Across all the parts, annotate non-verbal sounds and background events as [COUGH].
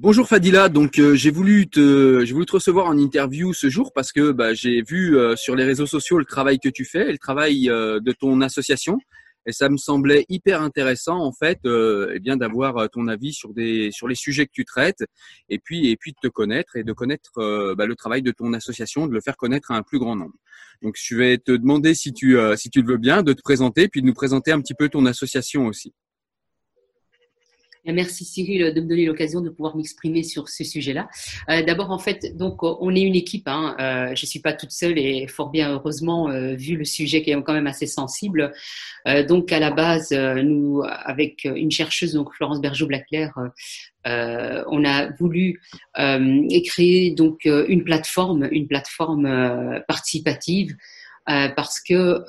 Bonjour Fadila, donc euh, j'ai voulu te j'ai voulu te recevoir en interview ce jour parce que bah, j'ai vu euh, sur les réseaux sociaux le travail que tu fais, le travail euh, de ton association et ça me semblait hyper intéressant en fait eh bien d'avoir ton avis sur des sur les sujets que tu traites et puis et puis de te connaître et de connaître bah, le travail de ton association, de le faire connaître à un plus grand nombre. Donc je vais te demander si tu si tu le veux bien de te présenter puis de nous présenter un petit peu ton association aussi. Merci Cyril de me donner l'occasion de pouvoir m'exprimer sur ce sujet-là. Euh, d'abord, en fait, donc on est une équipe. Hein, euh, je suis pas toute seule et fort bien heureusement euh, vu le sujet qui est quand même assez sensible. Euh, donc à la base, nous avec une chercheuse donc Florence Bergeau-Blaclair, on a voulu créer donc une plateforme, une plateforme participative parce que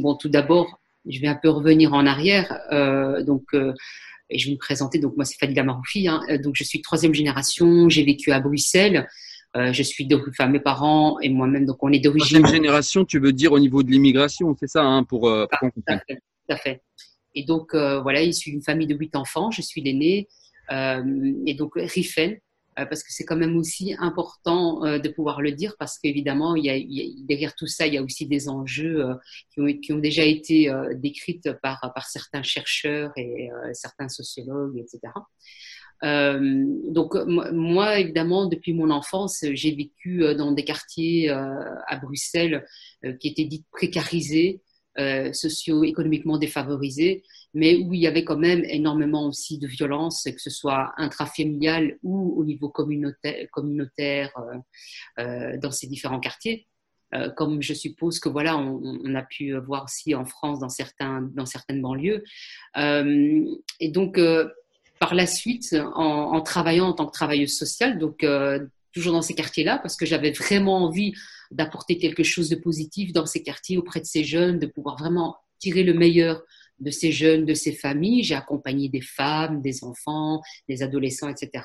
bon, tout d'abord, je vais un peu revenir en arrière. donc et je vais me présenter. Donc, moi, c'est Fadila Maroufi. Hein. Euh, donc, je suis troisième génération. J'ai vécu à Bruxelles. Euh, je suis de, enfin, mes parents et moi-même, donc on est d'origine. Troisième génération, tu veux dire au niveau de l'immigration, c'est ça, hein, pour, euh, pour ah, tout, à fait, Et donc, euh, voilà, je suis une famille de huit enfants. Je suis l'aîné. Et donc, Riffen, euh, parce que c'est quand même aussi important euh, de pouvoir le dire, parce qu'évidemment, derrière tout ça, il y a aussi des enjeux euh, qui, ont, déjà été décrits par, certains chercheurs et certains sociologues, etc. Euh, donc moi, évidemment, depuis mon enfance, j'ai vécu dans des quartiers à Bruxelles qui étaient dits précarisés, socio-économiquement défavorisés, mais où il y avait quand même énormément aussi de violence, que ce soit intrafamilial ou au niveau communautaire, euh, euh, dans ces différents quartiers. Euh, comme je suppose que voilà, on, a pu voir aussi en France dans, certains, dans certaines banlieues. Et donc, par la suite, en, en, travaillant en tant que travailleuse sociale, donc toujours dans ces quartiers-là, parce que j'avais vraiment envie d'apporter quelque chose de positif dans ces quartiers auprès de ces jeunes, de pouvoir vraiment tirer le meilleur de ces jeunes, de ces familles. J'ai accompagné des femmes, des enfants, des adolescents, etc.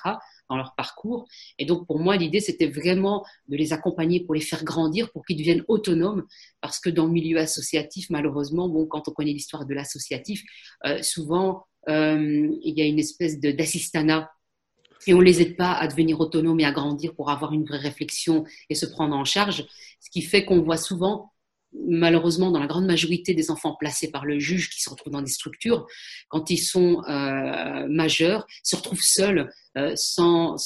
dans leur parcours. Et donc, pour moi, l'idée, c'était vraiment de les accompagner pour les faire grandir, pour qu'ils deviennent autonomes. Parce que dans le milieu associatif, malheureusement, bon, quand on connaît l'histoire de l'associatif, euh, souvent, euh, il y a une espèce d'assistanat et on les aide pas à devenir autonomes et à grandir pour avoir une vraie réflexion et se prendre en charge. Ce qui fait qu'on voit souvent malheureusement, dans la grande majorité des enfants placés par le juge qui se retrouvent dans des structures, quand ils sont euh, majeurs, se retrouvent seuls, euh, sans,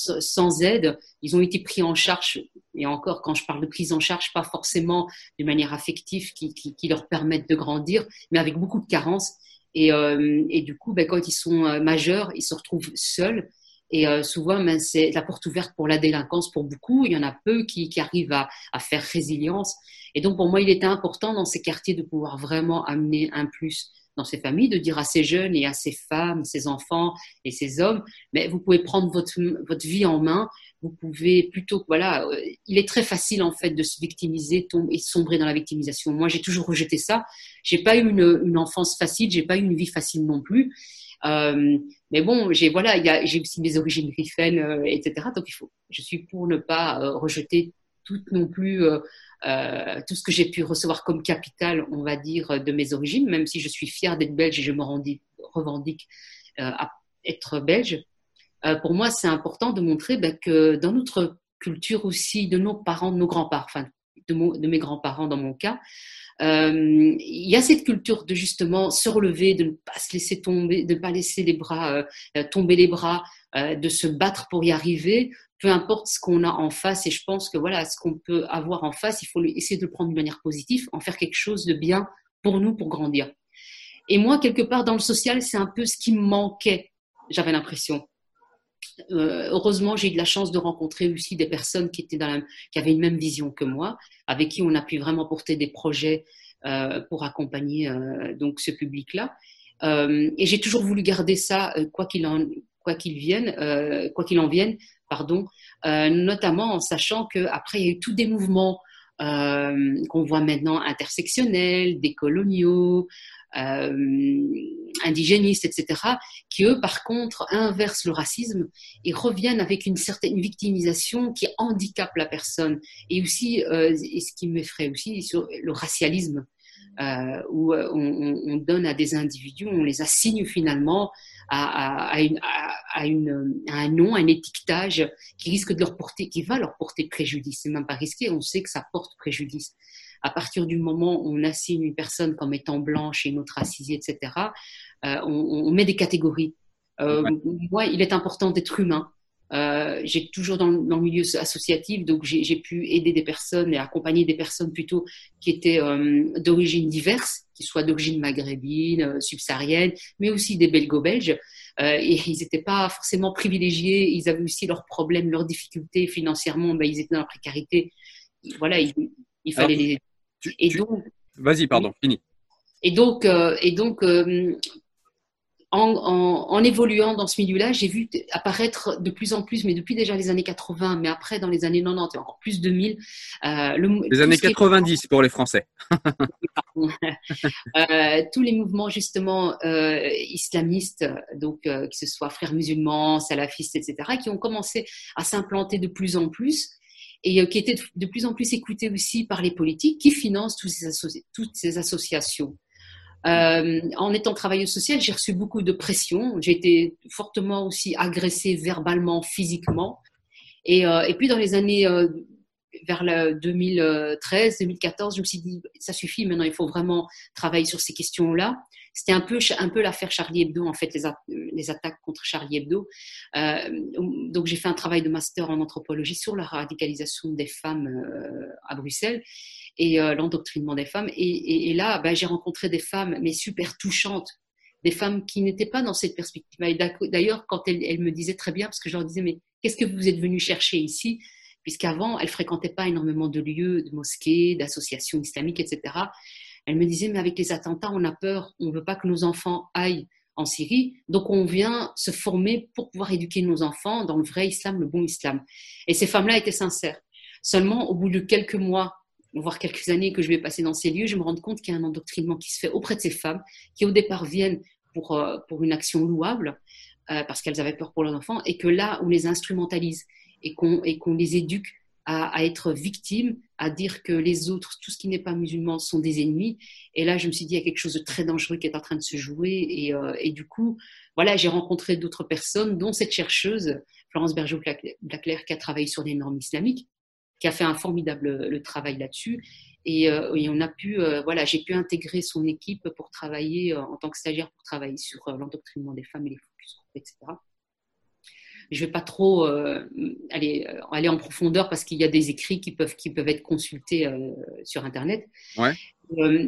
aide. Ils ont été pris en charge, et encore, quand je parle de prise en charge, pas forcément de manière affective qui, leur permettent de grandir, mais avec beaucoup de carences. Et, euh, du coup, ben, quand ils sont majeurs, ils se retrouvent seuls et euh, souvent, ben, c'est la porte ouverte pour la délinquance pour beaucoup. Il y en a peu qui, qui arrivent à, à, faire résilience. Et donc, pour moi, il était important dans ces quartiers de pouvoir vraiment amener un plus dans ces familles, de dire à ces jeunes et à ces femmes, ces enfants et ces hommes, mais vous pouvez prendre votre, votre vie en main. Vous pouvez plutôt, voilà, euh, il est très facile en fait de se victimiser et sombrer dans la victimisation. Moi, j'ai toujours rejeté ça. J'ai pas eu une, une enfance facile, j'ai pas eu une vie facile non plus. Euh, mais bon, j'ai voilà, j'ai aussi des origines griffaines, euh, etc. Donc il faut, je suis pour ne pas euh, rejeter tout non plus euh, euh, tout ce que j'ai pu recevoir comme capital, on va dire, de mes origines, même si je suis fière d'être belge et je me revendique à être belge. pour moi, c'est important de montrer ben, que dans notre culture aussi de nos parents, de nos grands-parents, enfin de, mes grands-parents dans mon cas. Euh, il y a cette culture de justement se relever, de ne pas se laisser tomber, de ne pas laisser les bras euh, euh, tomber les bras, de se battre pour y arriver, peu importe ce qu'on a en face. Et je pense que voilà, ce qu'on peut avoir en face, il faut essayer de le prendre de manière positive, en faire quelque chose de bien pour nous, pour grandir. Et moi, quelque part dans le social, c'est un peu ce qui me manquait, j'avais l'impression. Euh, heureusement, j'ai eu de la chance de rencontrer aussi des personnes qui, étaient dans la, qui avaient une même vision que moi, avec qui on a pu vraiment porter des projets euh, pour accompagner euh, donc ce public-là. et j'ai toujours voulu garder ça, quoi qu'il en, quoi qu'il vienne, quoi qu'il en vienne, pardon, notamment en sachant qu'après il y a eu tous des mouvements qu'on voit maintenant intersectionnels, décoloniaux, euh, indigénistes, etc., qui eux, par contre, inversent le racisme et reviennent avec une certaine victimisation qui handicape la personne. Et aussi, euh, et ce qui m'effraie aussi, sur le racialisme, euh, où euh, on, on, donne à des individus, on les assigne finalement à, à, une, à, une, à, un nom, un étiquetage qui risque de leur porter, qui va leur porter préjudice. C'est même pas risqué, on sait que ça porte préjudice à partir du moment où on assigne une personne comme étant blanche et une autre racisée, etc., euh, on, met des catégories. Euh, Moi, il est important d'être humain. Euh, j'ai toujours dans, dans, le milieu associatif, donc j'ai pu aider des personnes et accompagner des personnes plutôt qui étaient euh, d'origine diverse, qui soient d'origine maghrébine, euh, subsaharienne, mais aussi des belgo-belges. Euh, et ils n'étaient pas forcément privilégiés, ils avaient aussi leurs problèmes, leurs difficultés financièrement, ben, ils étaient dans la précarité. Voilà, il, il fallait les aider et donc, vas-y, pardon, fini. Et donc, euh, et donc euh, en, évoluant dans ce milieu-là, j'ai vu apparaître de plus en plus, mais depuis déjà les années 80, mais après dans les années 90 et encore plus 2000. Euh, le, les années 90 pour les Français. [LAUGHS] tous les mouvements justement islamistes, donc que ce soit frères musulmans, salafistes, etc., qui ont commencé à s'implanter de plus en plus et euh, qui était de plus en plus écouté aussi par les politiques qui financent toutes ces, toutes ces associations. Euh, en étant travailleuse sociale, j'ai reçu beaucoup de pression. J'ai été fortement aussi agressée verbalement, physiquement. Et, euh, puis dans les années euh, vers le 2013, 2014, je me suis dit ça suffit. Maintenant, il faut vraiment travailler sur ces questions-là. C'était un peu, l'affaire Charlie Hebdo, en fait, les, attaques contre Charlie Hebdo. Euh, donc, j'ai fait un travail de master en anthropologie sur la radicalisation des femmes euh, à Bruxelles et euh, l'endoctrinement des femmes. Et, là, ben, j'ai rencontré des femmes, mais super touchantes, des femmes qui n'étaient pas dans cette perspective. D'ailleurs, quand elles, me disaient très bien, parce que je leur disais, mais qu'est-ce que vous êtes venu chercher ici? Puisqu'avant, elles fréquentaient pas énormément de lieux, de mosquées, d'associations islamiques, etc. Elle me disait, mais avec les attentats, on a peur, on ne veut pas que nos enfants aillent en Syrie, donc on vient se former pour pouvoir éduquer nos enfants dans le vrai islam, le bon islam. Et ces femmes-là étaient sincères. Seulement, au bout de quelques mois, voire quelques années que je vais passer dans ces lieux, je me rends compte qu'il y a un endoctrinement qui se fait auprès de ces femmes, qui au départ viennent pour, euh, pour une action louable, euh, parce qu'elles avaient peur pour leurs enfants, et que là, on les instrumentalise et qu'on les éduque à, être victime, à dire que les autres, tout ce qui n'est pas musulman, sont des ennemis. Et là, je me suis dit, il y a quelque chose de très dangereux qui est en train de se jouer. Et, euh, du coup, voilà, j'ai rencontré d'autres personnes, dont cette chercheuse, Florence Bergeau-Blaclair, qui a travaillé sur les normes islamiques, qui a fait un formidable le travail là-dessus. Et, euh, on a pu, euh, voilà, j'ai pu intégrer son équipe pour travailler en tant que stagiaire pour travailler sur l'endoctrinement des femmes et les focus etc je vais pas trop euh, aller, euh, aller en profondeur parce qu'il y a des écrits qui peuvent, qui peuvent être consultés euh, sur Internet. Ouais.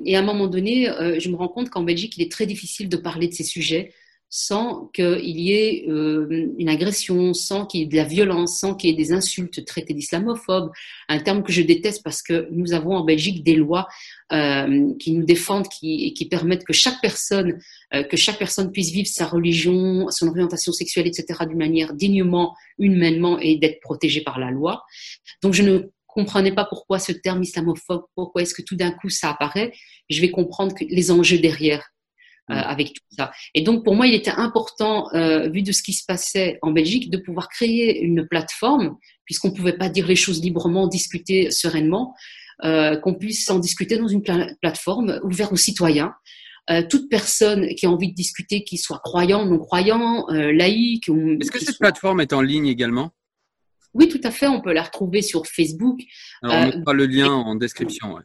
et à un moment donné, je me rends compte qu'en Belgique, il est très difficile de parler de ces sujets sans qu'il y ait euh, une agression, sans qu'il y ait de la violence, sans qu'il y ait des insultes traitées d'islamophobes, un terme que je déteste parce que nous avons en Belgique des lois euh, qui nous défendent qui, et qui permettent que chaque personne, euh, que chaque personne puisse vivre sa religion, son orientation sexuelle, etc., d'une manière dignement, humainement et d'être protégée par la loi. Donc je ne comprenais pas pourquoi ce terme islamophobe, pourquoi est-ce que tout d'un coup ça apparaît. Je vais comprendre les enjeux derrière. Euh, mm. avec tout ça. Et donc pour moi, il était important, euh, vu de ce qui se passait en Belgique, de pouvoir créer une plateforme, puisqu'on ne pouvait pas dire les choses librement, discuter sereinement, euh, qu'on puisse en discuter dans une plateforme ouverte aux citoyens. Euh, toute personne qui a envie de discuter, qui soit croyant, non croyant, euh, laïque. Est-ce que cette plateforme est en ligne également? Oui, tout à fait. On peut la retrouver sur Facebook. Alors, on mettra le lien en description.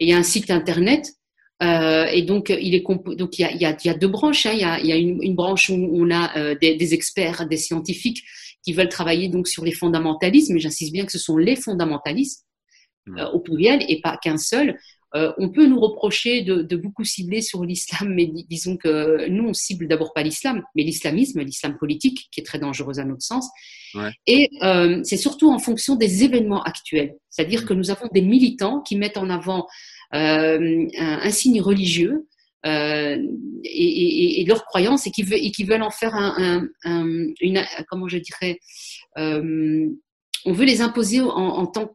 Il y a un site internet. Et donc, il est donc il y a, il y a, il y a deux branches. Hein. Il, y a, il y a une, une branche où on a des, des, experts, des scientifiques qui veulent travailler donc sur les fondamentalismes. Et j'insiste bien que ce sont les fondamentalistes mmh. au pluriel et pas qu'un seul. Euh, on peut nous reprocher de, beaucoup cibler sur l'islam, mais disons que nous, on cible d'abord pas l'islam, mais l'islamisme, l'islam politique, qui est très dangereux à notre sens. Et euh, c'est surtout en fonction des événements actuels. C'est-à-dire mm. que nous avons des militants qui mettent en avant euh, un, signe religieux et, leur croyance et qui, veulent en faire un, une, comment je dirais, on veut les imposer en, tant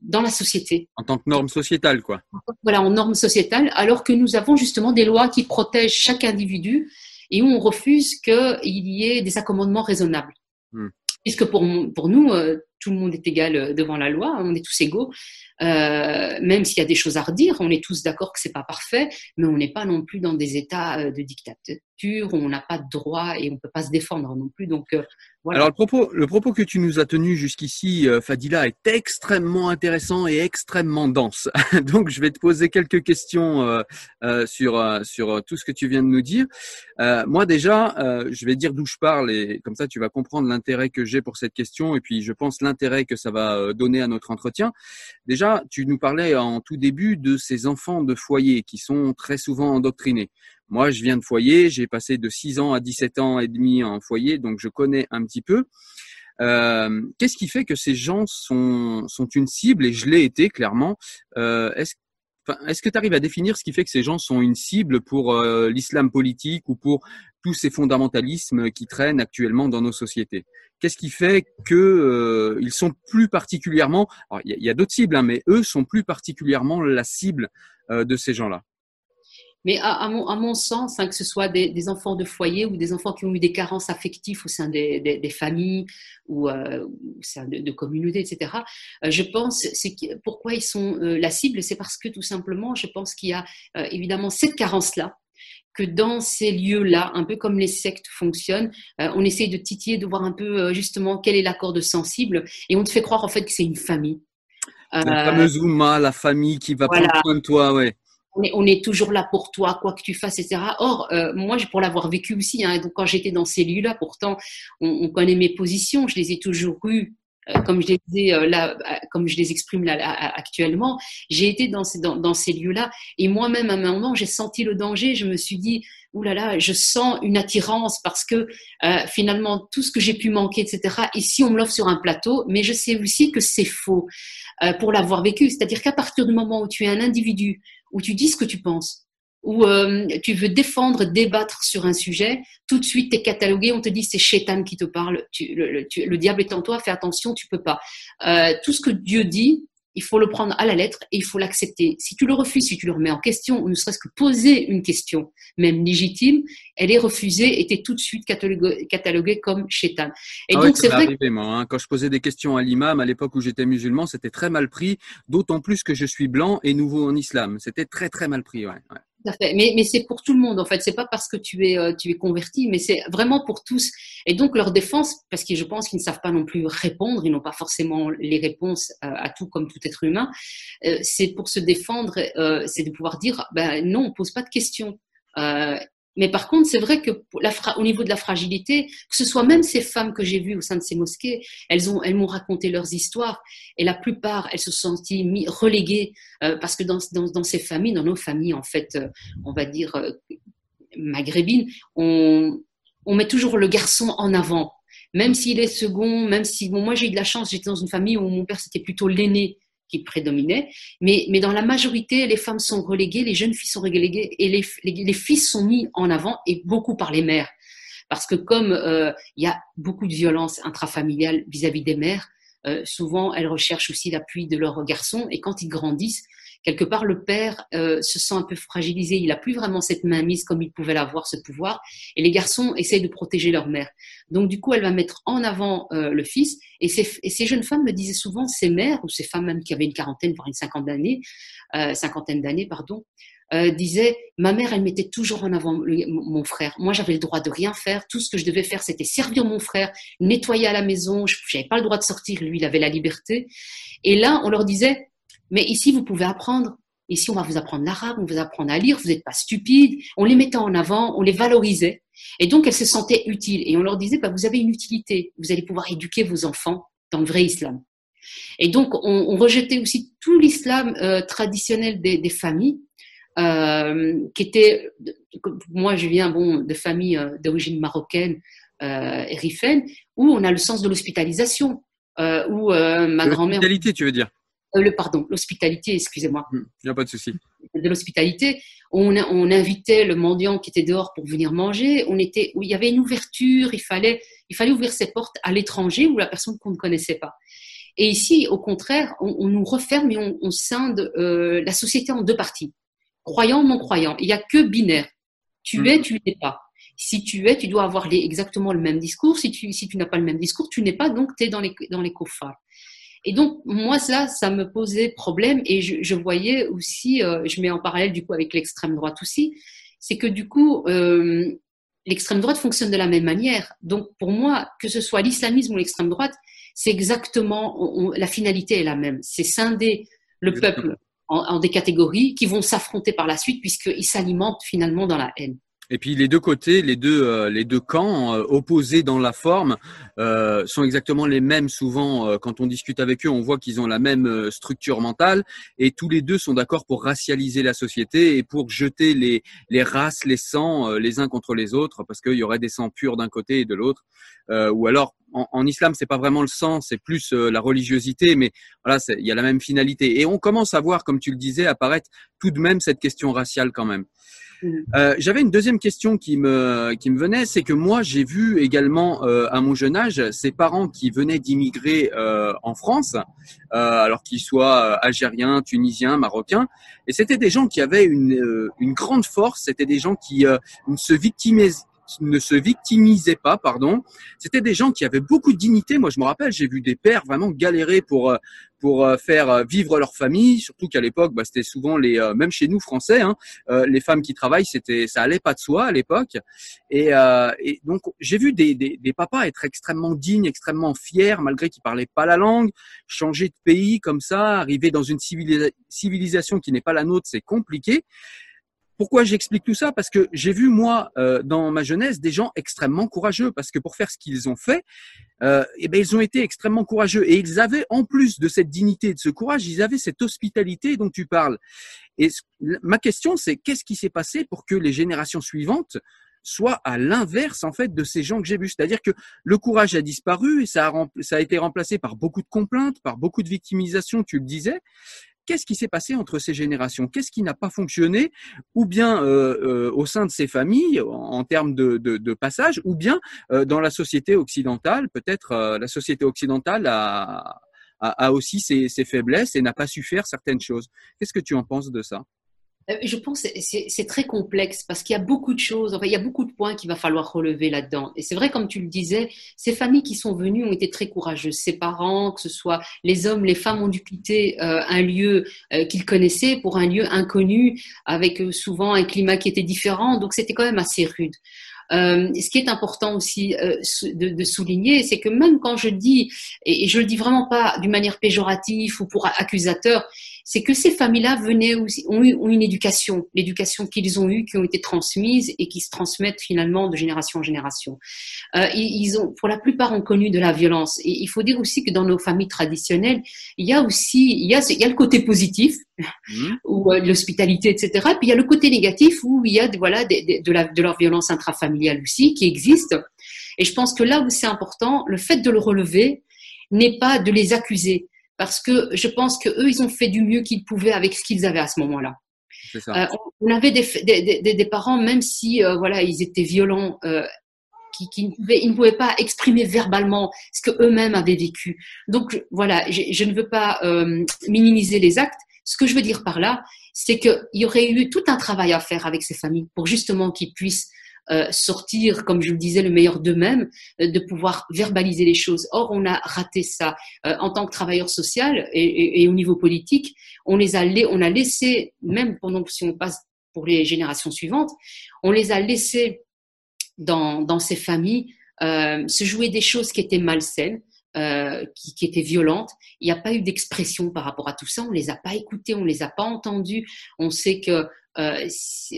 dans la société. En tant que norme sociétale, quoi. Voilà, en norme sociétale, alors que nous avons justement des lois qui protègent chaque individu et où on refuse qu'il y ait des accommodements raisonnables. Hmm. Puisque pour, pour nous, euh, tout le monde est égal euh, devant la loi, on est tous égaux. Euh, même s'il y a des choses à redire, on est tous d'accord que c'est pas parfait, mais on n'est pas non plus dans des états de dictature où on n'a pas de droit et on peut pas se défendre non plus. Donc alors le propos, que tu nous as tenu jusqu'ici, euh, Fadila, est extrêmement intéressant et extrêmement dense. [LAUGHS] Donc je vais te poser quelques questions euh, euh, sur sur tout ce que tu viens de nous dire. moi déjà, je vais dire d'où je parle et comme ça tu vas comprendre l'intérêt que j'ai pour cette question et puis je pense l'intérêt que ça va donner à notre entretien. Déjà, tu nous parlais en tout début de ces enfants de foyer qui sont très souvent endoctrinés. Moi, je viens de foyer, j'ai passé de 6 ans à 17 ans et demi en foyer, donc je connais un petit peu. Euh, Qu'est-ce qui fait que ces gens sont, sont une cible, et je l'ai été clairement euh, Est-ce est-ce que tu arrives à définir ce qui fait que ces gens sont une cible pour euh, l'islam politique ou pour tous ces fondamentalismes qui traînent actuellement dans nos sociétés? Qu'est-ce qui fait que euh, ils sont plus particulièrement Il y a, d'autres cibles, hein, mais eux sont plus particulièrement la cible euh, de ces gens-là. Mais à, mon, à mon, sens, hein, que ce soit des, des, enfants de foyer ou des enfants qui ont eu des carences affectives au sein des, des, des familles ou euh, au sein de, de communautés, etc., euh, je pense, c'est pourquoi ils sont euh, la cible, c'est parce que tout simplement, je pense qu'il y a évidemment cette carence-là, que dans ces lieux-là, un peu comme les sectes fonctionnent, euh, on essaye de titiller, de voir un peu justement quel est l'accord de sensible, et on te fait croire en fait que c'est une famille. La fameuse Ouma, la famille qui va prendre soin de toi, ouais on est, toujours là pour toi, quoi que tu fasses, etc. Or, euh, moi, pour l'avoir vécu aussi, hein, donc quand j'étais dans ces lieux-là, pourtant, on, connaît mes positions, je les ai toujours eues, euh, comme je les euh, là, comme je les exprime là, actuellement. J'ai été dans ces, dans, ces lieux-là, et moi-même, à un moment, j'ai senti le danger. Je me suis dit, Ouh là là, je sens une attirance parce que finalement tout ce que j'ai pu manquer, etc. Ici, on me l'offre sur un plateau, mais je sais aussi que c'est faux pour l'avoir vécu. C'est-à-dire qu'à partir du moment où tu es un individu où tu dis ce que tu penses, où euh, tu veux défendre, débattre sur un sujet, tout de suite tu es catalogué, on te dit c'est Chétan qui te parle, le, diable est en toi, fais attention, tu peux pas. Euh, tout ce que Dieu dit, il faut le prendre à la lettre et il faut l'accepter. Si tu le refuses, si tu le remets en question, ou ne serait-ce que poser une question, même légitime, elle est refusée et tu es tout de suite catalogué, comme chétan. Et ah donc, c'est vrai. Arrivé, moi, hein. Quand je posais des questions à l'imam à l'époque où j'étais musulman, c'était très mal pris, d'autant plus que je suis blanc et nouveau en islam. C'était très, très mal pris. Ouais, ouais. Mais, mais c'est pour tout le monde en fait. C'est pas parce que tu es euh, tu es converti, mais c'est vraiment pour tous. Et donc leur défense, parce que je pense qu'ils ne savent pas non plus répondre, ils n'ont pas forcément les réponses euh, à tout comme tout être humain. Euh, c'est pour se défendre, c'est de pouvoir dire ben non, on pose pas de questions. Mais par contre, c'est vrai que au niveau de la fragilité, que ce soit même ces femmes que j'ai vues au sein de ces mosquées, elles ont, elles m'ont raconté leurs histoires et la plupart, elles se sont senties reléguées euh, parce que dans, ces familles, dans nos familles en fait, euh, on va dire euh, maghrébines, on, met toujours le garçon en avant, même s'il est second, même si moi j'ai eu de la chance, j'étais dans une famille où mon père c'était plutôt l'aîné qui prédominait. Mais, mais dans la majorité, les femmes sont reléguées, les jeunes filles sont reléguées et les, les, fils sont mis en avant et beaucoup par les mères. Parce que comme euh, il y a beaucoup de violence intrafamiliale vis-à-vis des mères, euh, souvent elles recherchent aussi l'appui de leurs garçons et quand ils grandissent, quelque part, le père euh, se sent un peu fragilisé. Il n'a plus vraiment cette mainmise comme il pouvait l'avoir, ce pouvoir. Et les garçons essayent de protéger leur mère. Donc, du coup, elle va mettre en avant euh, le fils. Et ces, et ces, jeunes femmes me disaient souvent, ces mères, ou ces femmes même qui avaient une quarantaine, voire une cinquantaine d'années, euh, cinquantaine d'années, pardon, euh, ma mère elle mettait toujours en avant mon frère moi j'avais le droit de rien faire tout ce que je devais faire c'était servir mon frère nettoyer à la maison je n'avais pas le droit de sortir lui il avait la liberté et là on leur disait mais ici vous pouvez apprendre. Ici on va vous apprendre l'arabe on va vous apprendre à lire vous n'êtes pas stupide. On les mettait en avant on les valorisait. Et donc elles se sentaient utiles. Et on leur disait bah, vous avez une utilité. Vous allez pouvoir éduquer vos enfants dans le vrai islam. Et donc on, on rejetait aussi tout l'islam euh, traditionnel des, des familles euh, qui était, moi je viens bon de famille euh, d'origine marocaine, euh, rifaine, où on a le sens de l'hospitalisation, euh, où euh, ma grand-mère. L'hospitalité, tu veux dire? Euh, le pardon, l'hospitalité, excusez-moi. Il n'y a pas de souci. De l'hospitalité, on, on invitait le mendiant qui était dehors pour venir manger. On était, où il y avait une ouverture, il fallait, il fallait ouvrir ses portes à l'étranger ou la personne qu'on ne connaissait pas. Et ici, au contraire, on, on nous referme et on, on scinde euh, la société en deux parties croyant, non croyant. Il n'y a que binaire. Tu es, tu n'es pas. Si tu es, tu dois avoir les, exactement le même discours. Si tu, si tu n'as pas le même discours, tu n'es pas, donc tu es dans les, dans les coffres. Et donc, moi, ça, ça me posait problème. Et je, je voyais aussi, euh, je mets en parallèle du coup avec l'extrême droite aussi, c'est que du coup, euh, l'extrême droite fonctionne de la même manière. Donc, pour moi, que ce soit l'islamisme ou l'extrême droite, c'est exactement, on, la finalité est la même. C'est scinder le exactement. peuple en, en, des catégories qui vont s'affronter par la suite puisqu'ils s'alimentent finalement dans la haine. Et puis les deux côtés, les deux, euh, les deux camps euh, opposés dans la forme euh, sont exactement les mêmes. Souvent, euh, quand on discute avec eux, on voit qu'ils ont la même euh, structure mentale et tous les deux sont d'accord pour racialiser la société et pour jeter les, les races, les sangs les uns contre les autres parce qu'il y aurait des sangs purs d'un côté et de l'autre. ou alors, en, en islam, c'est pas vraiment le sang, c'est plus la religiosité, mais voilà, il y a la même finalité. Et on commence à voir, comme tu le disais, apparaître tout de même cette question raciale quand même. Euh, J'avais une deuxième question qui me qui me venait, c'est que moi j'ai vu également euh, à mon jeune âge ces parents qui venaient d'immigrer euh, en France, alors qu'ils soient algériens, tunisiens, marocains, et c'était des gens qui avaient une une grande force, c'était des gens qui se victimisaient ne se victimisaient pas, pardon. C'était des gens qui avaient beaucoup de dignité. Moi, je me rappelle, j'ai vu des pères vraiment galérer pour euh, pour euh, faire euh, vivre leur famille. Surtout qu'à l'époque, bah, c'était souvent les, même chez nous français, hein, les femmes qui travaillent, c'était, ça allait pas de soi à l'époque. Et, et, donc, j'ai vu des, des, des, papas être extrêmement dignes, extrêmement fiers, malgré qu'ils parlaient pas la langue, changer de pays comme ça, arriver dans une civilisation qui n'est pas la nôtre, c'est compliqué. Pourquoi j'explique tout ça? Parce que j'ai vu moi euh, dans ma jeunesse des gens extrêmement courageux. Parce que pour faire ce qu'ils ont fait, euh, eh ben ils ont été extrêmement courageux. Et ils avaient en plus de cette dignité de ce courage, ils avaient cette hospitalité dont tu parles. Et ma question c'est qu'est-ce qui s'est passé pour que les générations suivantes soient à l'inverse en fait de ces gens que j'ai vus, c'est-à-dire que le courage a disparu et ça a, ça a été remplacé par beaucoup de complaintes, par beaucoup de victimisation, tu le disais, qu'est-ce qui s'est passé entre ces générations? Qu'est-ce qui n'a pas fonctionné? Ou bien euh, euh, au sein de ces familles, en, termes de, passage, ou bien euh, dans la société occidentale Peut-être la société occidentale a, a, aussi ses, ses faiblesses et n'a pas su faire certaines choses. Qu'est-ce que tu en penses de ça? Je pense que c'est très complexe parce qu'il y a beaucoup de choses, enfin, il y a beaucoup de points qu'il va falloir relever là-dedans. Et c'est vrai, comme tu le disais, ces familles qui sont venues ont été très courageuses. Ces parents, que ce soit les hommes, les femmes, ont dû quitter euh, un lieu euh, qu'ils connaissaient pour un lieu inconnu, avec euh, souvent un climat qui était différent. Donc c'était quand même assez rude. Euh, ce qui est important aussi euh, de, de, souligner, c'est que même quand je dis, et je le dis vraiment pas d'une manière péjorative ou pour accusateur, c'est que ces familles-là venaient aussi, ont eu ont une éducation, l'éducation qu'ils ont eue, qui ont été transmises et qui se transmettent finalement de génération en génération. Euh, ils, ont, pour la plupart, ont connu de la violence. Et il faut dire aussi que dans nos familles traditionnelles, il y a aussi, il y a, il y a le côté positif, mmh. [LAUGHS] ou euh, l'hospitalité, etc. Puis il y a le côté négatif où il y a voilà de, de, de, la, de leur violence intrafamiliale aussi qui existe. Et je pense que là où c'est important, le fait de le relever n'est pas de les accuser parce que je pense que eux, ils ont fait du mieux qu'ils pouvaient avec ce qu'ils avaient à ce moment-là. Euh, on avait des, des, des, des, parents, même si euh, voilà, ils étaient violents, euh, qui, qui ne pouvaient, ils ne pouvaient pas exprimer verbalement ce que eux-mêmes avaient vécu. Donc voilà, je, je ne veux pas minimiser les actes. Ce que je veux dire par là, c'est qu'il y aurait eu tout un travail à faire avec ces familles pour justement qu'ils puissent sortir, comme je le disais, le meilleur d'eux-mêmes, euh, de pouvoir verbaliser les choses. Or, on a raté ça euh, en tant que travailleur social et, et, et, au niveau politique. On les a, on a laissé, même pendant si on passe pour les générations suivantes. On les a laissés dans, dans ces familles euh, se jouer des choses qui étaient malsaines, euh, qui, qui, étaient violentes. Il n'y a pas eu d'expression par rapport à tout ça. On les a pas écoutés, on les a pas entendus. On sait que euh,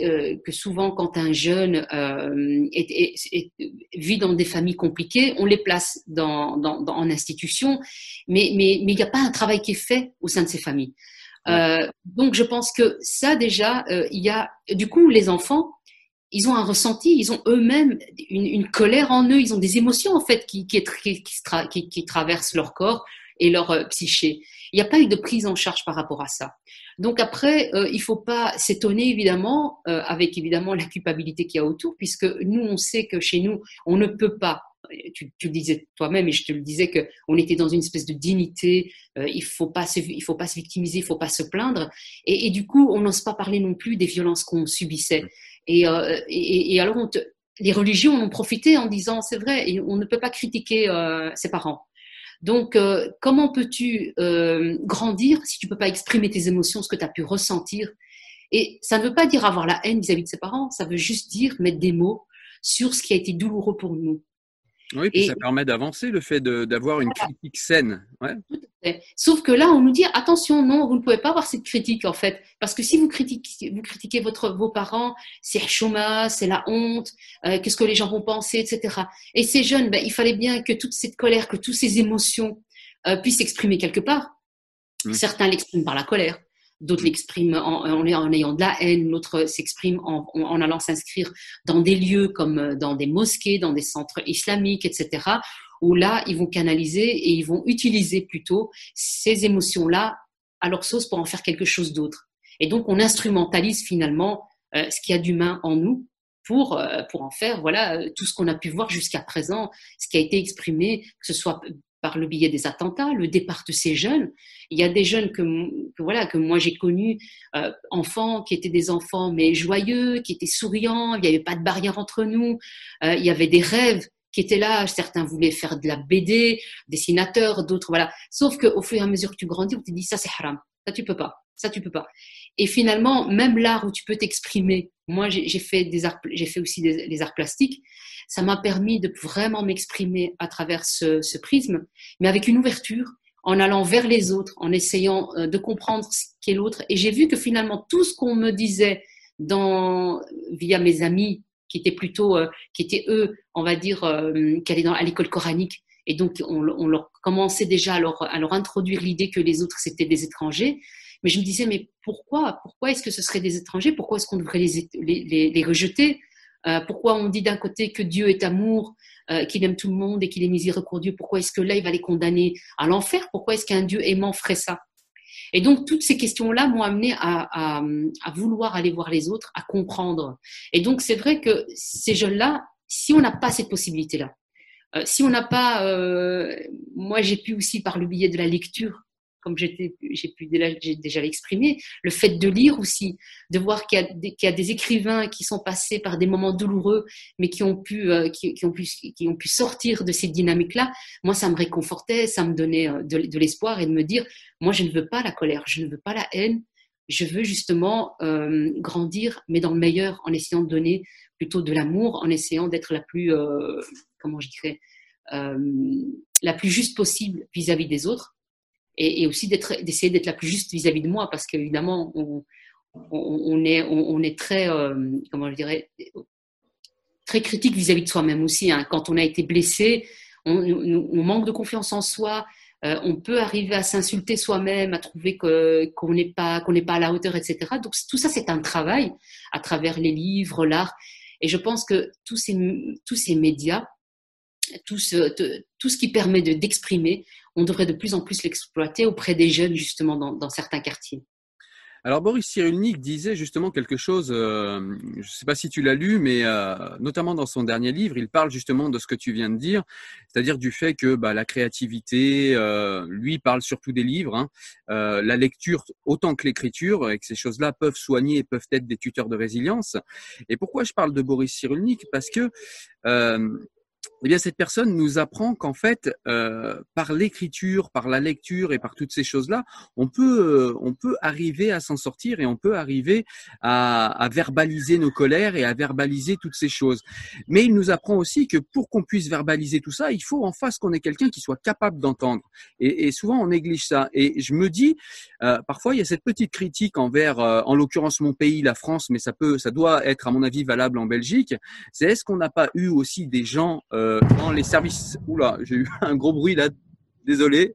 euh que souvent quand un jeune euh, est, est, vit dans des familles compliquées, on les place dans, dans, dans en institution, mais mais mais il n'y a pas un travail qui est fait au sein de ces familles. Euh, donc je pense que ça déjà, euh, il y a du coup les enfants ils ont un ressenti, ils ont eux-mêmes une, une, colère en eux, ils ont des émotions en fait qui, qui, qui, qui, traversent leur corps et leur euh, psyché. Il n'y a pas eu de prise en charge par rapport à ça. Donc après, euh, il faut pas s'étonner évidemment, euh, avec évidemment la culpabilité qu'il y a autour, puisque nous on sait que chez nous on ne peut pas. Tu, tu le disais toi-même et je te le disais que on était dans une espèce de dignité. Euh, il faut pas se, il faut pas se victimiser, il faut pas se plaindre. Et, et du coup, on n'ose pas parler non plus des violences qu'on subissait. Euh, et, et, alors, on les religions en ont profité en disant, c'est vrai, on ne peut pas critiquer euh, ses parents. Donc, euh, comment peux-tu grandir si tu peux pas exprimer tes émotions, ce que tu as pu ressentir? Et ça ne veut pas dire avoir la haine vis-à-vis -vis de ses parents, ça veut juste dire mettre des mots sur ce qui a été douloureux pour nous. Oui, puis ça permet d'avancer le fait d'avoir une critique saine. Ouais. Sauf que là, on nous dit attention, non, vous ne pouvez pas avoir cette critique en fait, parce que si vous critiquez, vous critiquez votre, vos parents, c'est chôma, c'est la honte, euh, qu'est-ce que les gens vont penser, etc. Et ces jeunes, ben, il fallait bien que toute cette colère, que toutes ces émotions euh, puissent s'exprimer quelque part. Mmh. Certains l'expriment par la colère, d'autres l'expriment en, ayant de la haine, d'autres s'expriment en, en, allant s'inscrire dans des lieux comme euh, dans des mosquées, dans des centres islamiques, etc., où là, ils vont canaliser et ils vont utiliser plutôt ces émotions-là à leur sauce pour en faire quelque chose d'autre. Et donc, on instrumentalise finalement euh, ce qu'il y a d'humain en nous pour, euh, pour en faire voilà tout ce qu'on a pu voir jusqu'à présent, ce qui a été exprimé, que ce soit par le biais des attentats, le départ de ces jeunes. Il y a des jeunes que, voilà que moi j'ai connus, euh, enfants qui étaient des enfants mais joyeux, qui étaient souriants. Il n'y avait pas de barrière entre nous. Euh, il y avait des rêves qui étaient là. Certains voulaient faire de la BD, dessinateurs, d'autres voilà. Sauf qu'au fur et à mesure que tu grandis, on te dit ça c'est haram, ça tu peux pas, ça tu peux pas. Et finalement, même l'art où tu peux t'exprimer. Moi, j'ai fait des arts, fait aussi des, des arts plastiques ça m'a permis de vraiment m'exprimer à travers ce, prisme, mais avec une ouverture, en allant vers les autres, en essayant euh, de comprendre ce qu'est l'autre. Et j'ai vu que finalement, tout ce qu'on me disait dans, via mes amis, qui étaient plutôt, euh, qui étaient eux, on va dire, euh, qui allaient dans, à l'école coranique, et donc on, on, leur commençait déjà à leur, à leur introduire l'idée que les autres c'était des étrangers. Mais je me disais, mais pourquoi Pourquoi est-ce que ce seraient des étrangers? Pourquoi est-ce qu'on devrait les, les, les, les rejeter? Euh, pourquoi on dit d'un côté que Dieu est amour, euh, qu'il aime tout le monde et qu'il est miséricordieux? Pourquoi est-ce que là, il va les condamner à l'enfer? Pourquoi est-ce qu'un Dieu aimant ferait ça? Et donc, toutes ces questions-là m'ont amené à, à, à, vouloir aller voir les autres, à comprendre. Et donc, c'est vrai que ces jeunes-là, si on n'a pas cette possibilité-là, euh, si on n'a pas, euh, moi j'ai pu aussi par le biais de la lecture comme j'ai pu déjà, déjà le fait de lire aussi, de voir qu'il y, a des écrivains qui sont passés par des moments douloureux, mais qui ont pu, euh, sortir de ces dynamiques-là, moi, ça me réconfortait, ça me donnait euh, de, l'espoir et de me dire, moi, je ne veux pas la colère, je ne veux pas la haine, je veux justement euh, grandir, mais dans le meilleur, en essayant de donner plutôt de l'amour, en essayant d'être la plus, comment je dirais, la plus juste possible vis-à-vis -vis des autres et, aussi d'essayer d'être la plus juste vis-à-vis de moi, parce qu'évidemment, on, est, on, est très, euh, comment je dirais, très critique vis-à-vis de soi-même aussi. Hein. Quand on a été blessé, on, manque de confiance en soi. Euh, on peut arriver à s'insulter soi-même, à trouver qu'on n'est pas qu'on n'est pas à la hauteur, etc. Donc tout ça, c'est un travail à travers les livres, l'art. Et je pense que tous ces tous ces médias, tout ce, tout ce qui permet d'exprimer, on devrait de plus en plus l'exploiter auprès des jeunes, justement, dans, dans certains quartiers. Alors Boris Cyrulnik disait justement quelque chose, euh, je ne sais pas si tu l'as lu, mais euh, notamment dans son dernier livre, il parle justement de ce que tu viens de dire, c'est-à-dire du fait que bah, la créativité, euh, lui parle surtout des livres, hein, la lecture autant que l'écriture, et que ces choses-là peuvent soigner et peuvent être des tuteurs de résilience. Et pourquoi je parle de Boris Cyrulnik? Parce que eh bien, cette personne nous apprend qu'en fait, euh, par l'écriture, par la lecture et par toutes ces choses-là, on peut, euh, on peut arriver à s'en sortir et on peut arriver à, à, verbaliser nos colères et à verbaliser toutes ces choses. Mais il nous apprend aussi que pour qu'on puisse verbaliser tout ça, il faut en face qu'on ait quelqu'un qui soit capable d'entendre. Et, et, souvent, on néglige ça. Et je me dis, euh, parfois, il y a cette petite critique envers, euh, en l'occurrence, mon pays, la France, mais ça peut, ça doit être, à mon avis, valable en Belgique. C'est est-ce qu'on n'a pas eu aussi des gens dans les services. Oula, j'ai eu [LAUGHS] un gros bruit là. Désolé.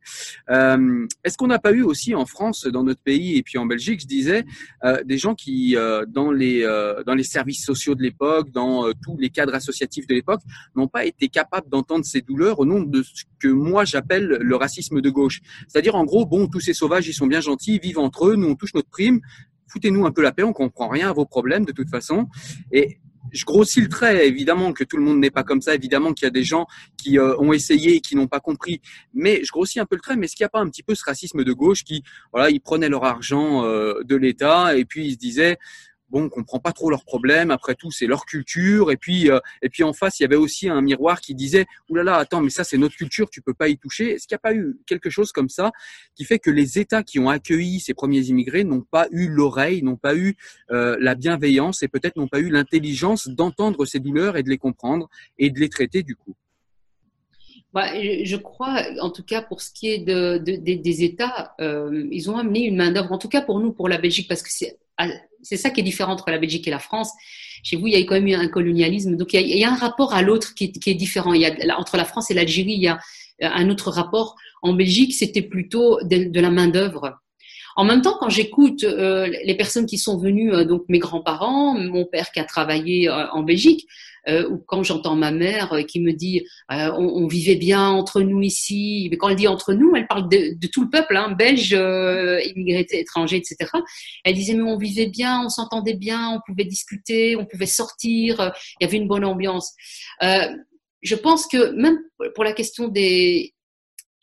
Euh, Est-ce qu'on n'a pas eu aussi en France, dans notre pays et puis en Belgique, je disais, euh, des gens qui, euh, dans les euh, dans les services sociaux de l'époque, dans euh, tous les cadres associatifs de l'époque, n'ont pas été capables d'entendre ces douleurs au nom de ce que moi j'appelle le racisme de gauche? C'est-à-dire en gros, bon, tous ces sauvages, ils sont bien gentils, vivent entre eux, nous on touche notre prime, foutez-nous un peu la paix, on comprend rien à vos problèmes de toute façon. Et je grossis le trait, évidemment que tout le monde n'est pas comme ça, évidemment qu'il y a des gens qui euh, ont essayé et qui n'ont pas compris, mais je grossis un peu le trait, mais est-ce qu'il n'y a pas un petit peu ce racisme de gauche qui, voilà, ils prenaient leur argent euh, de l'État et puis ils se disaient, bon, on comprend pas trop leurs problèmes. Après tout, c'est leur culture. Et puis, euh, et puis en face, il y avait aussi un miroir qui disait, oulala, attends, mais ça c'est notre culture, tu peux pas y toucher. Est-ce qu'il n'y a pas eu quelque chose comme ça qui fait que les États qui ont accueilli ces premiers immigrés n'ont pas eu l'oreille, n'ont pas eu euh, la bienveillance et peut-être n'ont pas eu l'intelligence d'entendre ces douleurs et de les comprendre et de les traiter du coup? Bah, je crois, en tout cas pour ce qui est de, de, des États, euh, ils ont amené une main d'œuvre, en tout cas pour nous, pour la Belgique, parce que c'est c'est ça qui est différent entre la Belgique et la France. Chez vous, il y a quand même eu un colonialisme. Donc, il y a, un rapport à l'autre qui, est différent. Il y a, entre la France et l'Algérie, il y a un autre rapport. En Belgique, c'était plutôt de, la main-d'œuvre. En même temps, quand j'écoute euh, les personnes qui sont venues, euh, donc mes grands-parents, mon père qui a travaillé euh, en Belgique, euh, ou quand j'entends ma mère euh, qui me dit euh, on, on, vivait bien entre nous ici, mais quand elle dit entre nous, elle parle de, de tout le peuple, hein, belge, immigrés étrangers, etc. Elle disait mais on vivait bien, on s'entendait bien, on pouvait discuter, on pouvait sortir, il y avait une bonne ambiance. je pense que même pour la question des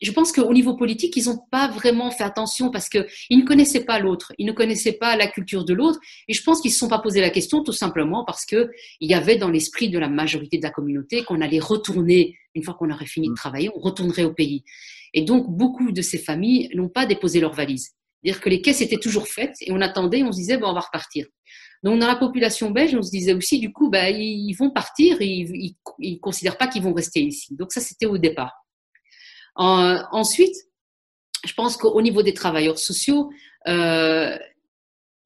je pense qu'au niveau politique, ils n'ont pas vraiment fait attention parce qu'ils ne connaissaient pas l'autre, ils ne connaissaient pas la culture de l'autre, et je pense qu'ils ne se sont pas posé la question tout simplement parce qu'il y avait dans l'esprit de la majorité de la communauté qu'on allait retourner, une fois qu'on aurait fini de mm. travailler, on retournerait au pays. Et donc, beaucoup de ces familles n'ont pas déposé leurs valises. C'est-à-dire que les caisses étaient toujours faites et on attendait, on se disait, bon, on va repartir. Donc, dans la population belge, on se disait aussi, du coup, bah, ils vont partir, ils ne considèrent pas qu'ils vont rester ici. Donc, ça, c'était au départ ensuite, je pense qu'au niveau des travailleurs sociaux, euh,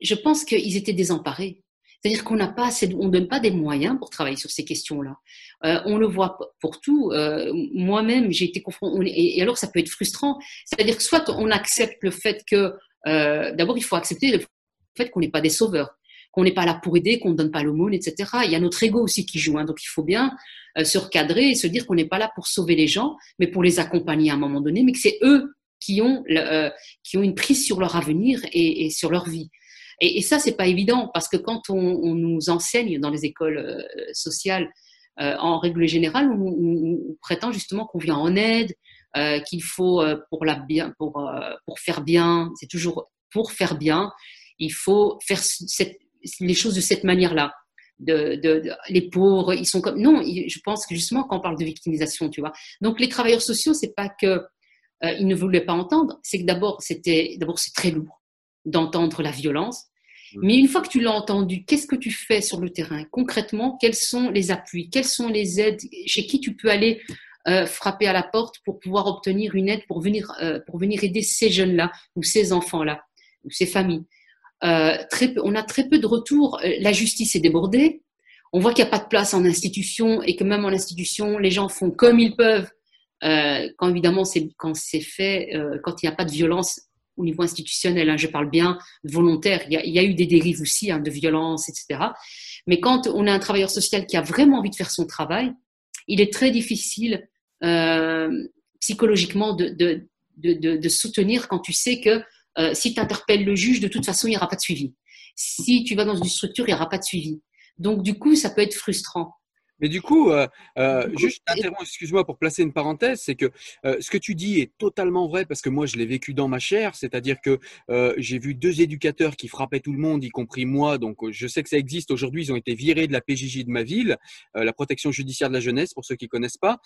je pense qu'ils étaient désemparés. C'est-à-dire qu'on n'a pas assez, on donne pas des moyens pour travailler sur ces questions-là. Euh, on le voit pour tout. Euh, Moi-même, j'ai été confronté. Et, alors, ça peut être frustrant. C'est-à-dire que soit on accepte le fait que, d'abord, il faut accepter le fait qu'on n'est pas des sauveurs qu'on n'est pas là pour aider, qu'on ne donne pas l'aumône, etc. Il y a notre ego aussi qui joue. Hein, donc il faut bien euh, se recadrer et se dire qu'on n'est pas là pour sauver les gens, mais pour les accompagner à un moment donné, mais que c'est eux qui ont, euh, qui ont une prise sur leur avenir et, sur leur vie. Et, et ça, c'est pas évident parce que quand on, nous enseigne dans les écoles euh, sociales, en règle générale, on, prétend justement qu'on vient en aide, qu'il faut pour la bien, pour pour faire bien, c'est toujours pour faire bien, il faut faire cette les choses de cette manière-là. De, de, les pauvres, ils sont comme non. Je pense que justement quand on parle de victimisation, tu vois. Donc les travailleurs sociaux, c'est pas que euh, ils ne voulaient pas entendre, c'est que d'abord c'était d'abord c'est très lourd d'entendre la violence. Mmh. Mais une fois que tu l'as entendu, qu'est-ce que tu fais sur le terrain? Concrètement Quels sont les appuis? Quelles sont les aides? Chez qui tu peux aller euh, frapper à la porte pour pouvoir obtenir une aide pour venir euh, pour venir aider ces jeunes-là ou ces enfants-là ou ces familles? Euh, très peu, on a très peu de retours. Euh, la justice est débordée. On voit qu'il n'y a pas de place en institution et que même en institution, les gens font comme ils peuvent. Euh, quand évidemment, c'est quand c'est fait, euh, quand il n'y a pas de violence au niveau institutionnel. Hein, je parle bien volontaire. Il y a, il y a eu des dérives aussi hein, de violence, etc. Mais quand on a un travailleur social qui a vraiment envie de faire son travail, il est très difficile euh, psychologiquement de, de, de, de, soutenir quand tu sais que euh, si tu le juge, de toute façon, il n'y aura pas de suivi. Si tu vas dans une structure, il n'y aura pas de suivi. Donc, du coup, ça peut être frustrant. Mais du coup, euh, euh, juste excuse-moi pour placer une parenthèse, c'est que euh, ce que tu dis est totalement vrai parce que moi je l'ai vécu dans ma chair, c'est-à-dire que j'ai vu deux éducateurs qui frappaient tout le monde, y compris moi, donc je sais que ça existe. Aujourd'hui, ils ont été virés de la PJJ de ma ville, la protection judiciaire de la jeunesse pour ceux qui connaissent pas.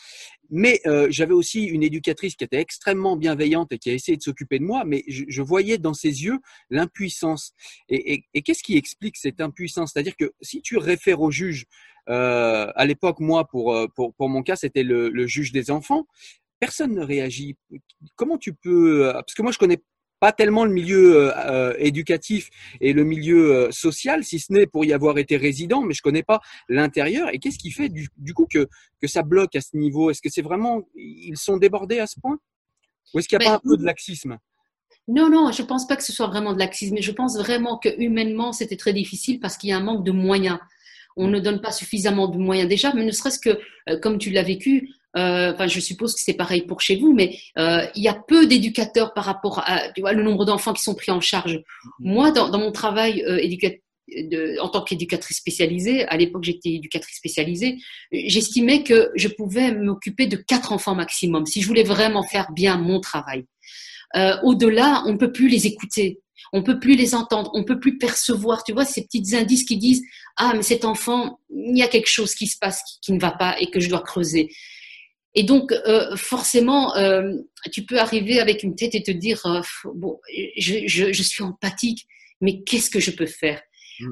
Mais j'avais aussi une éducatrice qui était extrêmement bienveillante et qui a essayé de s'occuper de moi, mais je, voyais dans ses yeux l'impuissance. Et, et qu'est-ce qui explique cette impuissance? C'est-à-dire que si tu réfères au juge euh, à l'époque, moi, pour, euh, pour, pour mon cas, c'était le, le, juge des enfants. Personne ne réagit. Comment tu peux euh, Parce que moi, je connais pas tellement le milieu euh, éducatif et le milieu social, si ce n'est pour y avoir été résident, mais je connais pas l'intérieur. Et qu'est-ce qui fait du, du, coup que, que ça bloque à ce niveau? Est-ce que c'est vraiment ils sont débordés à ce point? Ou est-ce qu'il n'y a pas un peu de laxisme? Non, non, je pense pas que ce soit vraiment de laxisme, mais je pense vraiment que humainement, c'était très difficile parce qu'il y a un manque de moyens on ne donne pas suffisamment de moyens déjà, mais ne serait-ce que, euh, comme tu l'as vécu, euh, enfin, je suppose que c'est pareil pour chez vous, mais euh, il y a peu d'éducateurs par rapport à tu vois, le nombre d'enfants qui sont pris en charge. Mm-hmm. Moi, dans, mon travail en tant qu'éducatrice spécialisée, à l'époque j'étais éducatrice spécialisée, j'estimais que je pouvais m'occuper de quatre enfants maximum si je voulais vraiment faire bien mon travail. Au-delà, on ne peut plus les écouter. On peut plus les entendre, on peut plus percevoir, tu vois, ces petits indices qui disent ah mais cet enfant, il y a quelque chose qui se passe qui, ne va pas et que je dois creuser. Et donc euh, forcément, euh, tu peux arriver avec une tête et te dire euh, bon, je, suis empathique, mais qu'est-ce que je peux faire?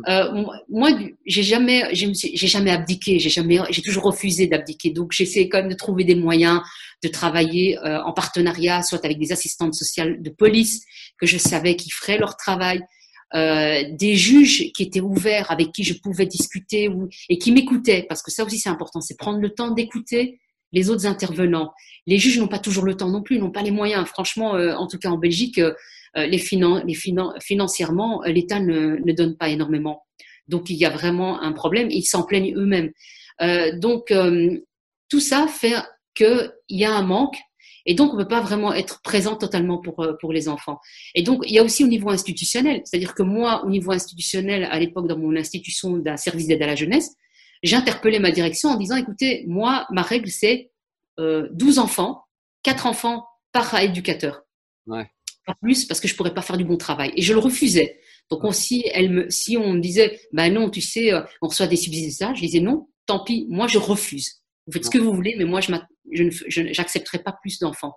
Euh, moi, j'ai jamais, j'ai jamais abdiqué, j'ai jamais, j'ai toujours refusé d'abdiquer. Donc, j'essaie quand même de trouver des moyens de travailler euh, en partenariat, soit avec des assistantes sociales de police que je savais qui feraient leur travail, euh, des juges qui étaient ouverts, avec qui je pouvais discuter et qui m'écoutaient, parce que ça aussi c'est important, c'est prendre le temps d'écouter les autres intervenants. Les juges n'ont pas toujours le temps non plus, n'ont pas les moyens. Franchement, en tout cas en Belgique euh, les, les financièrement, euh, l'État ne, ne, donne pas énormément. Donc il y a vraiment un problème. Ils s'en plaignent eux-mêmes. Euh, donc tout ça fait qu'il y a un manque et donc, on ne peut pas vraiment être présent totalement pour, pour les enfants. Et donc, il y a aussi au niveau institutionnel. C'est-à-dire que moi, au niveau institutionnel, à l'époque, dans mon institution d'un service d'aide à la jeunesse, j'interpellais ma direction en disant, écoutez, moi, ma règle, c'est euh, 12 enfants, 4 enfants par éducateur. Ouais plus parce que je pourrais pas faire du bon travail. Et je le refusais. Donc si, elle me, si on me disait, bah non, tu sais, euh, on reçoit des subsides, ça, je disais non, tant pis, moi je refuse. Vous faites ce que vous voulez, mais moi je n'accepterai pas plus d'enfants.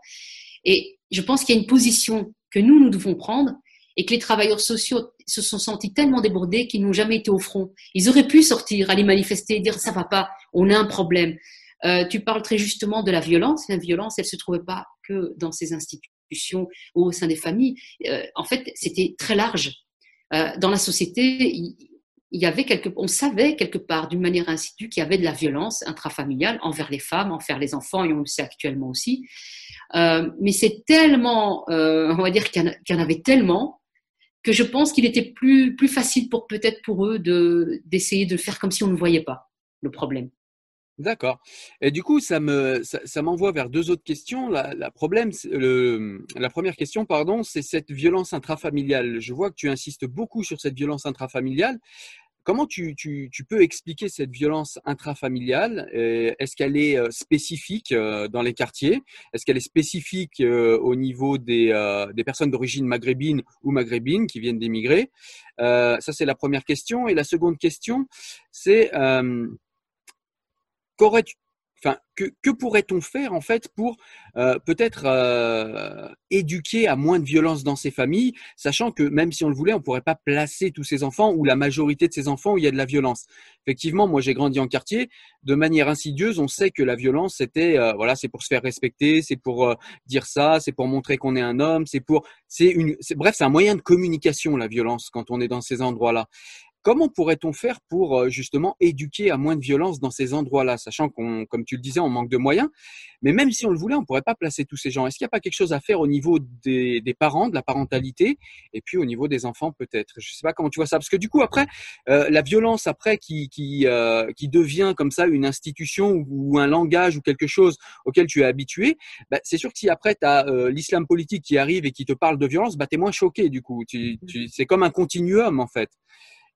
Et je pense qu'il y a une position que nous, nous devons prendre et que les travailleurs sociaux se sont sentis tellement débordés qu'ils n'ont jamais été au front. Ils auraient pu sortir, aller manifester, dire ça va pas, on a un problème. Euh, tu parles très justement de la violence. La violence, elle se trouvait pas que dans ces instituts au sein des familles, euh, en fait, c'était très large. Euh, dans la société, il, y avait quelque, on savait quelque part, d'une manière insidieuse, qu'il y avait de la violence intrafamiliale envers les femmes, envers les enfants, et on le sait actuellement aussi. Euh, mais c'est tellement, on va dire qu'il y, en avait tellement que je pense qu'il était plus, plus facile pour peut-être pour eux de, d'essayer de faire comme si on ne voyait pas le problème. D'accord. Et du coup, ça me, ça, m'envoie vers deux autres questions. La, problème, le, la première question, pardon, c'est cette violence intrafamiliale. Je vois que tu insistes beaucoup sur cette violence intrafamiliale. Comment tu, tu, tu peux expliquer cette violence intrafamiliale? Est-ce qu'elle est euh, spécifique euh, dans les quartiers? Est-ce qu'elle est spécifique euh, au niveau des, des personnes d'origine maghrébine ou maghrébine qui viennent d'émigrer? Ça, c'est la première question. Et la seconde question, c'est que, pourrait-on faire en fait pour euh, peut-être euh, éduquer à moins de violence dans ces familles, sachant que même si on le voulait, on pourrait pas placer tous ces enfants ou la majorité de ces enfants où il y a de la violence. Effectivement, moi j'ai grandi en quartier, de manière insidieuse, on sait que la violence c'était euh, voilà, c'est pour se faire respecter, c'est pour dire ça, c'est pour montrer qu'on est un homme, c'est pour c'est une bref, c'est un moyen de communication la violence quand on est dans ces endroits-là. Comment pourrait-on faire pour euh, justement éduquer à moins de violence dans ces endroits-là, sachant qu'on, comme tu le disais, on manque de moyens, mais même si on le voulait, on ne pourrait pas placer tous ces gens. Est-ce qu'il n'y a pas quelque chose à faire au niveau des, parents, de la parentalité, et puis au niveau des enfants peut-être? Je ne sais pas comment tu vois ça, parce que du coup après, euh, la violence après qui qui, euh, qui devient comme ça une institution ou, un langage ou quelque chose auquel tu es habitué, bah, c'est sûr que si après tu as l'islam politique qui arrive et qui te parle de violence, bah, tu es moins choqué du coup. Tu, tu, c'est comme un continuum en fait.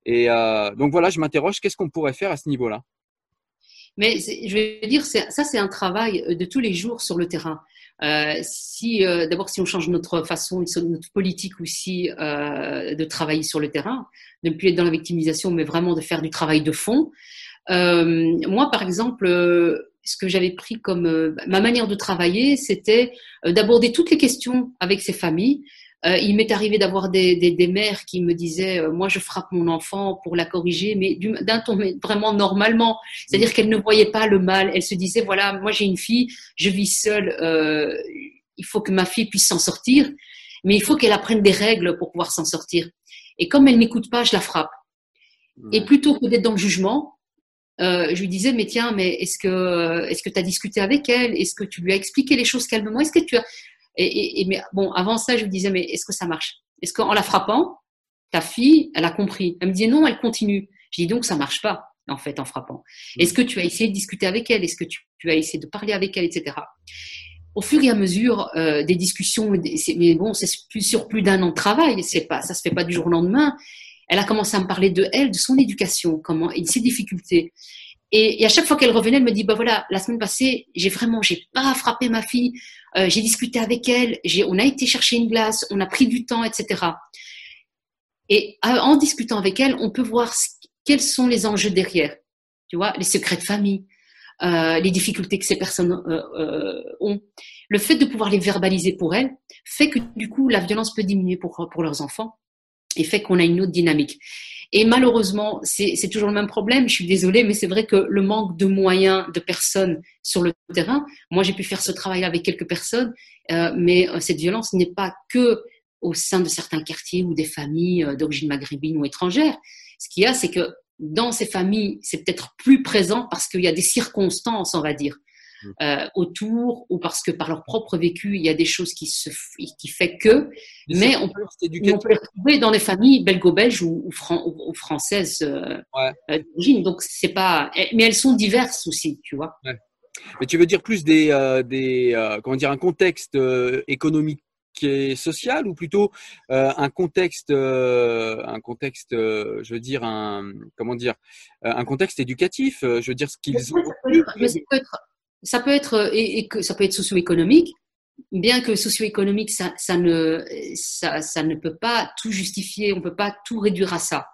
Et euh, donc voilà, je m'interroge, qu'est-ce qu'on pourrait faire à ce niveau-là? Mais je vais dire, ça, c'est un travail de tous les jours sur le terrain. Euh, euh, d'abord si on change notre façon, notre politique aussi euh, de travailler sur le terrain, de ne plus être dans la victimisation, mais vraiment de faire du travail de fond. Euh, moi, par exemple, euh, ce que j'avais pris comme ma manière de travailler, c'était d'aborder toutes les questions avec ces familles, euh, il m'est arrivé d'avoir des, des, des, mères qui me disaient euh, Moi, je frappe mon enfant pour la corriger, mais d'un ton vraiment normalement. C'est-à-dire qu'elle ne voyait pas le mal. Elle se disait Voilà, moi, j'ai une fille, je vis seule, euh, il faut que ma fille puisse s'en sortir, mais il faut qu'elle apprenne des règles pour pouvoir s'en sortir. Et comme elle n'écoute pas, je la frappe. Et plutôt que d'être dans le jugement, euh, je lui disais, mais tiens, mais est-ce que est-ce que tu as discuté avec elle? Est-ce que tu lui as expliqué les choses calmement? Est-ce que tu as et, mais bon, avant ça, je me disais, mais est-ce que ça marche? Est-ce qu'en la frappant, ta fille, elle a compris? Elle me disait non, elle continue. Je dis donc, ça marche pas, en fait, en frappant. Mm. Est-ce que tu as essayé de discuter avec elle? Est-ce que tu, as essayé de parler avec elle, etc. Au fur et à mesure euh, des discussions, mais bon, c'est sur plus d'un an de travail, c'est pas, ça se fait pas du jour au lendemain. Elle a commencé à me parler de elle, de son éducation, comment et de ses difficultés. Et, à chaque fois qu'elle revenait, elle me dit bah voilà, la semaine passée, j'ai vraiment, j'ai pas frappé ma fille, euh, j'ai discuté avec elle, on a été chercher une glace, on a pris du temps, etc. Et euh, en discutant avec elle, on peut voir quels sont les enjeux derrière, tu vois, les secrets de famille, euh, les difficultés que ces personnes ont. Le fait de pouvoir les verbaliser pour elles fait que du coup la violence peut diminuer pour, pour leurs enfants et fait qu'on a une autre dynamique. Et malheureusement, c'est toujours le même problème. Je suis désolée, mais c'est vrai que le manque de moyens de personnes sur le terrain. Moi, j'ai pu faire ce travail avec quelques personnes, euh, mais euh, cette violence n'est pas que au sein de certains quartiers ou des familles euh, d'origine maghrébine ou étrangère. Ce qu'il y a, c'est que dans ces familles, c'est peut-être plus présent parce qu'il y a des circonstances, on va dire. Mm. euh, autour ou parce que par leur propre vécu, il y a des choses qui se qui fait que, mais on peut, on peut, les retrouver dans les familles belgo-belges ou, ou, françaises euh, euh, d'origine. Donc c'est pas, mais elles sont diverses aussi, tu vois. Ouais. Mais tu veux dire plus des, euh, des euh, comment dire un contexte économique et social ou plutôt euh, un contexte euh, un contexte euh, je veux dire un comment dire un contexte éducatif je veux dire ce qu'ils ont ça peut être, euh, et, que ça peut être socio-économique, bien que socio-économique, ça, ça, ne, ça, ça, ne peut pas tout justifier, on ne peut pas tout réduire à ça.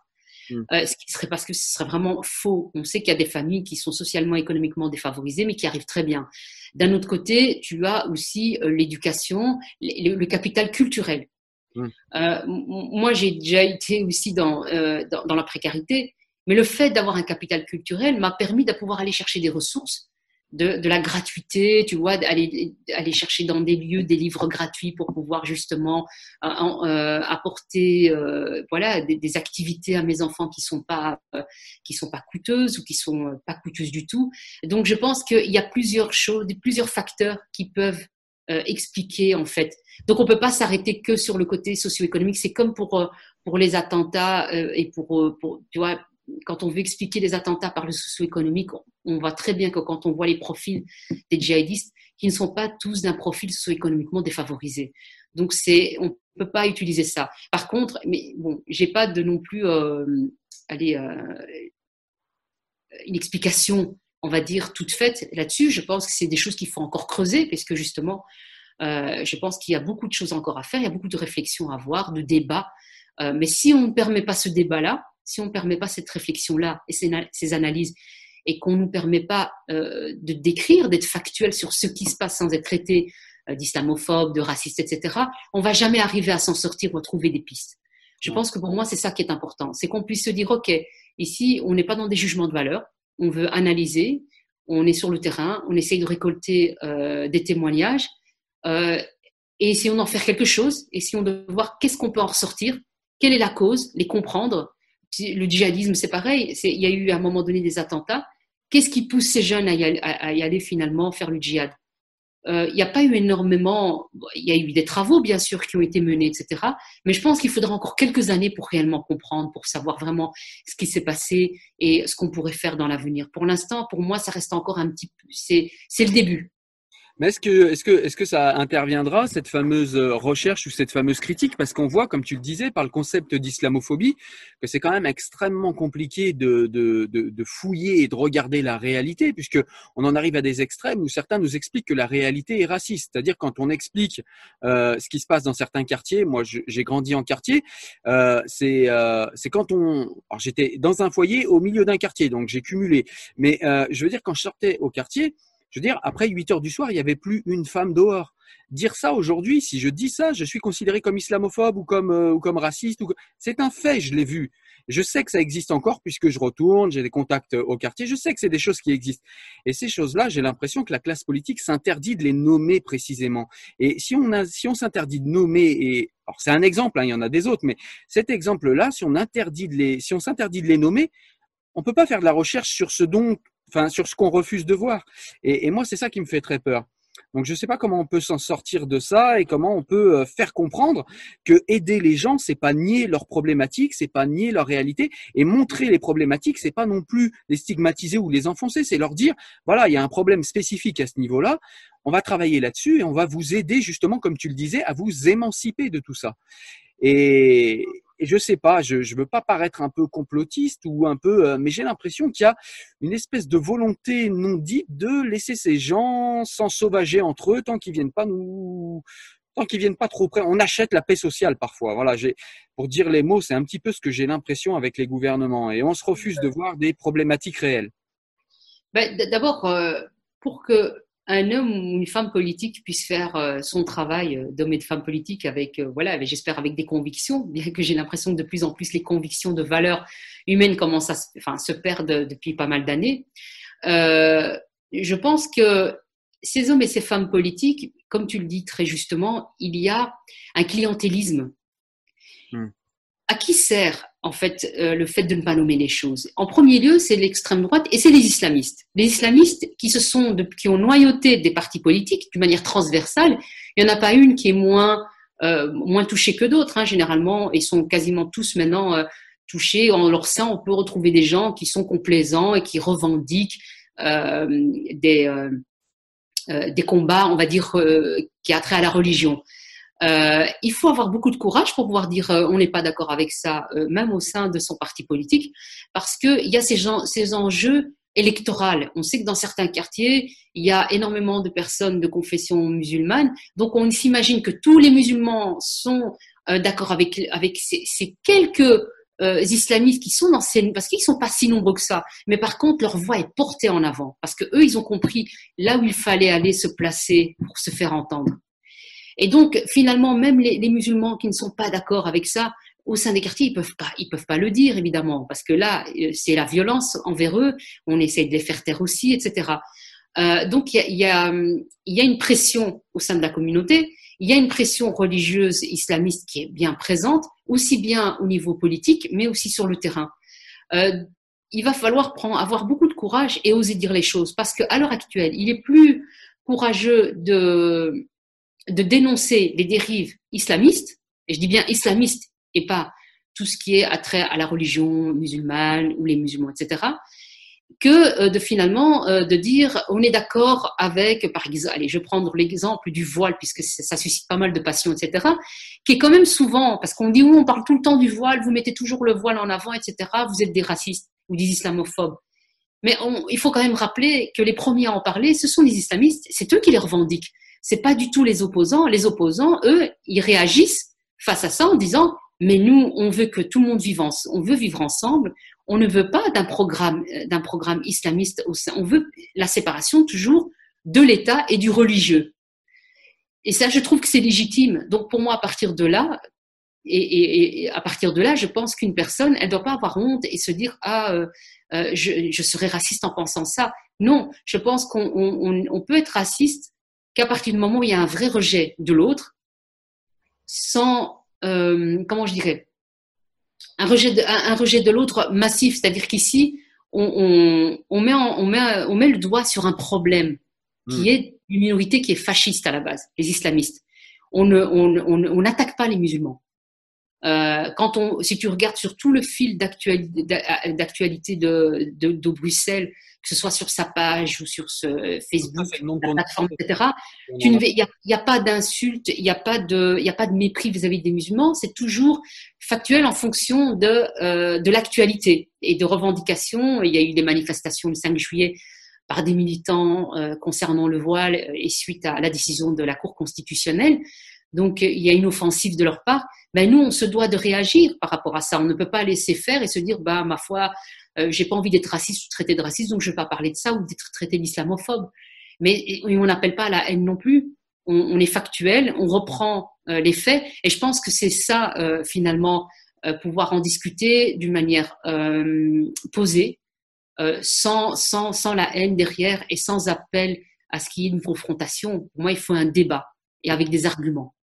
Hmm. Euh, ce qui serait parce que ce serait vraiment faux. On sait qu'il y a des familles qui sont socialement, économiquement défavorisées, mais qui arrivent très bien. D'un autre côté, tu as aussi euh, l'éducation, le, capital culturel. Hmm. Euh, moi, j'ai déjà été aussi dans, dans, dans, la précarité, mais le fait d'avoir un capital culturel m'a permis de pouvoir aller chercher des ressources de, de, la gratuité, tu vois, d'aller aller chercher dans des lieux des livres gratuits pour pouvoir justement euh, euh apporter euh, voilà des, des, activités à mes enfants qui sont pas euh, qui sont pas coûteuses ou qui sont euh, pas coûteuses du tout. Donc je pense qu'il y a plusieurs choses, plusieurs facteurs qui peuvent expliquer en fait. Donc on peut pas s'arrêter que sur le côté socio-économique. C'est comme pour pour les attentats et pour, pour tu vois quand on veut expliquer les attentats par le socio-économique, on voit très bien que quand on voit les profils des djihadistes, qui ne sont pas tous d'un profil socio-économiquement défavorisé. Donc c'est, on peut pas utiliser ça. Par contre, mais bon, j'ai pas de non plus, euh, allez, euh, une explication, on va dire toute faite là-dessus. Je pense que c'est des choses qu'il faut encore creuser, parce que justement, euh, je pense qu'il y a beaucoup de choses encore à faire, il y a beaucoup de réflexions à avoir, de débats. Mais si on ne permet pas ce débat-là, si on ne permet pas cette réflexion-là et ces, analyses, et qu'on ne nous permet pas euh, de décrire, d'être factuel sur ce qui se passe sans être traité euh, d'islamophobe, de raciste, etc., on va jamais arriver à s'en sortir ou à trouver des pistes. Je pense que pour moi, c'est ça qui est important. C'est qu'on puisse se dire, OK, ici, on n'est pas dans des jugements de valeur, on veut analyser, on est sur le terrain, on essaye de récolter euh, des témoignages, et essayons d'en faire quelque chose, essayons de voir qu'est-ce qu'on peut en ressortir, quelle est la cause, les comprendre, le djihadisme, c'est pareil. Il y a eu à un moment donné des attentats. Qu'est-ce qui pousse ces jeunes à y aller, finalement, faire le djihad? Euh, Il n'y a pas eu énormément. Il y a eu des travaux, bien sûr, qui ont été menés, etc. Mais je pense qu'il faudra encore quelques années pour réellement comprendre, pour savoir vraiment ce qui s'est passé et ce qu'on pourrait faire dans l'avenir. Pour l'instant, pour moi, ça reste encore un petit. C'est le début. Mais est-ce que, est-ce que, est-ce que ça interviendra cette fameuse euh, recherche ou cette fameuse critique? Parce qu'on voit, comme tu le disais, par le concept d'islamophobie, que c'est quand même extrêmement compliqué de, de, de, de, fouiller et de regarder la réalité, puisque on en arrive à des extrêmes où certains nous expliquent que la réalité est raciste. C'est-à-dire quand on explique euh, ce qui se passe dans certains quartiers. Moi, j'ai grandi en quartier. Euh, c'est, euh, c'est quand on, j'étais dans un foyer au milieu d'un quartier, donc j'ai cumulé. Mais euh, je veux dire, quand je sortais au quartier je veux dire, après 8 heures du soir, il n'y avait plus une femme dehors. Dire ça aujourd'hui, si je dis ça, je suis considéré comme islamophobe ou comme, euh, ou comme raciste. Ou... C'est un fait, je l'ai vu. Je sais que ça existe encore puisque je retourne, j'ai des contacts au quartier, je sais que c'est des choses qui existent. Et ces choses-là, j'ai l'impression que la classe politique s'interdit de les nommer précisément. Et si on, si on s'interdit de nommer, et alors c'est un exemple, hein, il y en a des autres, mais cet exemple-là, si on interdit de les, si on s'interdit de les nommer, on peut pas faire de la recherche sur ce dont enfin sur ce qu'on refuse de voir. Et, moi, c'est ça qui me fait très peur. Donc je ne sais pas comment on peut s'en sortir de ça et comment on peut euh, faire comprendre que aider les gens, c'est pas nier leurs problématiques, c'est pas nier leur réalité et montrer les problématiques, c'est pas non plus les stigmatiser ou les enfoncer, c'est leur dire voilà, il y a un problème spécifique à ce niveau-là, on va travailler là-dessus et on va vous aider justement comme tu le disais à vous émanciper de tout ça. Et, et je sais pas, je ne veux pas paraître un peu complotiste ou un peu, euh, mais j'ai l'impression qu'il y a une espèce de volonté non dite de laisser ces gens s'ensauvager entre eux tant qu'ils viennent pas nous, tant qu'ils viennent pas trop près. On achète la paix sociale parfois. Voilà, pour dire les mots, c'est un petit peu ce que j'ai l'impression avec les gouvernements et on se refuse de voir des problématiques réelles. Ben, D'abord, euh, pour que un homme ou une femme politique puisse faire euh, son travail euh, d'homme et de femme politique avec, euh, voilà, j'espère avec des convictions, [LAUGHS] bien que j'ai l'impression que de plus en plus les convictions de valeurs humaines commencent à enfin, se perdre depuis pas mal d'années. je pense que ces hommes et ces femmes politiques, comme tu le dis très justement, il y a un clientélisme. Hmm. À qui sert en fait euh, le fait de ne pas nommer les choses. En premier lieu, c'est l'extrême droite et c'est les islamistes. Les islamistes qui se sont qui ont noyauté des partis politiques d'une manière transversale. Il n'y en a pas une qui est moins euh, moins touchée que d'autres. Hein. Généralement, ils sont quasiment tous maintenant euh, touchés. En leur sein, on peut retrouver des gens qui sont complaisants et qui revendiquent des des combats, on va dire, qui a trait à la religion. Euh, il faut avoir beaucoup de courage pour pouvoir dire euh, on n'est pas d'accord avec ça, euh, même au sein de son parti politique, parce qu'il y a ces, gens, ces enjeux électoraux. On sait que dans certains quartiers, il y a énormément de personnes de confession musulmane, donc on s'imagine que tous les musulmans sont d'accord avec, avec ces, ces quelques islamistes qui sont dans ces parce qu'ils sont pas si nombreux que ça. Mais par contre leur voix est portée en avant parce que eux ils ont compris là où il fallait aller se placer pour se faire entendre et donc, finalement, même les, musulmans qui ne sont pas d'accord avec ça, au sein des quartiers, ils peuvent pas, ils peuvent pas le dire évidemment, parce que là, euh, c'est la violence envers eux. On essaie de les faire taire aussi, etc. Euh, donc, il y a, y, a, y a, une pression au sein de la communauté. Il y a une pression religieuse islamiste qui est bien présente, aussi bien au niveau politique, mais aussi sur le terrain. Euh, il va falloir prendre, avoir beaucoup de courage et oser dire les choses, parce qu'à l'heure actuelle, il est plus courageux de de dénoncer les dérives islamistes, et je dis bien islamistes et pas tout ce qui est attrait à la religion musulmane ou les musulmans, etc., que euh, de finalement euh, de dire on est d'accord avec, par exemple, allez, je vais prendre l'exemple du voile puisque ça suscite pas mal de passion, etc., qui est quand même souvent, parce qu'on dit on parle tout le temps du voile, vous mettez toujours le voile en avant, etc., vous êtes des racistes ou des islamophobes. Mais il faut quand même rappeler que les premiers à en parler, ce sont les islamistes, c'est eux qui les revendiquent c'est pas du tout les opposants. Les opposants, eux, ils réagissent face à ça en disant mais nous, on veut que tout le monde vive ensemble, on veut vivre ensemble. On ne veut pas d'un programme, euh, d'un programme islamiste. On veut la séparation toujours de l'État et du religieux. Et ça, je trouve que c'est légitime. Donc, pour moi, à partir de là, et, à partir de là, je pense qu'une personne, elle ne doit pas avoir honte et se dire ah, euh, euh, je, je, serais raciste en pensant ça. Non, je pense qu'on on, on peut être raciste qu'à partir du moment où il y a un vrai rejet de l'autre, sans, euh, comment je dirais, un rejet de, un, rejet de l'autre massif, c'est-à-dire qu'ici, on, on, on, met on, met, on met le doigt sur un problème qui hmm. est une minorité qui est fasciste à la base, les islamistes. On n'attaque on, on, pas les musulmans. Euh, quand on, si tu regardes sur tout le fil d'actualité de, de, de, Bruxelles, que ce soit sur sa page ou sur ce Facebook, la plateforme, etc., il n'y a, y a, pas d'insulte, il n'y a pas de, a pas de mépris vis-à-vis des musulmans. C'est toujours factuel en fonction de euh, de l'actualité et de revendications. Il y a eu des manifestations le 5 juillet par des militants euh, concernant le voile et suite à la décision de la Cour constitutionnelle. Donc il y a une offensive de leur part. Mais nous, on se doit de réagir par rapport à ça. On ne peut pas laisser faire et se dire, bah ma foi, euh, j'ai pas envie d'être raciste ou traité de raciste, donc je vais pas parler de ça ou d'être traité d'islamophobe. Mais on n'appelle pas à la haine non plus. On, on est factuel, on reprend euh, les faits, et je pense que c'est ça euh, finalement pouvoir en discuter d'une manière posée, sans, sans, sans la haine derrière et sans appel à ce qu'il y ait une confrontation. Pour moi, il faut un débat et avec des arguments.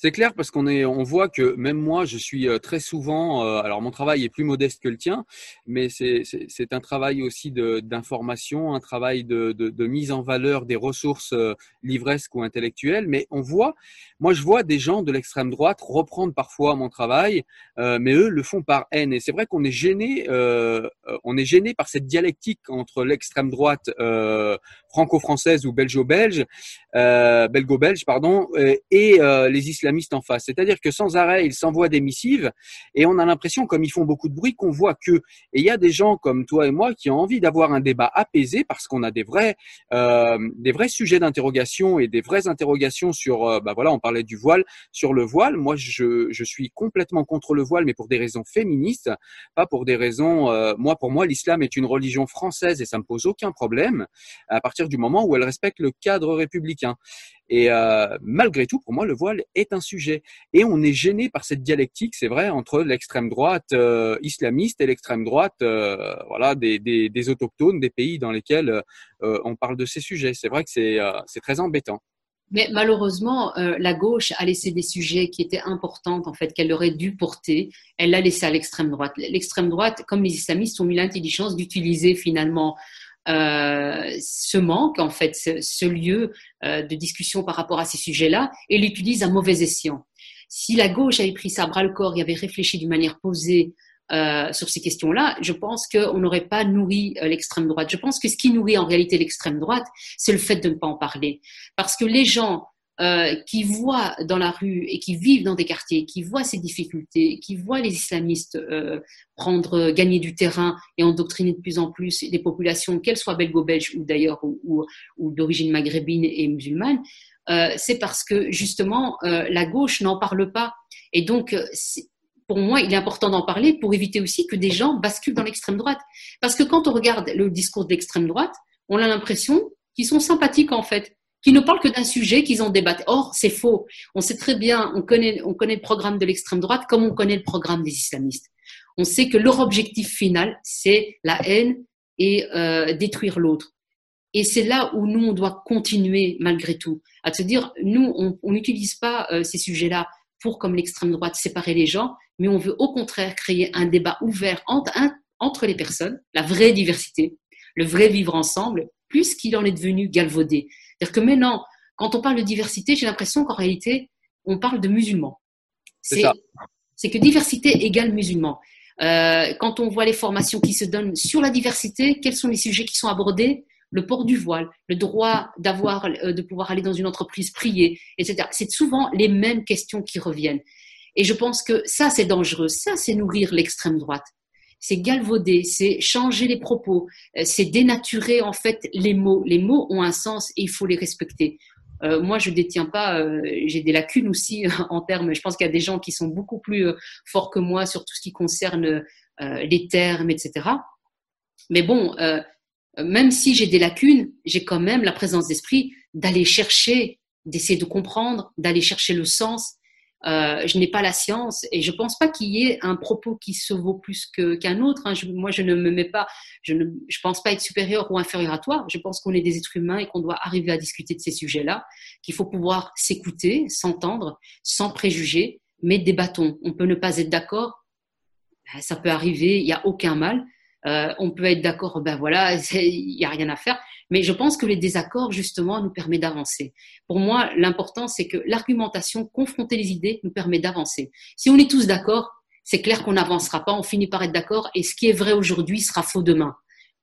C'est clair parce qu'on est, on voit que même moi, je suis euh, très souvent. Euh, alors mon travail est plus modeste que le tien, mais c'est un travail aussi d'information, un travail de, de, de, mise en valeur des ressources euh, livresques ou intellectuelles. Mais on voit, moi je vois des gens de l'extrême droite reprendre parfois mon travail, mais eux le font par haine. Et c'est vrai qu'on est gêné, on est gêné par cette dialectique entre l'extrême droite franco-française ou belgeo-belge, belgo-belge pardon, et les islamistes en face. C'est-à-dire que sans arrêt, ils s'envoient des missives et on a l'impression, comme ils font beaucoup de bruit, qu'on voit que. Et il y a des gens comme toi et moi qui ont envie d'avoir un débat apaisé parce qu'on a des vrais, euh, des vrais sujets d'interrogation et des vraies interrogations sur, euh, bah voilà, on parlait du voile, sur le voile. Moi, je, je suis complètement contre le voile, mais pour des raisons féministes, pas pour des raisons. Euh, moi, pour moi, l'islam est une religion française et ça me pose aucun problème à partir du moment où elle respecte le cadre républicain. Et euh, malgré tout, pour moi, le voile est un sujet. Et on est gêné par cette dialectique, c'est vrai, entre l'extrême droite euh, islamiste et l'extrême droite, euh, voilà, des, des, autochtones, des pays dans lesquels on parle de ces sujets. C'est vrai que c'est c'est très embêtant. Mais malheureusement, la gauche a laissé des sujets qui étaient importants, en fait, qu'elle aurait dû porter. Elle l'a laissé à l'extrême droite. L'extrême droite, comme les islamistes, ont eu l'intelligence d'utiliser finalement euh, ce manque, en fait, ce, lieu euh, de discussion par rapport à ces sujets-là, et l'utilise à mauvais escient. Si la gauche avait pris ça à bras le corps et avait réfléchi d'une manière posée euh, sur ces questions-là, je pense qu'on n'aurait pas nourri l'extrême droite. Je pense que ce qui nourrit en réalité l'extrême droite, c'est le fait de ne pas en parler. Parce que les gens euh, qui voient dans la rue et qui vivent dans des quartiers, qui voient ces difficultés, qui voient les islamistes euh, prendre, euh, gagner du terrain et endoctriner de plus en plus des populations, qu'elles soient belgo-belges ou d'ailleurs ou, d'origine maghrébine et musulmane, c'est parce que justement la gauche n'en parle pas. Et donc, pour moi, il est important d'en parler pour éviter aussi que des gens basculent dans l'extrême droite. Parce que quand on regarde le discours d'extrême droite, on a l'impression qu'ils sont sympathiques en fait qui ne parlent que d'un sujet qu'ils ont débattu. Or, c'est faux. On sait très bien, on connaît, on connaît le programme de l'extrême droite comme on connaît le programme des islamistes. On sait que leur objectif final, c'est la haine et euh, détruire l'autre. Et c'est là où nous, on doit continuer malgré tout, à se dire, nous, on n'utilise pas euh, ces sujets-là pour, comme l'extrême droite, séparer les gens, mais on veut au contraire créer un débat ouvert entre, entre les personnes, la vraie diversité, le vrai vivre ensemble, plus qu'il en est devenu galvaudé. C'est-à-dire que maintenant, quand on parle de diversité, j'ai l'impression qu'en réalité, on parle de musulmans. C'est que diversité égale musulmans. Euh, quand on voit les formations qui se donnent sur la diversité, quels sont les sujets qui sont abordés? Le port du voile, le droit d'avoir, euh, de pouvoir aller dans une entreprise, prier, etc. C'est souvent les mêmes questions qui reviennent. Et je pense que ça, c'est dangereux. Ça, c'est nourrir l'extrême droite c'est galvauder, c'est changer les propos, euh, c'est dénaturer en fait les mots. Les mots ont un sens et il faut les respecter. Euh, moi, je détiens pas, euh, j'ai des lacunes aussi [LAUGHS] en termes. Je pense qu'il y a des gens qui sont beaucoup plus forts que moi sur tout ce qui concerne les termes, etc. Mais bon, même si j'ai des lacunes, j'ai quand même la présence d'esprit d'aller chercher, d'essayer de comprendre, d'aller chercher le sens euh, je n'ai pas la science et je pense pas qu'il y ait un propos qui se vaut plus qu'un autre. Hein. moi, je ne me mets pas, je ne je pense pas être supérieur ou inférieur à toi. Je pense qu'on est des êtres humains et qu'on doit arriver à discuter de ces sujets-là, qu'il faut pouvoir s'écouter, s'entendre, sans préjugés, mais débattons. On peut ne pas être d'accord, ben, ça peut arriver, il n'y a aucun mal. Euh, on peut être d'accord, ben voilà, [LAUGHS] il n'y a rien à faire. Mais je pense que les désaccords, justement, nous permettent d'avancer. Pour moi, l'important, c'est que l'argumentation, confronter les idées, nous permet d'avancer. Si on est tous d'accord, c'est clair qu'on n'avancera pas, on finit par être d'accord, et ce qui est vrai aujourd'hui sera faux demain.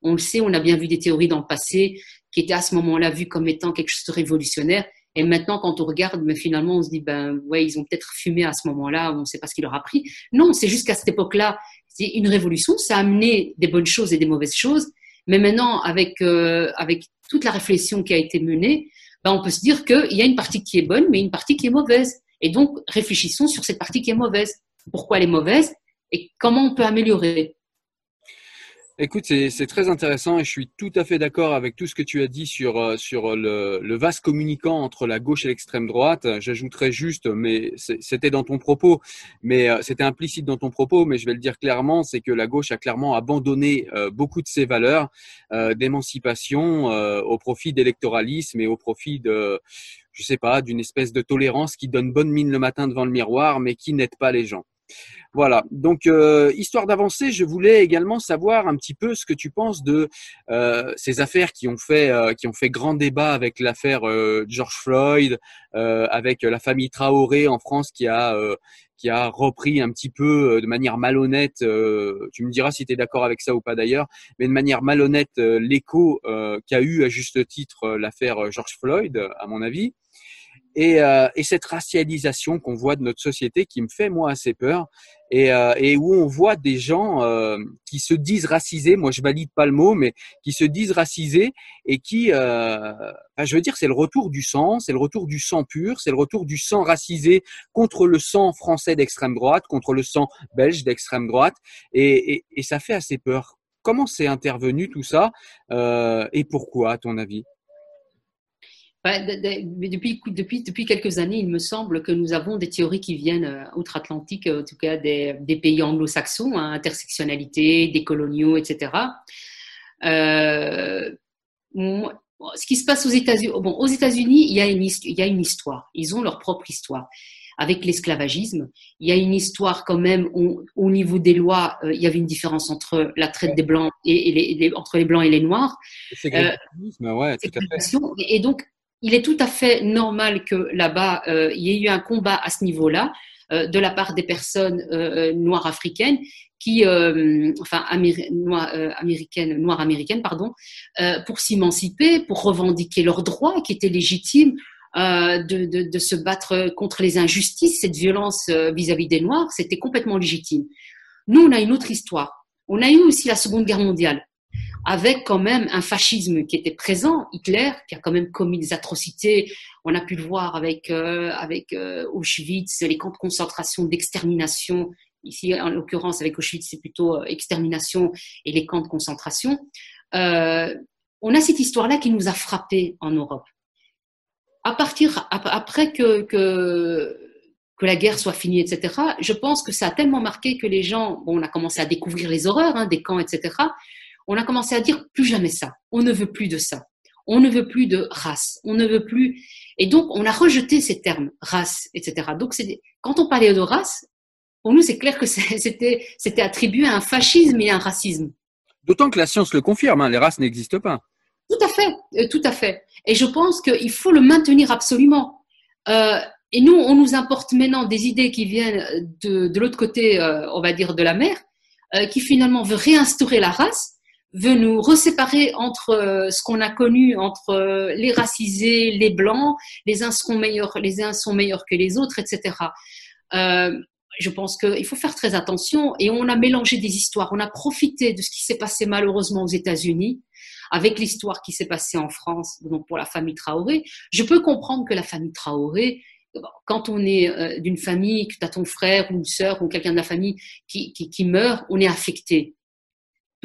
On le sait, on a bien vu des théories dans le passé qui étaient à ce moment-là vues comme étant quelque chose de révolutionnaire. Et maintenant, quand on regarde, mais finalement, on se dit, ben ouais, ils ont peut-être fumé à ce moment-là, on ne sait pas ce qui leur a pris. Non, c'est juste qu'à cette époque-là, c'est une révolution, ça a amené des bonnes choses et des mauvaises choses. Mais maintenant, avec euh, avec toute la réflexion qui a été menée, ben, on peut se dire qu'il y a une partie qui est bonne, mais une partie qui est mauvaise. Et donc, réfléchissons sur cette partie qui est mauvaise. Pourquoi elle est mauvaise et comment on peut améliorer. Écoute, c'est très intéressant et je suis tout à fait d'accord avec tout ce que tu as dit sur, euh, sur le, le vaste communicant entre la gauche et l'extrême droite. J'ajouterais juste, mais c'était dans ton propos, mais euh, c'était implicite dans ton propos, mais je vais le dire clairement, c'est que la gauche a clairement abandonné euh, beaucoup de ses valeurs d'émancipation au profit d'électoralisme et au profit de, je sais pas, d'une espèce de tolérance qui donne bonne mine le matin devant le miroir, mais qui n'aide pas les gens. Voilà. Donc, euh, histoire d'avancer, je voulais également savoir un petit peu ce que tu penses de euh, ces affaires qui ont fait euh, qui ont fait grand débat avec l'affaire George Floyd, avec la famille Traoré en France qui a qui a repris un petit peu de manière malhonnête, tu me diras si tu es d'accord avec ça ou pas d'ailleurs, mais de manière malhonnête l'écho qu'a eu à juste titre l'affaire George Floyd, à mon avis et, euh, et cette racialisation qu'on voit de notre société qui me fait moi assez peur. Et, euh, et où on voit des gens euh, qui se disent racisés, moi je valide pas le mot, mais qui se disent racisés et qui, euh, je veux dire, c'est le retour du sang, c'est le retour du sang pur, c'est le retour du sang racisé contre le sang français d'extrême droite, contre le sang belge d'extrême droite, et, et, et, ça fait assez peur. Comment c'est intervenu tout ça euh, et pourquoi, à ton avis? Depuis, depuis, depuis quelques années, il me semble que nous avons des théories qui viennent euh, outre-Atlantique, en tout cas des, des pays anglo-saxons, hein, intersectionnalité, des coloniaux, etc. Euh, ce qui se passe aux États-Unis, bon, aux États-Unis, il, y a une, il y a une histoire. Ils ont leur propre histoire. Avec l'esclavagisme, il y a une histoire quand même au niveau des lois. Euh, il y avait une différence entre la traite des blancs et, les, entre les blancs et les noirs. Euh, ouais, tout à fait. Et donc, il est tout à fait normal que là-bas, euh, il y ait eu un combat à ce niveau-là euh, de la part des personnes euh, noires africaines qui, enfin noires américaines, noires américaines, pardon, pour s'émanciper, pour revendiquer leurs droits qui étaient légitimes, de, de, se battre contre les injustices, cette violence vis-à-vis des Noirs, c'était complètement légitime. Nous, on a une autre histoire. On a eu aussi la Seconde Guerre mondiale avec quand même un fascisme qui était présent, Hitler, qui a quand même commis des atrocités. On a pu le voir avec, euh, euh, Auschwitz, les camps de concentration, d'extermination. Ici, en l'occurrence, avec Auschwitz, c'est plutôt euh, extermination et les camps de concentration. on a cette histoire-là qui nous a frappés en Europe. À partir, après que, que, que la guerre soit finie, etc., je pense que ça a tellement marqué que les gens, bon, on a commencé à découvrir les horreurs hein, des camps, etc., on a commencé à dire plus jamais ça. On ne veut plus de ça. On ne veut plus de race. On ne veut plus. Et donc, on a rejeté ces termes, race, etc. Donc, quand on parlait de race, pour nous, c'est clair que [LAUGHS] c'était, c'était attribué à un fascisme et à un racisme. D'autant que la science le confirme, hein, les races n'existent pas. Tout à fait, euh, tout à fait. Et je pense qu'il faut le maintenir absolument. Euh, et nous, on nous importe maintenant des idées qui viennent de, de l'autre côté, euh, on va dire, de la mer, qui finalement veut réinstaurer la race veut nous reséparer entre euh, ce qu'on a connu entre euh, les racisés, les blancs, les uns sont meilleurs, les uns sont meilleurs que les autres, etc. Euh, je pense qu'il faut faire très attention et on a mélangé des histoires. On a profité de ce qui s'est passé malheureusement aux États-Unis avec l'histoire qui s'est passée en France, donc pour la famille Traoré. Je peux comprendre que la famille Traoré, quand on est d'une famille, que tu as ton frère ou une sœur ou quelqu'un de la famille qui, qui, qui meurt, on est affecté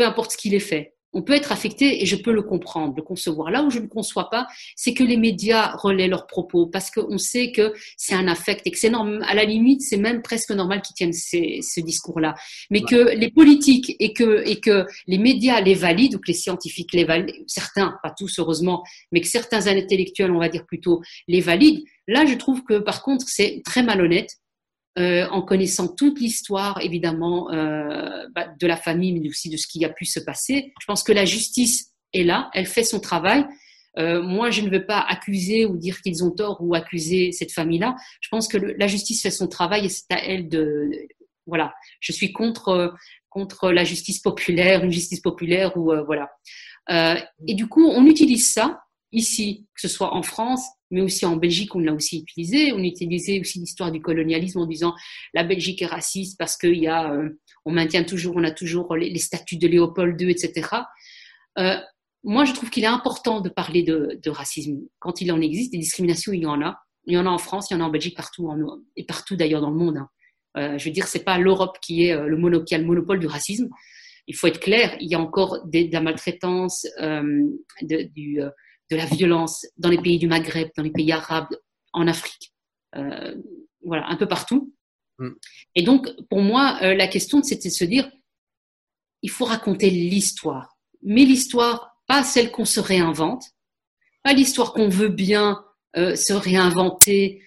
peu importe ce qu'il est fait. On peut être affecté et je peux le comprendre, le concevoir. Là où je ne conçois pas, c'est que les médias relaient leurs propos parce qu'on sait que c'est un affect et que c'est normal. À la limite, c'est même presque normal qu'ils tiennent ce discours-là. Mais que les politiques et que, et que les médias les valident ou que les scientifiques les valident, certains, pas tous heureusement, mais que certains intellectuels, on va dire plutôt, les valident. Là, je trouve que par contre, c'est très malhonnête euh, en connaissant toute l'histoire, évidemment, euh, bah, de la famille, mais aussi de ce qui a pu se passer. Je pense que la justice est là, elle fait son travail. Euh, moi, je ne veux pas accuser ou dire qu'ils ont tort ou accuser cette famille-là. Je pense que la justice fait son travail et c'est à elle de. Voilà, je suis contre contre la justice populaire, une justice populaire ou voilà. et du coup, on utilise ça ici, que ce soit en France, mais aussi en Belgique, on l'a aussi utilisé. On utilisait aussi l'histoire du colonialisme en disant la Belgique est raciste parce qu'il y a, euh, on maintient toujours, on a toujours les, statuts de Léopold II, etc. Euh, moi, je trouve qu'il est important de parler de, racisme quand il en existe. Des discriminations, il y en a. Il y en a en France, il y en a en Belgique, partout et partout d'ailleurs dans le monde. Hein. Euh, je veux dire, c'est pas l'Europe qui est le monopole, le monopole du racisme. Il faut être clair, il y a encore de la maltraitance, du de la violence dans les pays du Maghreb, dans les pays arabes, en Afrique, euh, voilà, un peu partout. Mm. Et donc, pour moi, euh, la question, c'était de se dire, il faut raconter l'histoire, mais l'histoire, pas celle qu'on se réinvente, pas l'histoire qu'on veut bien euh, se réinventer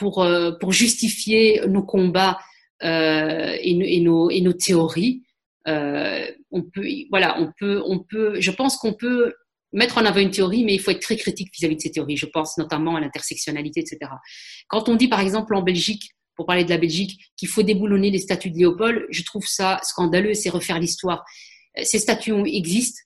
pour, pour justifier nos combats et, nos, et nos théories. on peut, voilà, on peut, on peut, je pense qu'on peut mettre en avant une théorie, mais il faut être très critique vis-à-vis de ces théories. Je pense notamment à l'intersectionnalité, etc. Quand on dit, par exemple, en Belgique, pour parler de la Belgique, qu'il faut déboulonner les statuts de Léopold, je trouve ça scandaleux, c'est refaire l'histoire. Ces statuts existent.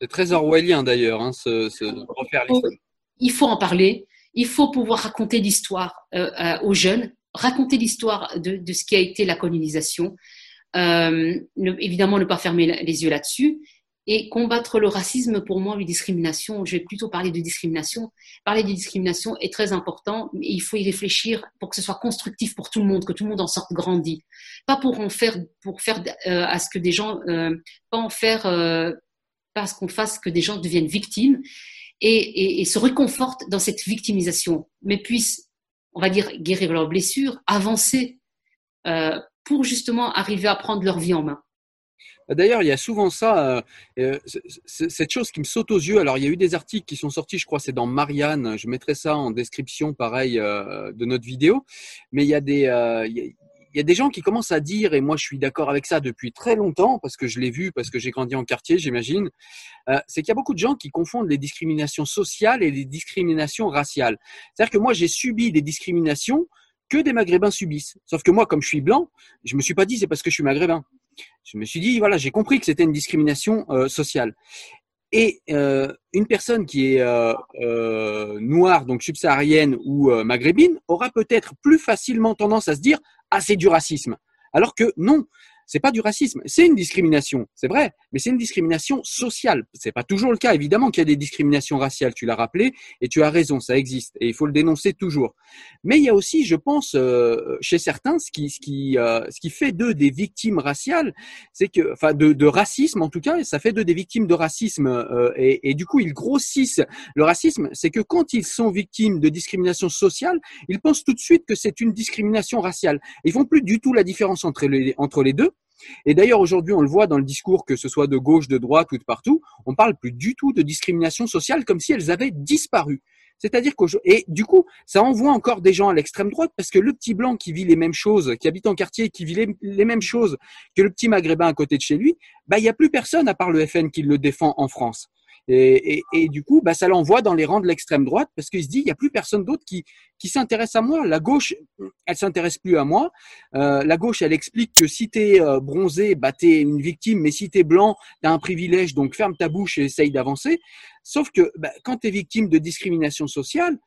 C'est très orwellien d'ailleurs, hein, ce, ce, refaire l'histoire. Il faut en parler, il faut pouvoir raconter l'histoire euh, euh, aux jeunes, raconter l'histoire de, de, ce qui a été la colonisation. Euh, ne, évidemment, ne pas fermer les yeux là-dessus et combattre le racisme, pour moi, les discriminations, je vais plutôt parler de discrimination. Parler de discrimination est très important, mais il faut y réfléchir pour que ce soit constructif pour tout le monde, que tout le monde en sorte grandi. Pas pour en faire, pour faire euh, à ce que des gens, euh, pas en faire, euh, pas ce qu'on fasse que des gens deviennent victimes et, et, et, se réconfortent dans cette victimisation, mais puissent, on va dire, guérir leurs blessures, avancer euh, pour justement arriver à prendre leur vie en main. D'ailleurs, il y a souvent ça, euh, euh, cette chose qui me saute aux yeux. Alors, il y a eu des articles qui sont sortis, je crois, c'est dans Marianne. Je mettrai ça en description, pareil, euh, de notre vidéo. Mais il y a des, il y a des gens qui commencent à dire, et moi je suis d'accord avec ça depuis très longtemps, parce que je l'ai vu, parce que j'ai grandi en quartier, j'imagine, c'est qu'il y a beaucoup de gens qui confondent les discriminations sociales et les discriminations raciales. C'est-à-dire que moi j'ai subi des discriminations que des Maghrébins subissent. Sauf que moi, comme je suis blanc, je me suis pas dit c'est parce que je suis Maghrébin. Je me suis dit, voilà, j'ai compris que c'était une discrimination euh, sociale. Et euh, une personne qui est euh, noire, donc subsaharienne ou maghrébine, aura peut-être plus facilement tendance à se dire, ah, c'est du racisme. Alors que non, c'est pas du racisme, c'est une discrimination, c'est vrai, mais c'est une discrimination sociale. C'est pas toujours le cas, évidemment qu'il y a des discriminations raciales, tu l'as rappelé, et tu as raison, ça existe, et il faut le dénoncer toujours. Mais il y a aussi, je pense, euh, chez certains, ce qui, ce qui, euh, ce qui fait d'eux des victimes raciales, c'est que, enfin, de, de, racisme en tout cas, ça fait d'eux des victimes de racisme, euh, et, et, du coup, ils grossissent le racisme. C'est que quand ils sont victimes de discrimination sociale, ils pensent tout de suite que c'est une discrimination raciale. Ils font plus du tout la différence entre les, entre les deux. Et d'ailleurs, aujourd'hui, on le voit dans le discours, que ce soit de gauche, de droite ou de partout, on parle plus du tout de discrimination sociale comme si elles avaient disparu. C'est-à-dire que et du coup, ça envoie encore des gens à l'extrême droite parce que le petit blanc qui vit les mêmes choses, qui habite en quartier, qui vit les, mêmes choses que le petit maghrébin à côté de chez lui, bah il y a plus personne à part le FN qui le défend en France. Et, et, du coup, bah, ça l'envoie dans les rangs de l'extrême droite parce qu'il se dit, il n'y a plus personne d'autre qui, qui s'intéresse à moi. La gauche, elle s'intéresse plus à moi. Euh, la gauche, elle explique que si tu es euh, bronzé, bah, tu es une victime, mais si tu es blanc, tu as un privilège, donc ferme ta bouche et essaye d'avancer. Sauf que bah, quand tu es victime de discrimination sociale,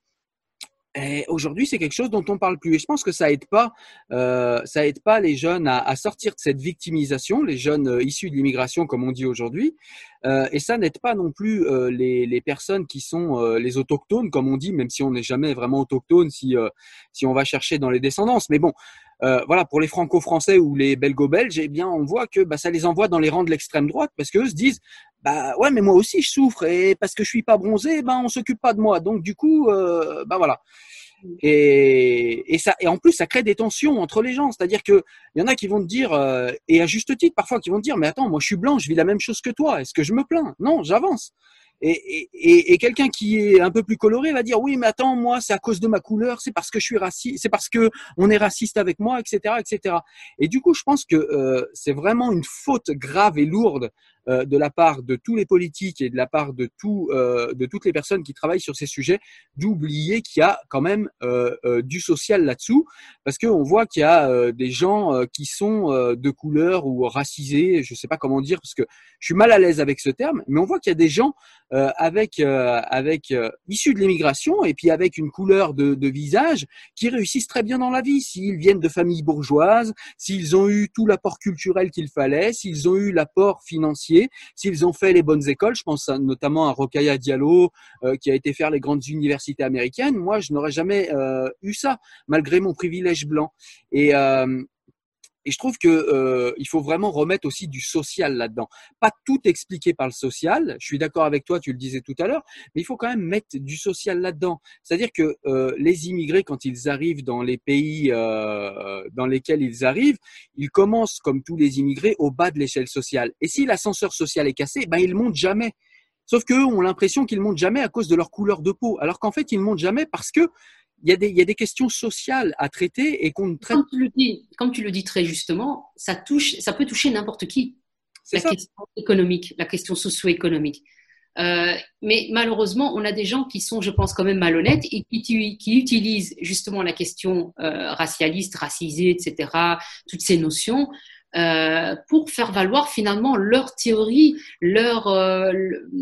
aujourd'hui, c'est quelque chose dont on parle plus. Et je pense que ça aide pas, euh, ça aide pas les jeunes à, à, sortir de cette victimisation, les jeunes euh, issus de l'immigration, comme on dit aujourd'hui. Euh, et ça n'aide pas non plus euh, les, les, personnes qui sont euh, les autochtones, comme on dit, même si on n'est jamais vraiment autochtone, si si on va chercher dans les descendances. Mais bon, voilà, pour les franco-français ou les belgo-belges, eh bien, on voit que bah, ça les envoie dans les rangs de l'extrême droite parce qu'eux se disent bah ouais mais moi aussi je souffre. Et parce que je suis pas bronzé ben on s'occupe pas de moi. Donc du coup euh, bah voilà. Et, et ça et en plus ça crée des tensions entre les gens. C'est-à-dire que il y en a qui vont te dire euh, et à juste titre parfois qui vont te dire mais attends moi je suis blanc je vis la même chose que toi. Est-ce que je me plains? Non j'avance. Et, et, et quelqu'un qui est un peu plus coloré va dire oui, mais attends, moi, c'est à cause de ma couleur, c'est parce que je suis raciste, c'est parce que on est raciste avec moi, etc., etc. Et du coup, je pense que euh, c'est vraiment une faute grave et lourde euh, de la part de tous les politiques et de la part de, tout, euh, de toutes les personnes qui travaillent sur ces sujets, d'oublier qu'il y a quand même euh, du social là-dessous, parce qu'on voit qu'il y a des gens qui sont de couleur ou racisés, je ne sais pas comment dire, parce que je suis mal à l'aise avec ce terme, mais on voit qu'il y a des gens avec, avec issus de l'immigration et puis avec une couleur de, de visage qui réussissent très bien dans la vie, s'ils viennent de familles bourgeoises, s'ils ont eu tout l'apport culturel qu'il fallait, s'ils ont eu l'apport financier s'ils ont fait les bonnes écoles, je pense notamment à Rokaya Diallo euh, qui a été faire les grandes universités américaines. Moi, je n'aurais jamais euh, eu ça malgré mon privilège blanc. Et euh, et je trouve que euh, il faut vraiment remettre aussi du social là-dedans. Pas tout expliquer par le social. Je suis d'accord avec toi, tu le disais tout à l'heure, mais il faut quand même mettre du social là-dedans. C'est-à-dire que euh, les immigrés, quand ils arrivent dans les pays euh, dans lesquels ils arrivent, ils commencent comme tous les immigrés au bas de l'échelle sociale. Et si l'ascenseur social est cassé, ben ils montent jamais. Sauf qu'eux ont l'impression qu'ils montent jamais à cause de leur couleur de peau, alors qu'en fait ils montent jamais parce que il y, a des, il y a des questions sociales à traiter et qu'on traite. Comme tu, le dis, comme tu le dis très justement, ça, touche, ça peut toucher n'importe qui. La question économique, la question socio-économique. Euh, mais malheureusement, on a des gens qui sont, je pense, quand même malhonnêtes et qui, qui utilisent justement la question euh, racialiste, racisée, etc., toutes ces notions, euh, pour faire valoir finalement leur théorie, leur euh,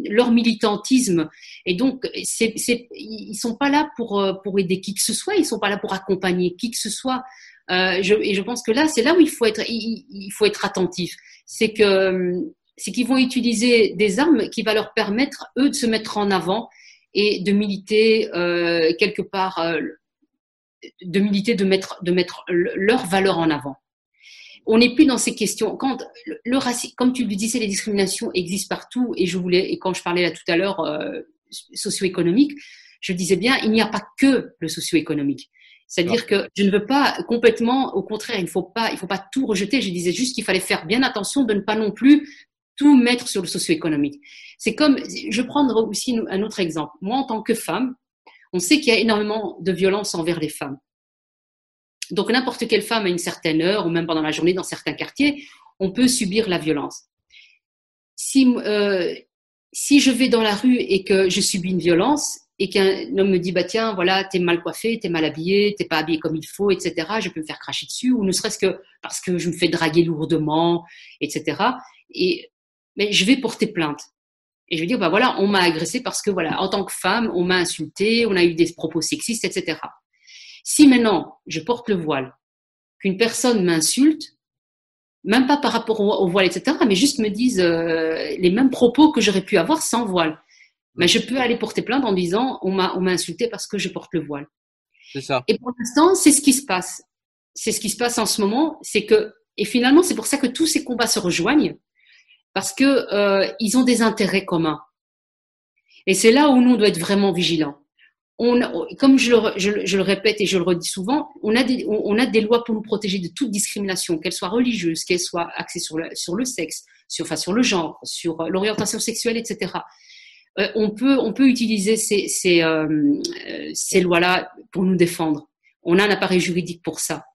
leur militantisme. Et donc, c'est, c'est, ils sont pas là pour euh, pour aider qui que ce soit, ils sont pas là pour accompagner qui que ce soit. Euh, je, et je pense que là, c'est là où il faut être il, il faut être attentif. C'est que c'est qu'ils vont utiliser des armes qui va leur permettre eux de se mettre en avant et de militer euh, quelque part, de militer, de mettre de mettre leur valeur en avant on n'est plus dans ces questions. Quand le, racisme, comme tu le disais, les discriminations existent partout. Et je voulais, et quand je parlais là tout à l'heure euh, socio-économique, je disais bien, il n'y a pas que le socio-économique. C'est-à-dire que je ne veux pas complètement, au contraire, il ne faut pas, il faut pas tout rejeter. Je disais juste qu'il fallait faire bien attention de ne pas non plus tout mettre sur le socio-économique. C'est comme, je prendre aussi un autre exemple. Moi, en tant que femme, on sait qu'il y a énormément de violence envers les femmes. Donc n'importe quelle femme à une certaine heure ou même pendant la journée dans certains quartiers, on peut subir la violence. Si, euh, si je vais dans la rue et que je subis une violence et qu'un homme me dit bah tiens voilà t'es mal coiffé, t'es mal habillé, t'es pas habillé comme il faut, etc. Je peux me faire cracher dessus ou ne serait-ce que parce que je me fais draguer lourdement, etc. Et mais je vais porter plainte. Et je vais dire bah voilà on m'a agressé parce que voilà en tant que femme on m'a insulté, on a eu des propos sexistes, etc. Si maintenant je porte le voile, qu'une personne m'insulte, même pas par rapport au, voile, etc., mais juste me dise euh, les mêmes propos que j'aurais pu avoir sans voile, mais je peux aller porter plainte en disant on m'a on m'a insulté parce que je porte le voile. C'est ça. Et pour l'instant, c'est ce qui se passe. C'est ce qui se passe en ce moment, c'est que et finalement c'est pour ça que tous ces combats se rejoignent parce que euh, ils ont des intérêts communs. Et c'est là où nous on doit être vraiment vigilants comme je le, répète et je le redis souvent, on a, des, lois pour nous protéger de toute discrimination, qu'elle soit religieuse, qu'elle soit axée sur le, sexe, sur, le genre, sur euh, l'orientation sexuelle, etc. Euh, on, peut, utiliser euh, ces lois-là pour nous défendre. On a un appareil juridique pour ça.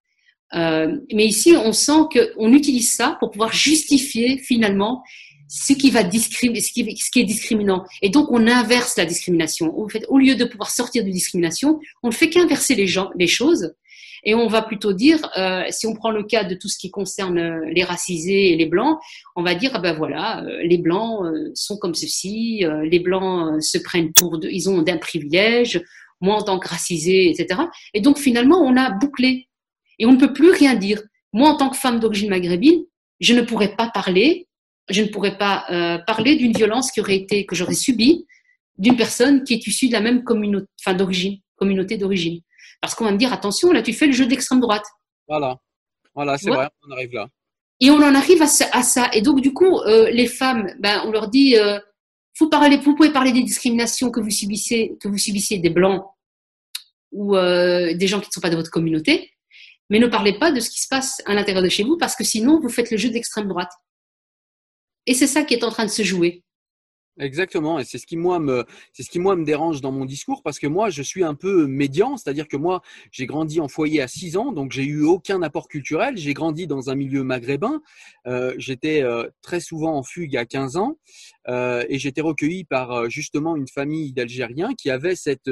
mais ici, on sent qu'on utilise ça pour pouvoir justifier finalement ce qui va ce qui, est discriminant. Et donc, on inverse la discrimination. Fait, au lieu de pouvoir sortir de discrimination, on ne fait qu'inverser les, gens, les choses. Et on va plutôt dire, euh, si on prend le cas de tout ce qui concerne euh, les racisés et les blancs, on va dire, ah ben voilà, euh, les blancs euh, sont comme ceci, les blancs se prennent pour de, ils ont d'un privilège, moi en tant que racisé, etc. Et donc finalement, on a bouclé. Et on ne peut plus rien dire. Moi, en tant que femme d'origine maghrébine, je ne pourrais pas parler je ne pourrais pas euh, parler d'une violence qui aurait été que j'aurais subie d'une personne qui est issue de la même communauté, enfin d'origine, communauté d'origine. Parce qu'on va me dire attention, là tu fais le jeu d'extrême droite. Voilà, voilà, c'est vrai, on arrive là. Et on en arrive à ça. Et donc du coup, euh, les femmes, ben on leur dit, euh, vous parlez, vous pouvez parler des discriminations que vous subissez, que vous subissez des blancs ou euh, des gens qui ne sont pas de votre communauté, mais ne parlez pas de ce qui se passe à l'intérieur de chez vous parce que sinon vous faites le jeu d'extrême droite. Et c'est ça qui est en train de se jouer. Exactement, et c'est ce qui moi me c'est ce qui moi me dérange dans mon discours parce que moi je suis un peu médian, c'est-à-dire que moi j'ai grandi en foyer à 6 ans, donc j'ai eu aucun apport culturel. J'ai grandi dans un milieu maghrébin, euh, j'étais euh, très souvent en fugue à 15 ans euh, et j'étais recueilli par justement une famille d'Algériens qui avait cette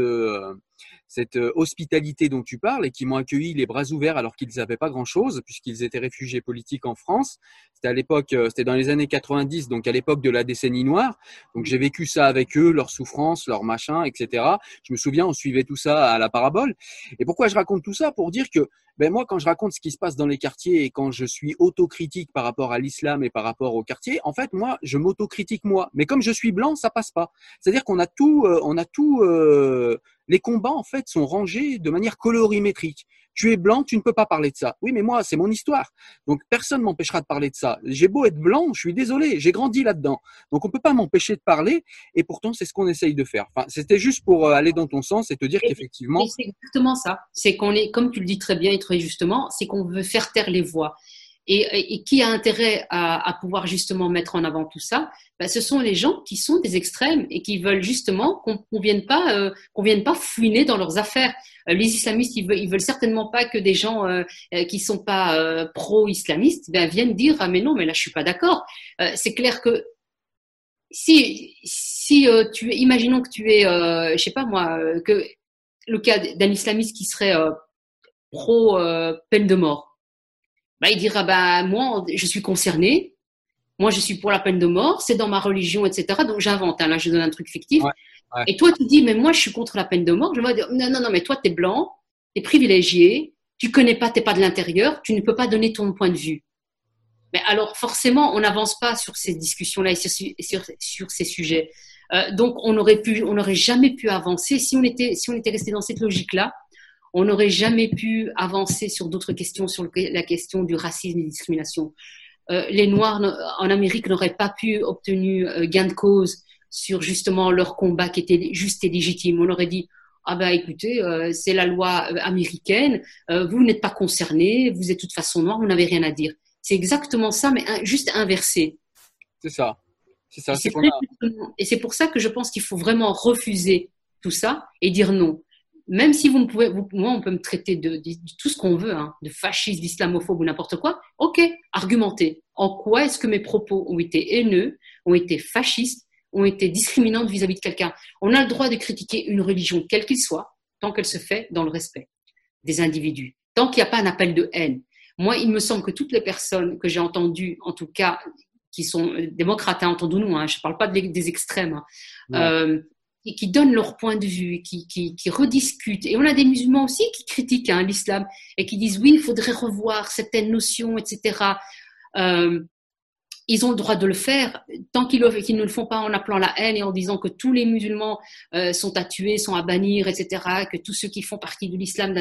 cette euh, hospitalité dont tu parles et qui m'ont accueilli les bras ouverts alors qu'ils n'avaient pas grand-chose puisqu'ils étaient réfugiés politiques en France. C'était à l'époque, euh, c'était dans les années 90, donc à l'époque de la décennie noire. Donc j'ai vécu ça avec eux, leurs souffrances, leurs machins, etc. Je me souviens, on suivait tout ça à la parabole. Et pourquoi je raconte tout ça? Pour dire que ben moi, quand je raconte ce qui se passe dans les quartiers et quand je suis autocritique par rapport à l'islam et par rapport au quartier, en fait, moi, je m'autocritique moi. Mais comme je suis blanc, ça passe pas. C'est-à-dire qu'on a tout, euh, on a tout. Euh, les combats en fait sont rangés de manière colorimétrique. Tu es blanc, tu ne peux pas parler de ça. Oui, mais moi, c'est mon histoire. Donc personne m'empêchera de parler de ça. J'ai beau être blanc, je suis désolé, j'ai grandi là-dedans. Donc on peut pas m'empêcher de parler. Et pourtant, c'est ce qu'on essaye de faire. Enfin, c'était juste pour euh, aller dans ton sens et te dire qu'effectivement. C'est exactement ça. C'est qu'on est, comme tu le dis très bien et très justement, c'est qu'on veut faire taire les voix. Et, qui a intérêt à, pouvoir justement mettre en avant tout ça? Ben, Ce sont les gens qui sont des extrêmes et qui veulent justement qu'on ne vienne pas euh, qu'on vienne pas fouiner dans leurs affaires. Euh, les islamistes, ils veulent, ils veulent certainement pas que des gens euh, qui sont pas pro-islamistes ben, viennent dire ah mais non mais là je suis pas d'accord. c'est clair que si si tu imaginons que tu es je sais pas moi que le cas d'un islamiste qui serait pro peine de mort bah, il dira bah moi je suis concerné, moi je suis pour la peine de mort, c'est dans ma religion, etc. Donc j'invente. Hein, là je donne un truc fictif. Et toi tu dis mais moi je suis contre la peine de mort. Je vais dire non non non mais toi tu es blanc, tu es privilégié, tu connais pas, t'es pas de l'intérieur, tu ne peux pas donner ton point de vue. Mais alors forcément on n'avance pas sur ces discussions-là et sur, sur, ces sujets. Euh, donc on aurait pu, on n'aurait jamais pu avancer si on était si on était resté dans cette logique-là on n'aurait jamais pu avancer sur d'autres questions, sur la question du racisme et discrimination. Euh, les Noirs en Amérique n'auraient pas pu obtenir euh, gain de cause sur justement leur combat qui était juste et légitime. On aurait dit ah ben écoutez, euh, c'est la loi américaine, vous n'êtes pas concerné, vous êtes de toute façon noir, vous n'avez rien à dire. C'est exactement ça, mais juste inversé. C'est ça. C'est ça. Et c'est pour ça que je pense qu'il faut vraiment refuser tout ça et dire non même si vous me pouvez, moi, on peut me traiter de, tout ce qu'on veut, hein, de fasciste, d'islamophobe ou n'importe quoi. Ok, argumentez. En quoi est-ce que mes propos ont été haineux, ont été fascistes, ont été discriminants vis-à-vis de quelqu'un? On a le droit de critiquer une religion, quelle qu'il soit, tant qu'elle se fait dans le respect des individus, tant qu'il n'y a pas un appel de haine. Moi, il me semble que toutes les personnes que j'ai entendues, en tout cas, qui sont démocrates, hein, entendons-nous, hein, je ne parle pas des extrêmes, hein, euh, qui donnent leur point de vue, qui, qui, qui rediscutent. Et on a des musulmans aussi qui critiquent hein, l'islam et qui disent oui, il faudrait revoir certaines notions, etc. Euh, ils ont le droit de le faire tant qu'ils ne le font pas en appelant la haine et en disant que tous les musulmans euh, sont à tuer, sont à bannir, etc. Que tous ceux qui font partie de l'islam,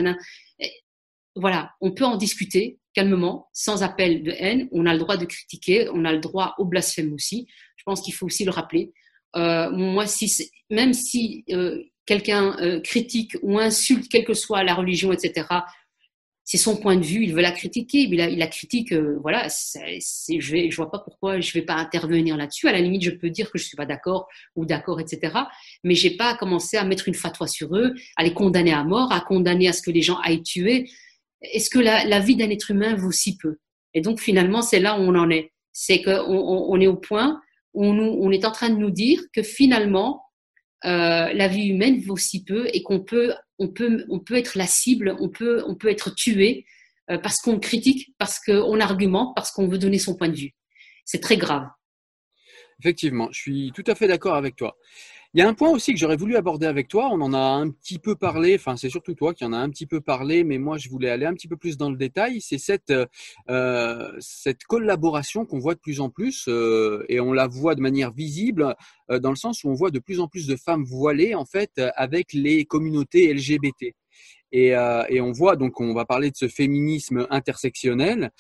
voilà, on peut en discuter calmement, sans appel de haine. On a le droit de critiquer, on a le droit au blasphème aussi. Je pense qu'il faut aussi le rappeler. Euh, moi, si, même si euh, quelqu'un euh, critique ou insulte, quelle que soit la religion, etc., c'est son point de vue, il veut la critiquer, il la, la critique, voilà, je ne vois pas pourquoi je ne vais pas intervenir là-dessus. À la limite, je peux dire que je ne suis pas d'accord ou d'accord, etc. Mais j'ai pas commencé à mettre une fatwa sur eux, à les condamner à mort, à condamner à ce que les gens aillent tuer. Est-ce que la, la vie d'un être humain vaut si peu? Et donc, finalement, c'est là où on en est. C'est qu'on on, on est au point on, est en train de nous dire que finalement, euh, la vie humaine vaut si peu et qu'on peut, on peut, on peut être la cible, on peut, on peut être tué euh, parce qu'on critique, parce qu'on argumente, parce qu'on veut donner son point de vue. C'est très grave. Effectivement, je suis tout à fait d'accord avec toi. Il y a un point aussi que j'aurais voulu aborder avec toi. On en a un petit peu parlé. Enfin, c'est surtout toi qui en a un petit peu parlé, mais moi, je voulais aller un petit peu plus dans le détail. C'est cette euh, cette collaboration qu'on voit de plus en plus, euh, et on la voit de manière visible euh, dans le sens où on voit de plus en plus de femmes voilées en fait avec les communautés LGBT. Et, euh, et, on voit donc on va parler de ce féminisme intersectionnel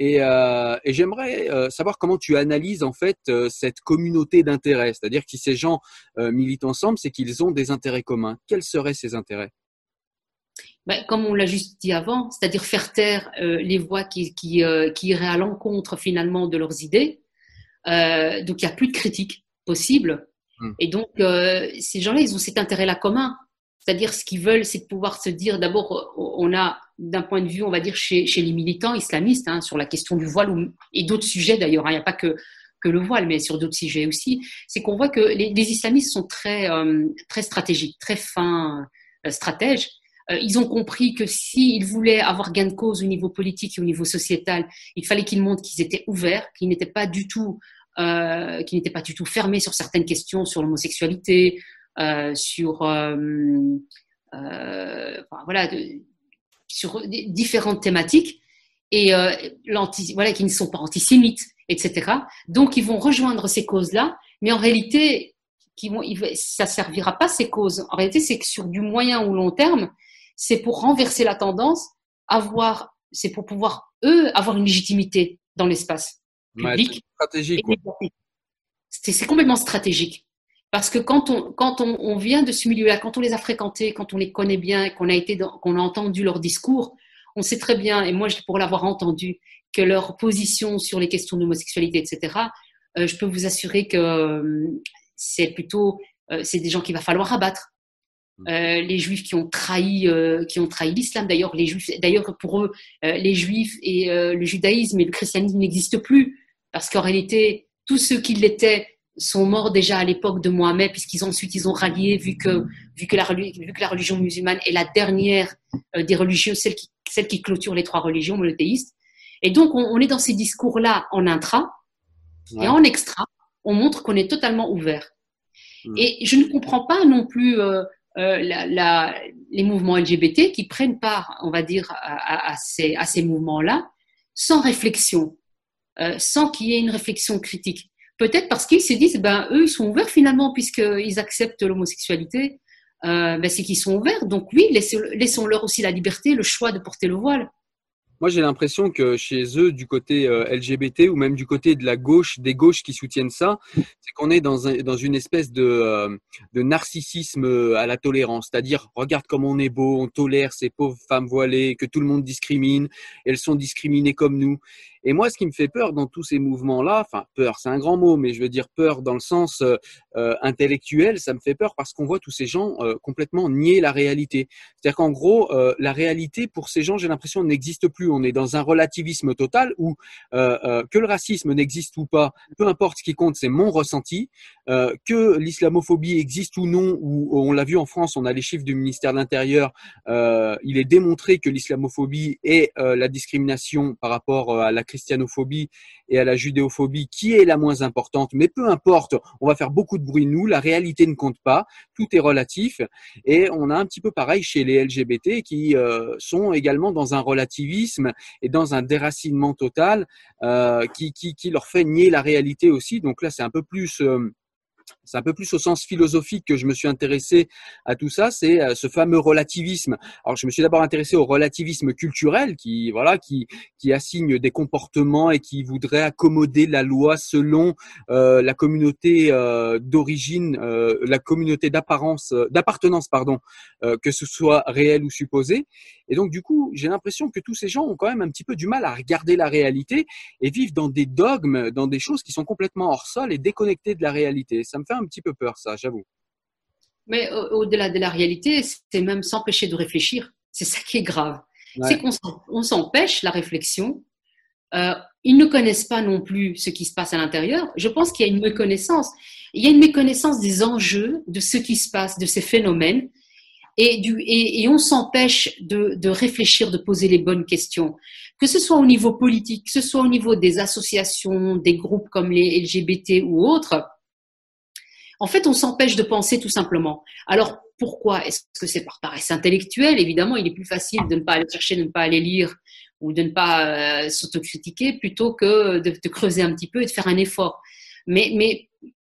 et, euh, et j'aimerais euh, savoir comment tu analyses en fait euh, cette communauté d'intérêts, c'est-à-dire que si ces gens militent ensemble, c'est qu'ils ont des intérêts communs. Quels seraient ces intérêts? Ben, comme on l'a juste dit avant, c'est-à-dire faire taire les voix qui, qui, qui iraient à l'encontre finalement de leurs idées. donc il n'y a plus de critique possible. Hmm. Et donc, ces gens-là, ils ont cet intérêt-là commun. C'est-à-dire, ce qu'ils veulent, c'est de pouvoir se dire, d'abord, on a, d'un point de vue, on va dire, chez, chez les militants islamistes, hein, sur la question du voile, et d'autres sujets d'ailleurs, hein, il n'y a pas que, que le voile, mais sur d'autres sujets aussi, c'est qu'on voit que les, islamistes sont très, euh, très stratégiques, très fins euh, stratèges. Euh, ils ont compris que s'ils voulaient avoir gain de cause au niveau politique et au niveau sociétal, il fallait qu'ils montrent qu'ils étaient ouverts, qu'ils n'étaient pas du tout, pas du tout fermés sur certaines questions, sur l'homosexualité, sur voilà, de, sur différentes thématiques et voilà, qui ne sont pas antisémites, etc. Donc, ils vont rejoindre ces causes-là, mais en réalité, qui vont, ça servira pas ces causes. En réalité, c'est que sur du moyen ou long terme, c'est pour renverser la tendance, avoir, c'est pour pouvoir eux avoir une légitimité dans l'espace public. stratégique. C'est complètement stratégique. Parce que quand on, quand on, on vient de ce milieu-là, quand on les a fréquentés, quand on les connaît bien, qu'on a été, qu'on a entendu leur discours, on sait très bien, et moi pour l'avoir entendu, que leur position sur les questions d'homosexualité, etc. Euh, je peux vous assurer que euh, c'est plutôt, euh, c'est des gens qu'il va falloir abattre. Mmh. Les juifs qui ont trahi, qui ont trahi l'islam. D'ailleurs, les juifs, d'ailleurs pour eux, les juifs et le judaïsme et le christianisme n'existent plus parce qu'en réalité, tous ceux qui l'étaient sont morts déjà à l'époque de Mohamed, puisqu'ils ensuite ils ont rallié, vu que, vu que, la, vu que la religion musulmane est la dernière euh, des religions, celle qui, celle qui clôture les trois religions monothéistes. Et donc, on, on est dans ces discours-là en intra, et en extra, on montre qu'on est totalement ouvert. Hmm. Et je ne comprends pas non plus euh, euh, la, la, les mouvements LGBT qui prennent part, on va dire, à, à, ces, à ces mouvements-là, sans réflexion, sans qu'il y ait une réflexion critique. Peut-être parce qu'ils se disent, ben, eux, ils sont ouverts finalement, puisqu'ils acceptent l'homosexualité. Euh, ben, c'est qu'ils sont ouverts. Donc oui, laissons-leur aussi la liberté, le choix de porter le voile. Moi, j'ai l'impression que chez eux, du côté euh, LGBT ou même du côté de la gauche, des gauches qui soutiennent ça, c'est qu'on est dans, un, dans une espèce de, euh, de narcissisme à la tolérance. C'est-à-dire, regarde comme on est beau, on tolère ces pauvres femmes voilées, que tout le monde discrimine, elles sont discriminées comme nous. Et moi, ce qui me fait peur dans tous ces mouvements-là, enfin peur, c'est un grand mot, mais je veux dire peur dans le sens euh, euh intellectuel, ça me fait peur parce qu'on voit tous ces gens euh, complètement nier la réalité. C'est-à-dire qu'en gros, euh, la réalité pour ces gens, j'ai l'impression, n'existe plus. On est dans un relativisme total où que le racisme n'existe ou pas, peu importe ce qui compte, c'est mon ressenti. que l'islamophobie existe ou non, ou on l'a vu en France, on a les chiffres du ministère de l'Intérieur, il est démontré que l'islamophobie est la discrimination par rapport à la christianophobie et à la judéophobie qui est la moins importante, mais peu importe, on va faire beaucoup de bruit nous, la réalité ne compte pas, tout est relatif et on a un petit peu pareil chez les LGBT qui euh, sont également dans un relativisme et dans un déracinement total euh, qui, leur fait nier la réalité aussi. Donc là, c'est un peu plus euh, c'est un peu plus au sens philosophique que je me suis intéressé à tout ça, c'est euh, ce fameux relativisme. Alors je me suis d'abord intéressé au relativisme culturel qui voilà qui qui assigne des comportements et qui voudrait accommoder la loi selon euh, la communauté euh, d'origine, euh, la communauté d'apparence d'appartenance pardon, que ce soit réel ou supposé. Et donc du coup, j'ai l'impression que tous ces gens ont quand même un petit peu du mal à regarder la réalité et vivent dans des dogmes, dans des choses qui sont complètement hors sol et déconnectées de la réalité. Ça me fait un petit peu peur, ça, j'avoue. Mais au-delà de la réalité, c'est même s'empêcher de réfléchir. C'est ça qui est grave. C'est qu'on s'empêche la réflexion. Euh, ils ne connaissent pas non plus ce qui se passe à l'intérieur. Je pense qu'il y a une méconnaissance. Il y a une méconnaissance des enjeux, de ce qui se passe, de ces phénomènes. Et, du, et, et on s'empêche de, de, réfléchir, de poser les bonnes questions. Que ce soit au niveau politique, que ce soit au niveau des associations, des groupes comme les LGBT ou autres, en fait, on s'empêche de penser tout simplement. Alors, pourquoi Est-ce que c'est par paresse intellectuelle? Évidemment, il est plus facile de ne pas aller chercher, de ne pas aller lire ou de ne pas euh, s'autocritiquer plutôt que de, de, creuser un petit peu et de faire un effort. Mais, mais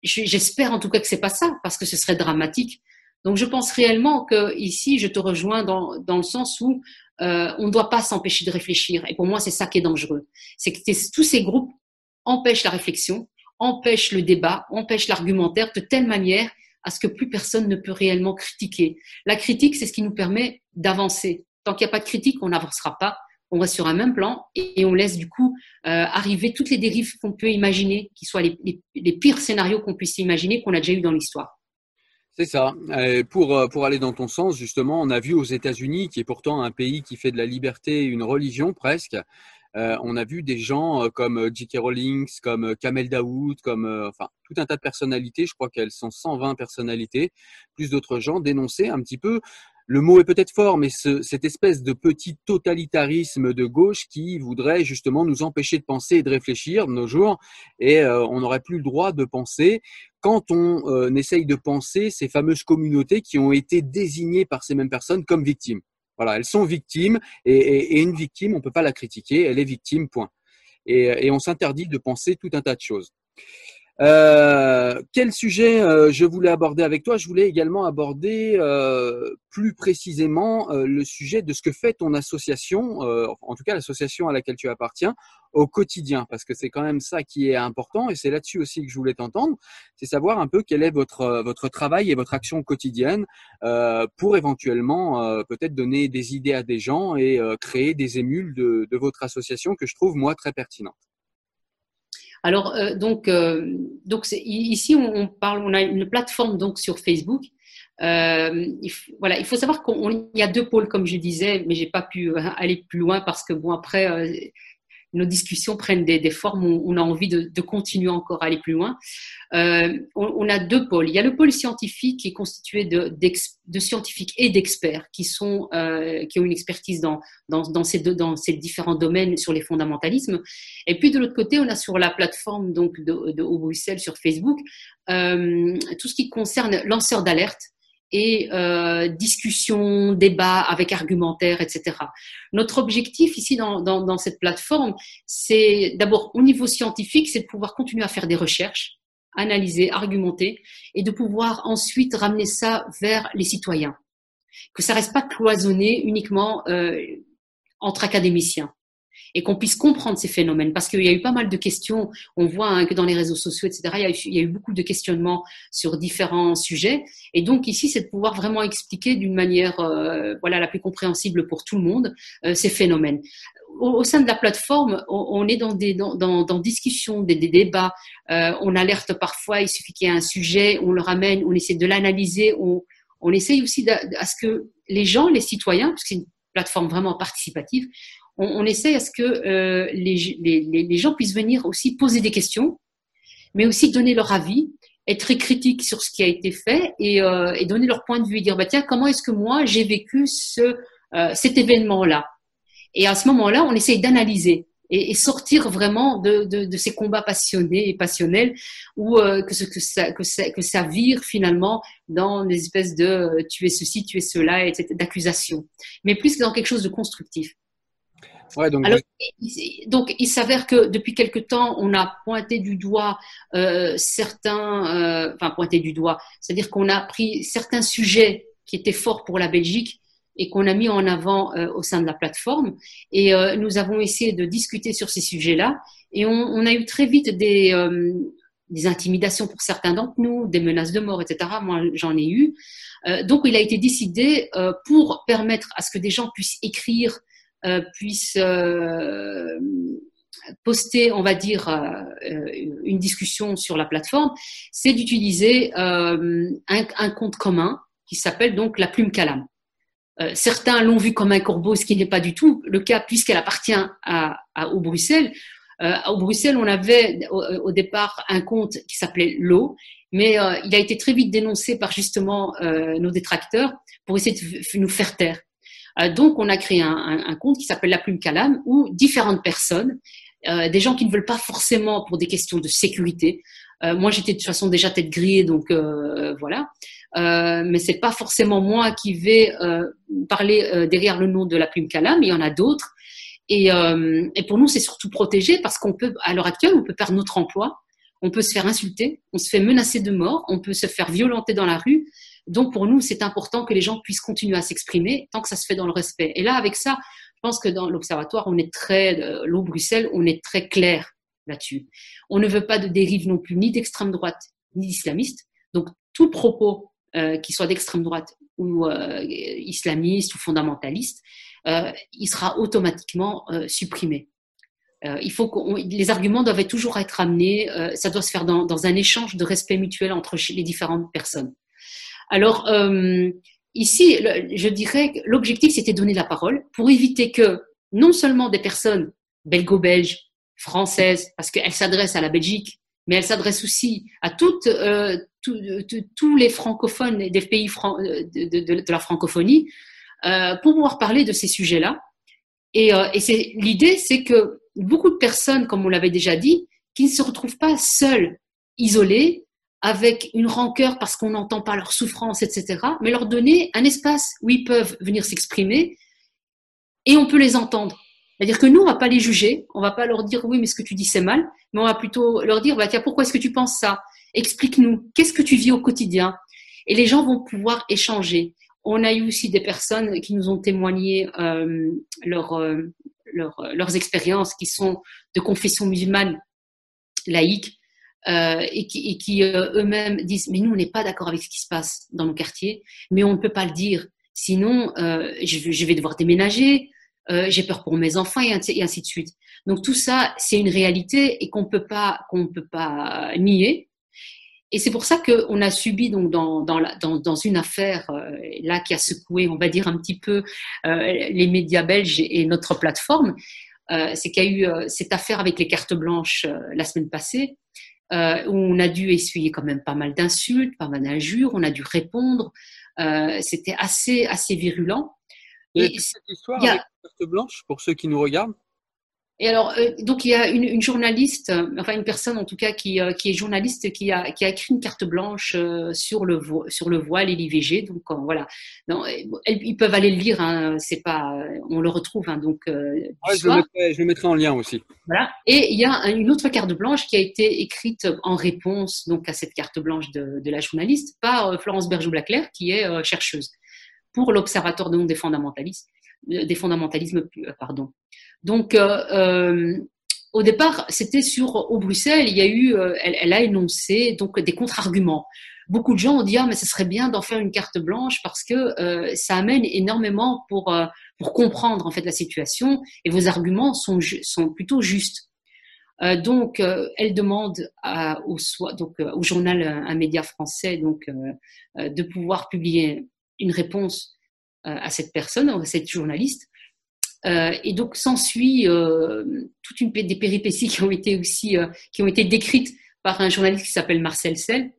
j'espère en tout cas que c'est pas ça, parce que ce serait dramatique. Donc, je pense réellement que ici, je te rejoins dans, dans le sens où euh, on ne doit pas s'empêcher de réfléchir. Et pour moi, c'est ça qui est dangereux. C'est que tous ces groupes empêchent la réflexion, empêche le débat, empêche l'argumentaire de telle manière à ce que plus personne ne peut réellement critiquer. La critique, c'est ce qui nous permet d'avancer. Tant qu'il n'y a pas de critique, on n'avancera pas, on reste sur un même plan et, on laisse du coup arriver toutes les dérives qu'on peut imaginer, qui soient les, pires scénarios qu'on puisse imaginer qu'on a déjà eu dans l'histoire. C'est ça. pour, pour aller dans ton sens, justement, on a vu aux États-Unis, qui est pourtant un pays qui fait de la liberté une religion presque, euh, on a vu des gens euh, comme euh, J.K. Rowling, comme Kamel Daoud, comme enfin tout un tas de personnalités. Je crois qu'elles sont 120 personnalités, plus d'autres gens dénoncer un petit peu. Le mot est peut-être fort, mais cette espèce de petit totalitarisme de gauche qui voudrait justement nous empêcher de penser et de réfléchir de nos jours, et on n'aurait plus le droit de penser quand on essaye de penser ces fameuses communautés qui ont été désignées par ces mêmes personnes comme victimes. Voilà, elles sont victimes et, une victime, on ne peut pas la critiquer, elle est victime, point. Et, on s'interdit de penser tout un tas de choses. Euh, quel sujet euh, je voulais aborder avec toi? Je voulais également aborder euh, plus précisément le sujet de ce que fait ton association, en tout cas l'association à laquelle tu appartiens, au quotidien, parce que c'est quand même ça qui est important et c'est là-dessus aussi que je voulais t'entendre, c'est savoir un peu quel est votre votre travail et votre action quotidienne pour éventuellement peut-être donner des idées à des gens et créer des émules de, votre association que je trouve moi très pertinente. Alors, euh, donc, euh, donc ici, on, parle, on a une plateforme donc sur Facebook. Euh, il, voilà, il faut savoir qu'il y a deux pôles, comme je disais, mais j'ai pas pu aller plus loin parce que bon, après, nos discussions prennent des, formes où on a envie de, continuer encore à aller plus loin. Euh, on, a deux pôles. Il y a le pôle scientifique qui est constitué de, scientifiques et d'experts qui euh, qui ont une expertise dans, dans, ces deux, dans ces différents domaines sur les fondamentalismes. Et puis de l'autre côté, on a sur la plateforme donc de, de Bruxelles sur Facebook euh, tout ce qui concerne lanceurs d'alerte et euh, discussion, débat avec argumentaire, etc. Notre objectif ici dans, cette plateforme, c'est d'abord au niveau scientifique, c'est de pouvoir continuer à faire des recherches, analyser, argumenter, et de pouvoir ensuite ramener ça vers les citoyens. Que ça reste pas cloisonné uniquement euh, entre académiciens et qu'on puisse comprendre ces phénomènes. Parce qu'il y a eu pas mal de questions, on voit hein, que dans les réseaux sociaux, etc., il y, a eu, beaucoup de questionnements sur différents sujets. Et donc ici, c'est de pouvoir vraiment expliquer d'une manière euh, voilà, la plus compréhensible pour tout le monde euh, ces phénomènes. Au, sein de la plateforme, on, est dans des discussions, des, débats. Euh, on alerte parfois, il suffit qu'il y ait un sujet, on le ramène, on essaie de l'analyser, on, essaye aussi à ce que les gens, les citoyens, parce que c'est une plateforme vraiment participative, on, on essaie à ce que euh, les, les, les, gens puissent venir aussi poser des questions, mais aussi donner leur avis, être très critique sur ce qui a été fait et, euh, et donner leur point de vue et dire bah tiens comment est-ce que moi j'ai vécu ce euh, cet événement là et à ce moment-là on essaye d'analyser et, et, sortir vraiment de, de, de, ces combats passionnés et passionnels où euh, que, ce, que, ça, que, ça, que ça vire finalement dans des espèces de euh, tu es ceci, tu es cela, etc., d'accusation, mais plus dans quelque chose de constructif donc, il, s'avère que depuis quelque temps, on a pointé du doigt euh, certains, euh, enfin pointé du doigt, c'est-à-dire qu'on a pris certains sujets qui étaient forts pour la Belgique et qu'on a mis en avant euh, au sein de la plateforme. Et nous avons essayé de discuter sur ces sujets-là. Et on, on, a eu très vite des, des intimidations pour certains d'entre nous, des menaces de mort, etc. Moi, j'en ai eu. donc, il a été décidé pour permettre à ce que des gens puissent écrire euh, puisse euh, poster, on va dire, euh, une discussion sur la plateforme, c'est d'utiliser un, compte commun qui s'appelle donc la plume Calam. certains l'ont vu comme un corbeau, ce qui n'est pas du tout le cas puisqu'elle appartient à, au Bruxelles. Au Bruxelles, on avait au, départ un compte qui s'appelait l'eau, mais il a été très vite dénoncé par justement nos détracteurs pour essayer de nous faire taire. Euh, donc, on a créé un, compte qui s'appelle La Plume Calame où différentes personnes, euh, des gens qui ne veulent pas forcément pour des questions de sécurité. Euh, moi, j'étais de toute façon déjà tête grillée, donc voilà. mais c'est pas forcément moi qui vais parler derrière le nom de La Plume Calame. Il y en a d'autres. Et, et, pour nous, c'est surtout protégé parce qu'on peut, à l'heure actuelle, on peut perdre notre emploi, on peut se faire insulter, on se fait menacer de mort, on peut se faire violenter dans la rue. Donc pour nous, c'est important que les gens puissent continuer à s'exprimer tant que ça se fait dans le respect. Et là, avec ça, je pense que dans l'observatoire, on est très, euh, l'eau Bruxelles, on est très clair là-dessus. On ne veut pas de dérive non plus ni d'extrême droite ni d'islamiste. Donc tout propos euh, qui soit d'extrême droite ou euh, islamiste ou fondamentaliste, il sera automatiquement supprimé. il faut que les arguments doivent toujours être amenés. ça doit se faire dans, dans, un échange de respect mutuel entre les différentes personnes. Alors ici, je dirais que l'objectif c'était donner la parole pour éviter que non seulement des personnes belgo-belges, françaises, parce qu'elles s'adressent à la Belgique, mais elles s'adressent aussi à toutes, euh, tous les francophones des pays de, la francophonie euh, pour pouvoir parler de ces sujets-là. Et, euh, et l'idée, c'est que beaucoup de personnes, comme on l'avait déjà dit, qui ne se retrouvent pas seules, isolées, avec une rancœur parce qu'on n'entend pas leur souffrance, etc., mais leur donner un espace où ils peuvent venir s'exprimer et on peut les entendre. C'est-à-dire que nous, on va pas les juger, on va pas leur dire oui, mais ce que tu dis c'est mal, mais on va plutôt leur dire bah, tiens, pourquoi est-ce que tu penses ça? Explique-nous, qu'est-ce que tu vis au quotidien? Et les gens vont pouvoir échanger. On a eu aussi des personnes qui nous ont témoigné euh, euh, leur, leurs expériences qui sont de confession musulmane laïque euh, et qui, et qui euh, eux-mêmes disent mais nous on n'est pas d'accord avec ce qui se passe dans nos quartiers, mais on ne peut pas le dire. Sinon, euh, je, vais devoir déménager, euh, j'ai peur pour mes enfants et ainsi, de suite. Donc tout ça, c'est une réalité et qu'on peut pas qu'on peut pas nier. Et c'est pour ça qu'on a subi donc dans, dans, dans, dans une affaire euh, là qui a secoué, on va dire un petit peu euh, les médias belges et notre plateforme, euh, c'est qu'il y a eu euh, cette affaire avec les cartes blanches la semaine passée, où on a dû essuyer quand même pas mal d'insultes, pas mal d'injures, on a dû répondre. C'était assez assez virulent. Et, cette histoire avec la carte blanche pour ceux qui nous regardent? Et alors, euh, donc il y a une, une, journaliste, euh, enfin une personne en tout cas qui, euh, qui est journaliste, qui a, qui a écrit une carte blanche sur le sur le voile et l'IVG. Donc voilà, non, ils peuvent aller le lire. Hein, c'est pas, on le retrouve. Hein, donc ouais, je, le mettrai, je, le mettrai, en lien aussi. Voilà. Et il y a une autre carte blanche qui a été écrite en réponse donc à cette carte blanche de, de la journaliste par Florence Bergeau-Blaclair, qui est chercheuse pour l'Observatoire des fondamentalistes, des fondamentalismes, pardon. Donc, euh, euh, au départ, c'était sur au Bruxelles, il y a eu, euh, elle, a énoncé donc des contre-arguments. Beaucoup de gens ont dit ah mais ce serait bien d'en faire une carte blanche parce que ça amène énormément pour pour comprendre en fait la situation et vos arguments sont sont plutôt justes. donc, elle demande à, au, donc, au journal Un Média Français donc, de pouvoir publier une réponse à cette personne, à cette journaliste, euh, et donc s'ensuit euh, toute une des péripéties qui ont été aussi euh, qui ont été décrites par un journaliste qui s'appelle Marcel Sell.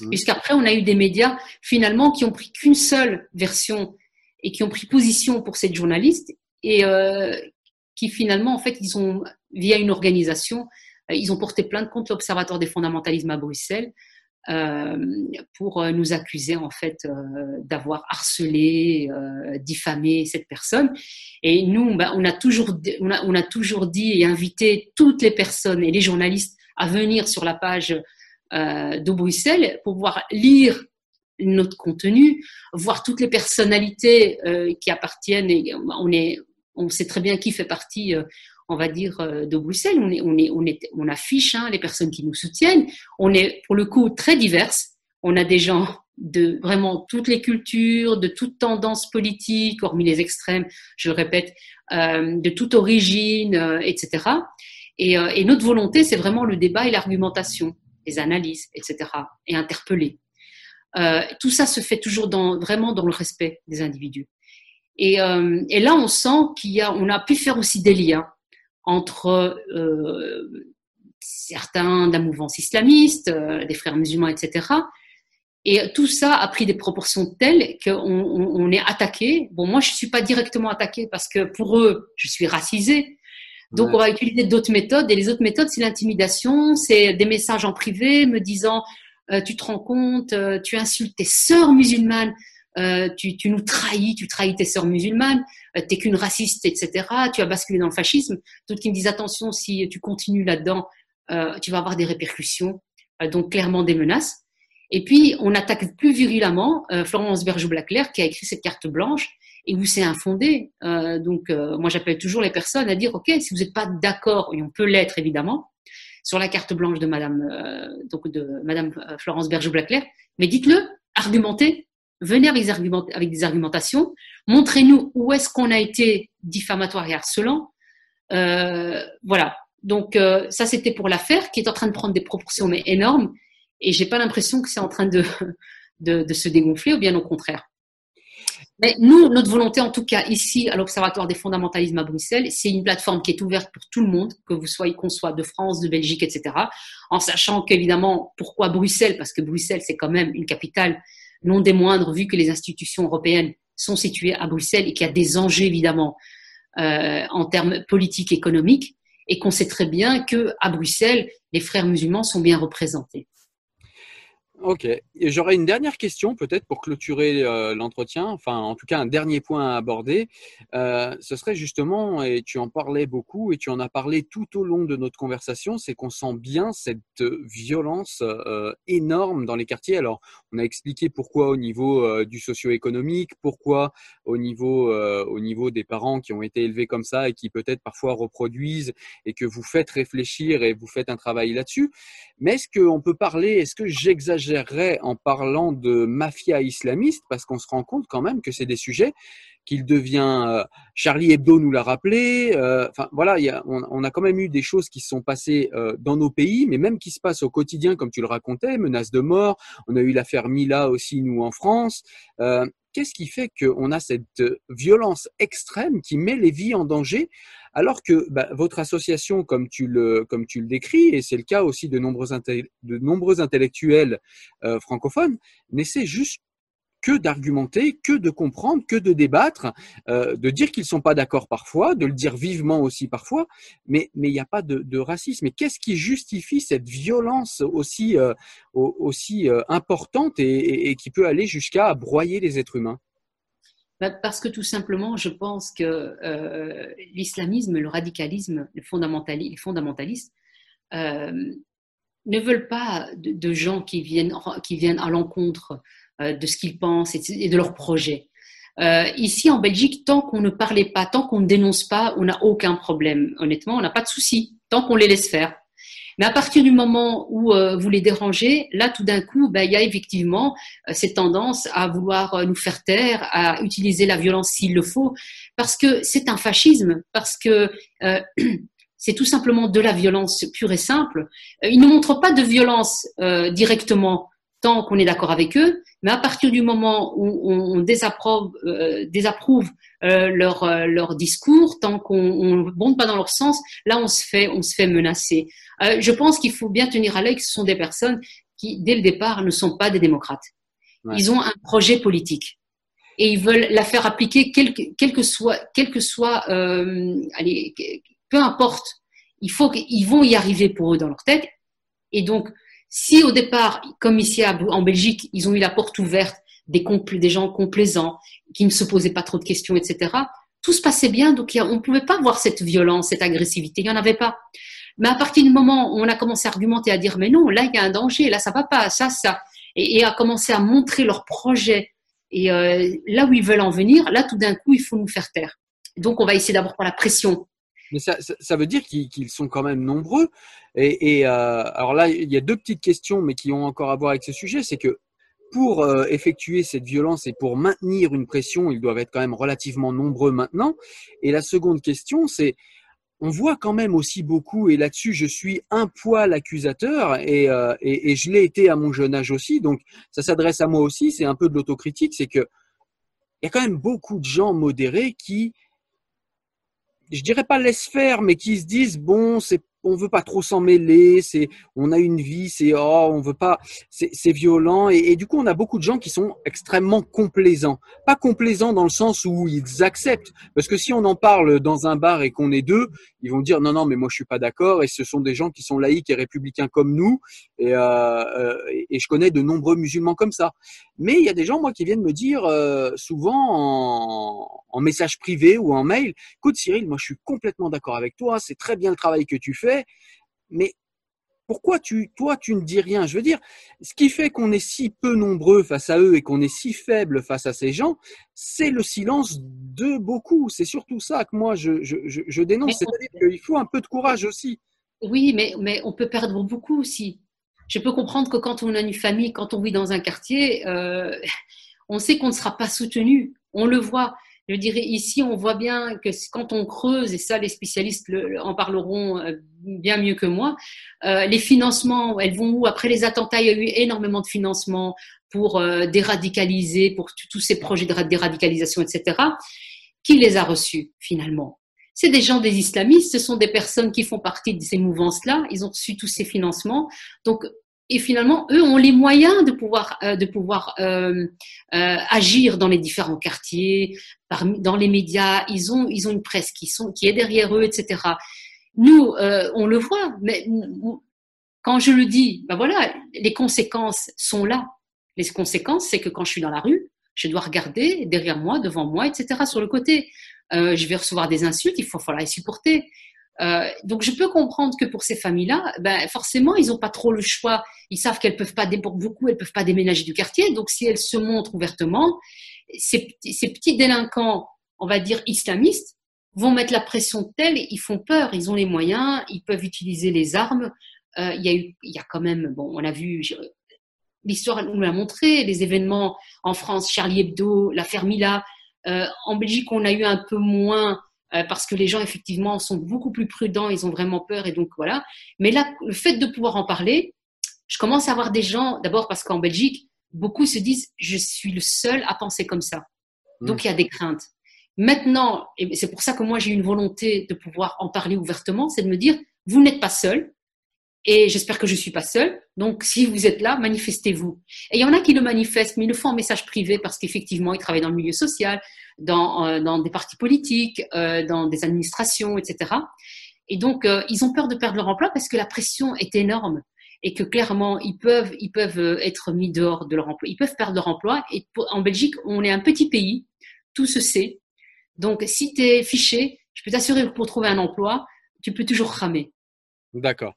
Mmh. Puisqu'après on a eu des médias finalement qui ont pris qu'une seule version et qui ont pris position pour cette journaliste et euh, qui finalement en fait ils ont via une organisation ils ont porté plainte contre l'Observatoire des fondamentalismes à Bruxelles pour euh, nous accuser en fait euh, d'avoir harcelé, diffamé cette personne. Et nous, ben, on, a toujours, on, a, toujours dit et invité toutes les personnes et les journalistes à venir sur la page de Bruxelles pour pouvoir lire notre contenu, voir toutes les personnalités qui appartiennent. On, est, on sait très bien qui fait partie on va dire, euh, de Bruxelles. On, est, on, est, on, est, on affiche hein, les personnes qui nous soutiennent. On est, pour le coup, très diverses. On a des gens de vraiment toutes les cultures, de toutes tendances politiques, hormis les extrêmes, je le répète, euh, de toute origine, euh, etc. Et, et, notre volonté, c'est vraiment le débat et l'argumentation, les analyses, etc. Et interpeller. tout ça se fait toujours dans, vraiment dans le respect des individus. Et, et là, on sent y a, on a pu faire aussi des liens entre euh, certains de la mouvance islamiste, euh, des frères musulmans, etc. Et tout ça a pris des proportions telles qu'on on, est attaqué. Bon, moi, je ne suis pas directement attaqué parce que pour eux, je suis racisé. Donc, on va utiliser d'autres méthodes. Et les autres méthodes, c'est l'intimidation, c'est des messages en privé me disant euh, Tu te rends compte, tu insultes tes sœurs musulmanes, euh, tu, nous trahis, tu trahis tes sœurs musulmanes, euh, t'es qu'une raciste, etc. Tu as basculé dans le fascisme. D'autres qui me disent attention, si tu continues là-dedans, euh, tu vas avoir des répercussions, euh, donc clairement des menaces. Et puis on attaque plus virulemment euh, Florence Bergeau-Blaclair qui a écrit cette carte blanche et où c'est infondé. donc moi j'appelle toujours les personnes à dire ok si vous n'êtes pas d'accord et on peut l'être évidemment sur la carte blanche de Madame donc de Madame Florence Bergeau-Blaclair, mais dites-le, argumentez, venez avec des, avec des argumentations, montrez-nous où est-ce qu'on a été diffamatoire et harcelant. Euh, voilà. Donc euh, ça, c'était pour l'affaire qui est en train de prendre des proportions mais énormes. Et j'ai pas l'impression que c'est en train de, de, de, se dégonfler, ou bien au contraire. Mais nous, notre volonté, en tout cas ici à l'Observatoire des fondamentalismes à Bruxelles, c'est une plateforme qui est ouverte pour tout le monde, que vous soyez qu'on soit de France, de Belgique, etc. En sachant qu'évidemment, pourquoi Bruxelles? Parce que Bruxelles, c'est quand même une capitale non des moindres, vu que les institutions européennes sont situées à Bruxelles et qu'il y a des enjeux évidemment euh, en termes politiques, économiques, et qu'on sait très bien que à Bruxelles, les frères musulmans sont bien représentés. Ok. J'aurais une dernière question peut-être pour clôturer euh, l'entretien, enfin en tout cas un dernier point à aborder. Euh, ce serait justement, et tu en parlais beaucoup et tu en as parlé tout au long de notre conversation, c'est qu'on sent bien cette violence euh, énorme dans les quartiers. Alors on a expliqué pourquoi au niveau du socio-économique, pourquoi au niveau, au niveau des parents qui ont été élevés comme ça et qui peut-être parfois reproduisent et que vous faites réfléchir et vous faites un travail là-dessus. Mais est-ce qu'on peut parler, est-ce que en parlant de mafia islamiste parce qu'on se rend compte quand même que c'est des sujets qu'il devient. Euh, Charlie Hebdo nous l'a rappelé. Euh, enfin voilà, y a, on, on, a quand même eu des choses qui se sont passées euh, dans nos pays, mais même qui se passent au quotidien, comme tu le racontais, menaces de mort. On a eu l'affaire Mila aussi nous en France. Qu'est-ce qui fait qu'on a cette violence extrême qui met les vies en danger alors que bah, votre association, comme tu le, comme tu le décris, et c'est le cas aussi de nombreux, de nombreux intellectuels euh, francophones, n'essaie juste que d'argumenter, que de comprendre, que de débattre, euh, de dire qu'ils sont pas d'accord parfois, de le dire vivement aussi parfois, mais il n'y a pas de, racisme. Et qu'est-ce qui justifie cette violence aussi euh, euh, importante et, qui peut aller jusqu'à broyer les êtres humains? Bah, parce que tout simplement, je pense que l'islamisme, le radicalisme, les fondamentalistes ne veulent pas de, gens qui viennent, à l'encontre de ce qu'ils pensent et de leurs projets. Euh, ici en Belgique, tant qu'on ne parlait pas, tant qu'on ne dénonce pas, on n'a aucun problème. Honnêtement, on n'a pas de souci tant qu'on les laisse faire. Mais à partir du moment où euh, vous les dérangez, là tout d'un coup, ben, il y a effectivement euh, cette tendance à vouloir euh, nous faire taire, à utiliser la violence s'il le faut, parce que c'est un fascisme, parce que euh, [CLEARS THROAT] c'est tout simplement de la violence pure et simple. Ils ne montrent pas de violence directement tant qu'on est d'accord avec eux, mais à partir du moment où on, désapprouve, euh, désapprouve euh, leur, euh, leur discours, tant qu'on ne monte pas dans leur sens, là on se fait, on se fait menacer. Je pense qu'il faut bien tenir à l'œil que ce sont des personnes qui, dès le départ, ne sont pas des démocrates. Ouais. Ils ont un projet politique et ils veulent la faire appliquer, quel que, quel que soit, quel que soit, allez, peu importe. Il faut qu'ils vont y arriver pour eux dans leur tête. Et donc, si au départ, comme ici en Belgique, ils ont eu la porte ouverte, des, gens complaisants, qui ne se posaient pas trop de questions, etc., tout se passait bien, donc on ne pouvait pas voir cette violence, cette agressivité, il n'y en avait pas. Mais à partir du moment où on a commencé à argumenter, à dire, mais non, là, il y a un danger, là, ça va pas, ça, ça, et, et à commencer à montrer leur projet, et euh, là où ils veulent en venir, là, tout d'un coup, il faut nous faire taire. Donc, on va essayer d'abord par la pression, mais ça, veut dire qu'ils sont quand même nombreux. Et, euh, alors là, il y a deux petites questions, mais qui ont encore à voir avec ce sujet. C'est que pour euh, effectuer cette violence et pour maintenir une pression, ils doivent être quand même relativement nombreux maintenant. Et la seconde question, c'est on voit quand même aussi beaucoup, et là-dessus je suis un poil accusateur, et, euh, et je l'ai été à mon jeune âge aussi, donc ça s'adresse à moi aussi, c'est un peu de l'autocritique, c'est que il y a quand même beaucoup de gens modérés qui je dirais pas laisse faire, mais qui se disent bon, c'est on veut pas trop s'en mêler, on a une vie, c'est oh on veut pas, c'est violent et, du coup on a beaucoup de gens qui sont extrêmement complaisants, pas complaisants dans le sens où ils acceptent, parce que si on en parle dans un bar et qu'on est deux, ils vont dire non non mais moi je suis pas d'accord et ce sont des gens qui sont laïcs et républicains comme nous et, euh, et je connais de nombreux musulmans comme ça, mais il y a des gens moi qui viennent me dire euh, souvent en, en message privé ou en mail, écoute Cyril, moi je suis complètement d'accord avec toi, c'est très bien le travail que tu fais mais pourquoi tu, toi, tu ne dis rien? Je veux dire, ce qui fait qu'on est si peu nombreux face à eux et qu'on est si faible face à ces gens, c'est le silence de beaucoup. C'est surtout ça que moi, je, je, je dénonce. C'est-à-dire qu'il faut un peu de courage aussi. Oui, mais, mais on peut perdre beaucoup aussi. Je peux comprendre que quand on a une famille, quand on vit dans un quartier, euh, on sait qu'on ne sera pas soutenu. On le voit. Je dirais ici, on voit bien que quand on creuse, et ça les spécialistes en parleront euh, bien mieux que moi, euh, les financements, elles vont où? Après les attentats, il y a eu énormément de financements pour euh, déradicaliser, pour tous ces projets de déradicalisation, etc. Qui les a reçus finalement? C'est des gens des islamistes, ce sont des personnes qui font partie de ces mouvances-là, ils ont reçu tous ces financements. Donc, et finalement, eux ont les moyens de pouvoir, euh, de pouvoir euh, euh, agir dans les différents quartiers, dans les médias. Ils ont, ils ont une presse qui, sont, qui est derrière eux, etc. Nous, on le voit, mais quand je le dis, ben voilà, les conséquences sont là. Les conséquences, c'est que quand je suis dans la rue, je dois regarder derrière moi, devant moi, etc. Sur le côté, je vais recevoir des insultes, il faut falloir les supporter. Euh, donc je peux comprendre que pour ces familles-là, ben forcément ils n'ont pas trop le choix. Ils savent qu'elles peuvent pas, beaucoup, elles peuvent pas déménager du quartier. Donc si elles se montrent ouvertement, ces, petits délinquants, on va dire islamistes, vont mettre la pression telle, ils font peur, ils ont les moyens, ils peuvent utiliser les armes. Euh, il y a eu, il y a quand même, bon, on a vu, l'histoire nous l'a montré, les événements en France, Charlie Hebdo, l'affaire Mila. Euh, en Belgique, on a eu un peu moins parce que les gens effectivement sont beaucoup plus prudents, ils ont vraiment peur et donc voilà. Mais là, le fait de pouvoir en parler, je commence à avoir des gens, d'abord parce qu'en Belgique, beaucoup se disent je suis le seul à penser comme ça. Mmh. Donc il y a des craintes. Maintenant, et c'est pour ça que moi j'ai une volonté de pouvoir en parler ouvertement, c'est de me dire vous n'êtes pas seul, et j'espère que je ne suis pas seule. Donc, si vous êtes là, manifestez-vous. Et il y en a qui le manifestent, mais ils le font en message privé parce qu'effectivement, ils travaillent dans le milieu social, dans, euh, dans des partis politiques, euh, dans des administrations, etc. Et donc, euh, ils ont peur de perdre leur emploi parce que la pression est énorme et que clairement, ils peuvent, ils peuvent être mis dehors de leur emploi. Ils peuvent perdre leur emploi. Et en Belgique, on est un petit pays, tout se sait. Donc, si tu es fiché, je peux t'assurer que pour trouver un emploi, tu peux toujours ramer. D'accord.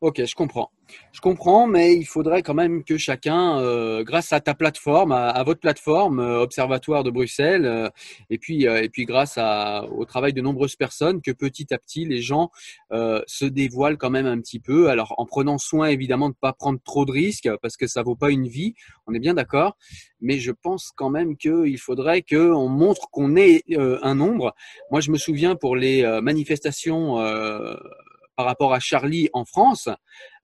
Ok, je comprends. Je comprends, mais il faudrait quand même que chacun, euh, grâce à ta plateforme, à, votre plateforme, euh, Observatoire de Bruxelles, euh, et puis et puis grâce à, au travail de nombreuses personnes, que petit à petit les gens se dévoilent quand même un petit peu. Alors en prenant soin évidemment de ne pas prendre trop de risques, parce que ça vaut pas une vie. On est bien d'accord, mais je pense quand même qu'il faudrait qu'on montre qu'on est un nombre. Moi, je me souviens pour les manifestations par rapport à Charlie en France,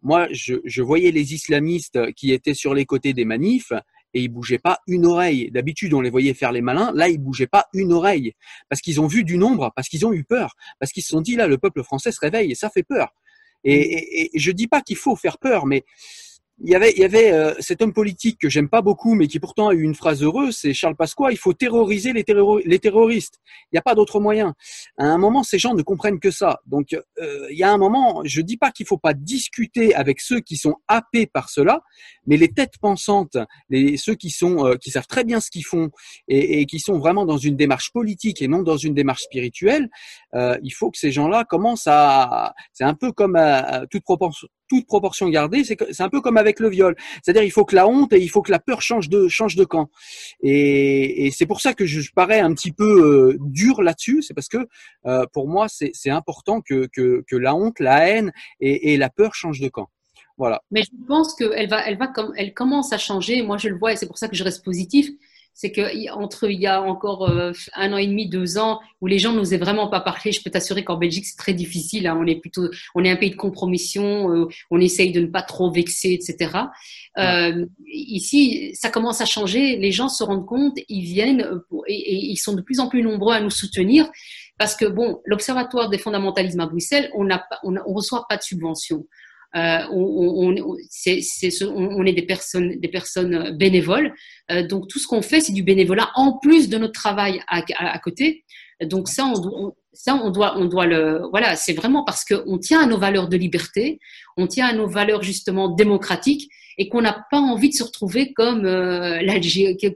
moi, je, voyais les islamistes qui étaient sur les côtés des manifs et ils bougeaient pas une oreille. D'habitude, on les voyait faire les malins. Là, ils bougeaient pas une oreille parce qu'ils ont vu du nombre, parce qu'ils ont eu peur, parce qu'ils se sont dit là, le peuple français se réveille et ça fait peur. Et, et, et je dis pas qu'il faut faire peur, mais il y avait, il y avait euh, cet homme politique que j'aime pas beaucoup, mais qui pourtant a eu une phrase heureuse, c'est Charles Pasqua. Il faut terroriser les, terroristes. Il n'y a pas d'autre moyen. À un moment, ces gens ne comprennent que ça. Donc, euh, il y a un moment, je dis pas qu'il faut pas discuter avec ceux qui sont happés par cela, mais les têtes pensantes, les, ceux qui sont, euh, qui savent très bien ce qu'ils font et, et, qui sont vraiment dans une démarche politique et non dans une démarche spirituelle, il faut que ces gens-là commencent à, c'est un peu comme à, toute proportion toute proportion gardée, c'est un peu comme avec le viol. C'est-à-dire, il faut que la honte et il faut que la peur change de change de camp. Et, c'est pour ça que je parais un petit peu euh, dur là-dessus. C'est parce que euh, pour moi, c'est important que, que, la honte, la haine et, la peur changent de camp. Voilà. Mais je pense qu'elle va, elle va, elle commence à changer. Moi, je le vois et c'est pour ça que je reste positif c'est que entre il y a encore euh, un an et demi, deux ans, où les gens n'osaient vraiment pas parler, je peux t'assurer qu'en Belgique c'est très difficile. Hein. on est plutôt, on est un pays de compromission, euh, on essaye de ne pas trop vexer, etc. Euh, ici, ça commence à changer. Les gens se rendent compte, ils viennent et, ils sont de plus en plus nombreux à nous soutenir. Parce que bon, l'Observatoire des fondamentalismes à Bruxelles, on n'a on, on reçoit pas de subventions. Euh, on, est des personnes, bénévoles. Euh, donc tout ce qu'on fait, c'est du bénévolat en plus de notre travail à, côté. Donc ça, on, ça, on doit, on doit le, voilà, c'est vraiment parce qu'on tient à nos valeurs de liberté, on tient à nos valeurs justement démocratiques et qu'on n'a pas envie de se retrouver comme euh,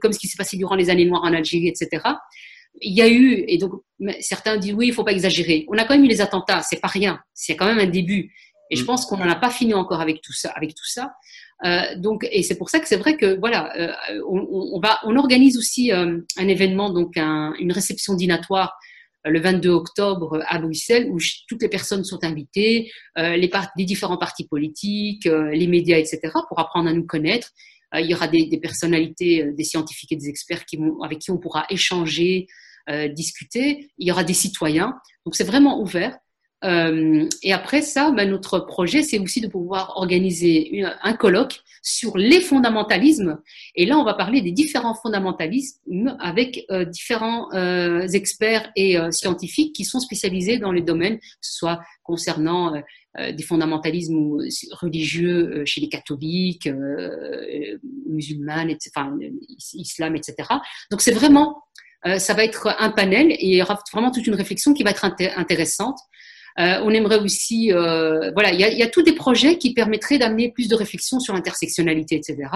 comme ce qui s'est passé durant les années noires en Algérie, etc. Il y a eu, et donc certains disent oui, il faut pas exagérer. On a quand même eu les attentats, c'est pas rien, c'est quand même un début. Et je mm. pense qu'on n'en a pas fini encore avec tout ça. Avec tout ça. Euh, donc, et c'est pour ça que c'est vrai que voilà, euh, on, on, va, on organise aussi euh, un événement, donc un, une réception dînatoire le 22 octobre à Bruxelles, où toutes les personnes sont invitées, les, les différents partis politiques, les médias, etc., pour apprendre à nous connaître. il y aura des, des, personnalités, des scientifiques et des experts qui vont, avec qui on pourra échanger, discuter. Il y aura des citoyens. Donc c'est vraiment ouvert. Euh, et après ça, ben, notre projet, c'est aussi de pouvoir organiser un colloque sur les fondamentalismes. Et là, on va parler des différents fondamentalismes avec euh, différents euh, experts et scientifiques qui sont spécialisés dans les domaines, que ce soit concernant des fondamentalismes religieux chez les catholiques, musulmanes, etc., enfin, islam, etc. Donc, c'est vraiment, ça va être un panel et il y aura vraiment toute une réflexion qui va être intéressante. Euh, on aimerait aussi, euh, voilà, il y a, tous des projets qui permettraient d'amener plus de réflexion sur l'intersectionnalité, etc.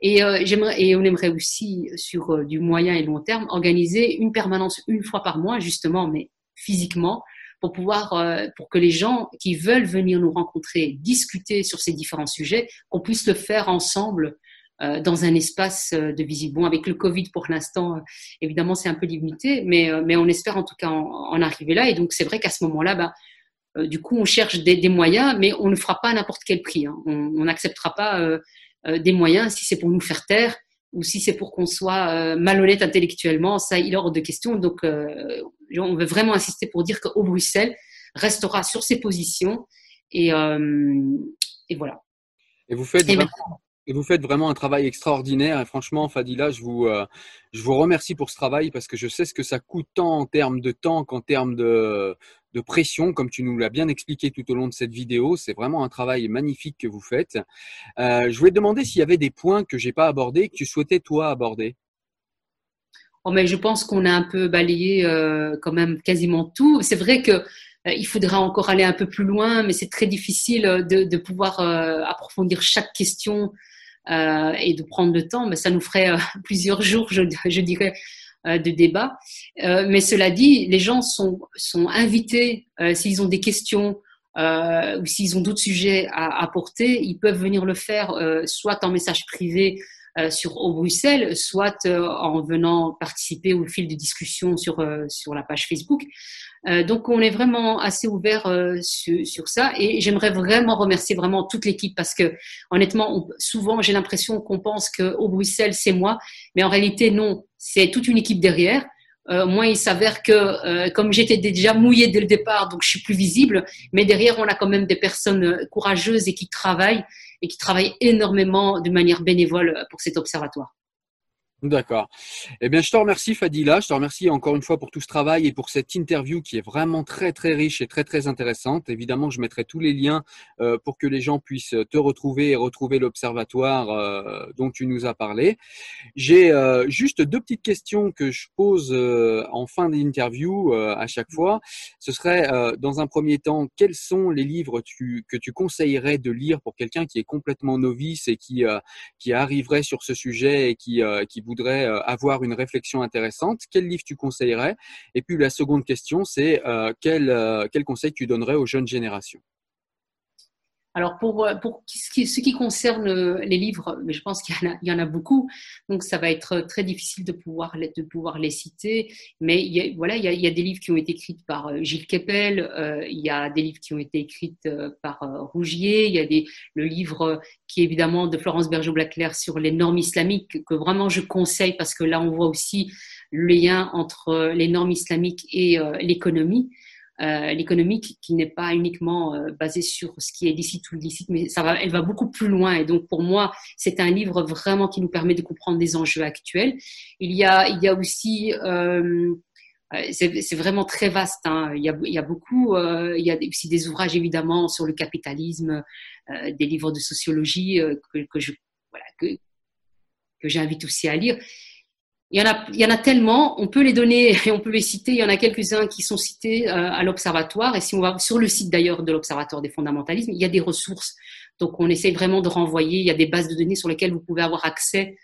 Et, euh, et on aimerait aussi, sur du moyen et long terme, organiser une permanence une fois par mois, justement, mais physiquement, pour pouvoir, pour que les gens qui veulent venir nous rencontrer, discuter sur ces différents sujets, qu'on puisse le faire ensemble dans un espace de visite. Bon, avec le Covid pour l'instant, évidemment, c'est un peu limité, mais, mais on espère en tout cas en, arriver là. Et donc, c'est vrai qu'à ce moment-là, bah, euh, du coup, on cherche des, moyens, mais on ne fera pas à n'importe quel prix. Hein. On n'acceptera pas euh, euh, des moyens si c'est pour nous faire taire ou si c'est pour qu'on soit malhonnête intellectuellement. Ça, il est hors de question. Donc, on veut vraiment insister pour dire qu'au Bruxelles restera sur ses positions. Et, voilà. Et vous faites et vous faites vraiment un travail extraordinaire. Et franchement, Fadila, je vous, euh, je vous remercie pour ce travail parce que je sais ce que ça coûte tant en termes de temps qu'en termes de, de pression, comme tu nous l'as bien expliqué tout au long de cette vidéo. C'est vraiment un travail magnifique que vous faites. Euh, je voulais te demander s'il y avait des points que j'ai pas abordés, que tu souhaitais toi aborder. Oh, mais je pense qu'on a un peu balayé euh, quand même quasiment tout. C'est vrai que il faudra encore aller un peu plus loin, mais c'est très difficile de, de pouvoir approfondir chaque question euh, et de prendre le temps, mais ça nous ferait euh, [LAUGHS] plusieurs jours, je, dirais, euh, de débat. mais cela dit, les gens sont, sont invités, s'ils ont des questions ou s'ils ont d'autres sujets à apporter, ils peuvent venir le faire soit en message privé sur au Bruxelles, soit en venant participer au fil de discussion sur, sur la page Facebook. Euh, donc on est vraiment assez ouvert euh, sur, ça. Et j'aimerais vraiment remercier vraiment toute l'équipe parce que honnêtement souvent j'ai l'impression qu'on pense que au Bruxelles c'est moi. Mais en réalité non. C'est toute une équipe derrière. Euh, moi il s'avère que euh, comme j'étais déjà mouillée dès le départ donc je suis plus visible. Mais derrière on a quand même des personnes courageuses et qui travaillent et qui travaillent énormément de manière bénévole pour cet observatoire. D'accord. Eh bien, je te remercie, Fadila. Je te remercie encore une fois pour tout ce travail et pour cette interview qui est vraiment très, très riche et très, très intéressante. Évidemment, je mettrai tous les liens euh, pour que les gens puissent te retrouver et retrouver l'observatoire euh, dont tu nous as parlé. J'ai euh, juste deux petites questions que je pose en fin d'interview à chaque fois. Ce serait, dans un premier temps, quels sont les livres que tu conseillerais de lire pour quelqu'un qui est complètement novice et qui, qui arriverait sur ce sujet et qui, qui voudrais euh, avoir une réflexion intéressante, quel livre tu conseillerais? Et puis la seconde question, c'est euh, quel, euh, quel conseil tu donnerais aux jeunes générations? Alors pour, euh, pour ce qui, ce qui concerne euh, les livres, mais je pense qu'il y, en a beaucoup, donc ça va être très difficile de pouvoir, de pouvoir les citer. Mais voilà, il y, a, des livres qui ont été écrits par euh, Gilles Keppel, il y a des livres qui ont été écrits par Rougier, il y a le livre qui est évidemment de Florence Bergeau-Blaclair sur les normes islamiques, que vraiment je conseille parce que là on voit aussi le lien entre les normes islamiques et l'économie. Euh, l'économique qui n'est pas uniquement euh, basée sur ce qui est licite ou illicite, mais ça va, elle va beaucoup plus loin. Et donc pour moi, c'est un livre vraiment qui nous permet de comprendre des enjeux actuels. Il y a, il y a aussi euh, c'est vraiment très vaste. Hein. Il, y a, il, y a, beaucoup. Il y a aussi des ouvrages évidemment sur le capitalisme, des livres de sociologie que, que, que j'invite aussi à lire. Il y, en a, tellement, on peut les donner [LAUGHS] et on peut les citer. Il y en a quelques-uns qui sont cités euh, à l'Observatoire. Et si on va sur le site d'ailleurs de l'Observatoire des fondamentalismes, il y a des ressources. Donc on essaye vraiment de renvoyer. Il y a des bases de données sur lesquelles vous pouvez avoir accès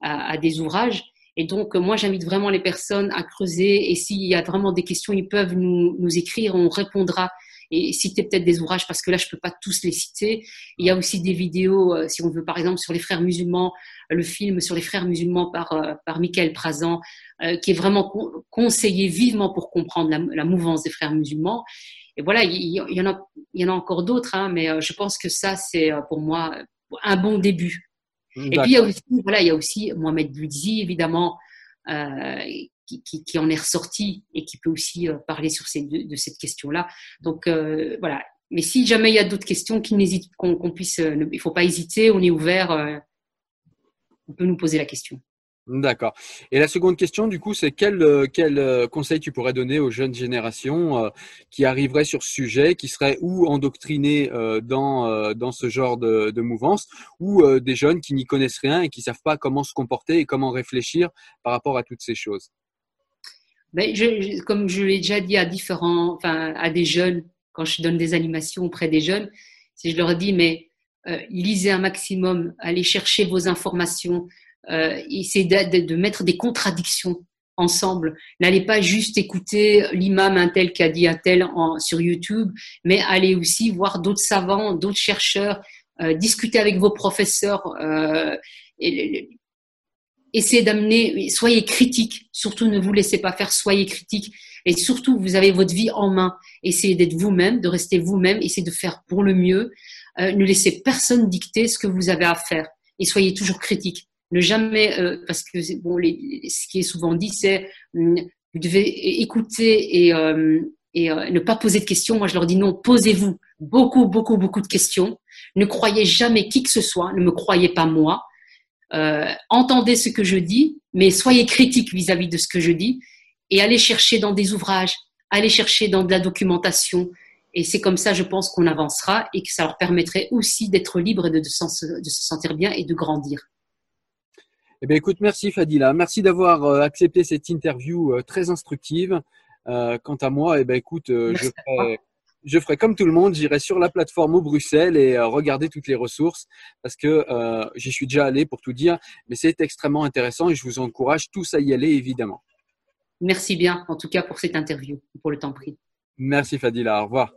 à, des ouvrages. Et donc moi j'invite vraiment les personnes à creuser. Et s'il y a vraiment des questions, ils peuvent nous, nous écrire. On répondra et citer peut-être des ouvrages parce que là je peux pas tous les citer. Il y a aussi des vidéos, euh, si on veut par exemple sur les frères musulmans, le film sur les frères musulmans par euh, par Michael Prazan, euh, qui est vraiment conseillé vivement pour comprendre la, mouvance des frères musulmans. Et voilà, il, y en a il y en a encore d'autres, hein, mais je pense que ça c'est pour moi un bon début. Et puis il y a aussi, voilà, il y a aussi Mohamed Boudzi, évidemment, euh, qui, en est ressorti et qui peut aussi euh, parler sur de, cette question-là. Donc euh, voilà. Mais si jamais il y a d'autres questions, qu'il n'hésite, qu'on il ne faut pas hésiter, on est ouvert. on peut nous poser la question. D'accord. Et la seconde question, du coup, c'est quel, euh, quel euh, conseil tu pourrais donner aux jeunes générations euh, qui arriveraient sur ce sujet, qui seraient ou endoctrinés dans, dans ce genre de, de mouvance, ou des jeunes qui n'y connaissent rien et qui savent pas comment se comporter et comment réfléchir par rapport à toutes ces choses? Ben, je, Comme je l'ai déjà dit à différents, enfin, à des jeunes, quand je donne des animations auprès des jeunes, si je leur dis, mais lisez un maximum, allez chercher vos informations, euh, c'est de, de, mettre des contradictions ensemble. N'allez pas juste écouter l'imam un tel qui a dit un tel en, sur YouTube, mais allez aussi voir d'autres savants, d'autres chercheurs, euh, discuter avec vos professeurs. Euh, et, essayez d'amener, soyez critiques, surtout ne vous laissez pas faire, soyez critiques. Et surtout, vous avez votre vie en main. Essayez d'être vous-même, de rester vous-même, essayez de faire pour le mieux. Euh, ne laissez personne dicter ce que vous avez à faire. Et soyez toujours critique ne jamais, euh, parce que bon, les, ce qui est souvent dit, c'est hum, vous devez écouter et, euh, et ne pas poser de questions. Moi, je leur dis non, posez-vous beaucoup, beaucoup, beaucoup de questions. Ne croyez jamais qui que ce soit, ne me croyez pas moi. Entendez ce que je dis, mais soyez critique vis-à-vis de ce que je dis et allez chercher dans des ouvrages, allez chercher dans de la documentation. Et c'est comme ça, je pense, qu'on avancera et que ça leur permettrait aussi d'être libre et de, de, de se sentir bien et de grandir. Eh bien, écoute, merci Fadila. Merci d'avoir euh, accepté cette interview euh, très instructive. Euh, quant à moi, eh bien, écoute, je ferai, je ferai comme tout le monde, j'irai sur la plateforme au Bruxelles et euh, regarder toutes les ressources parce que euh, j'y suis déjà allé pour tout dire, mais c'est extrêmement intéressant et je vous encourage tous à y aller évidemment. Merci bien en tout cas pour cette interview, pour le temps pris. Merci Fadila, au revoir.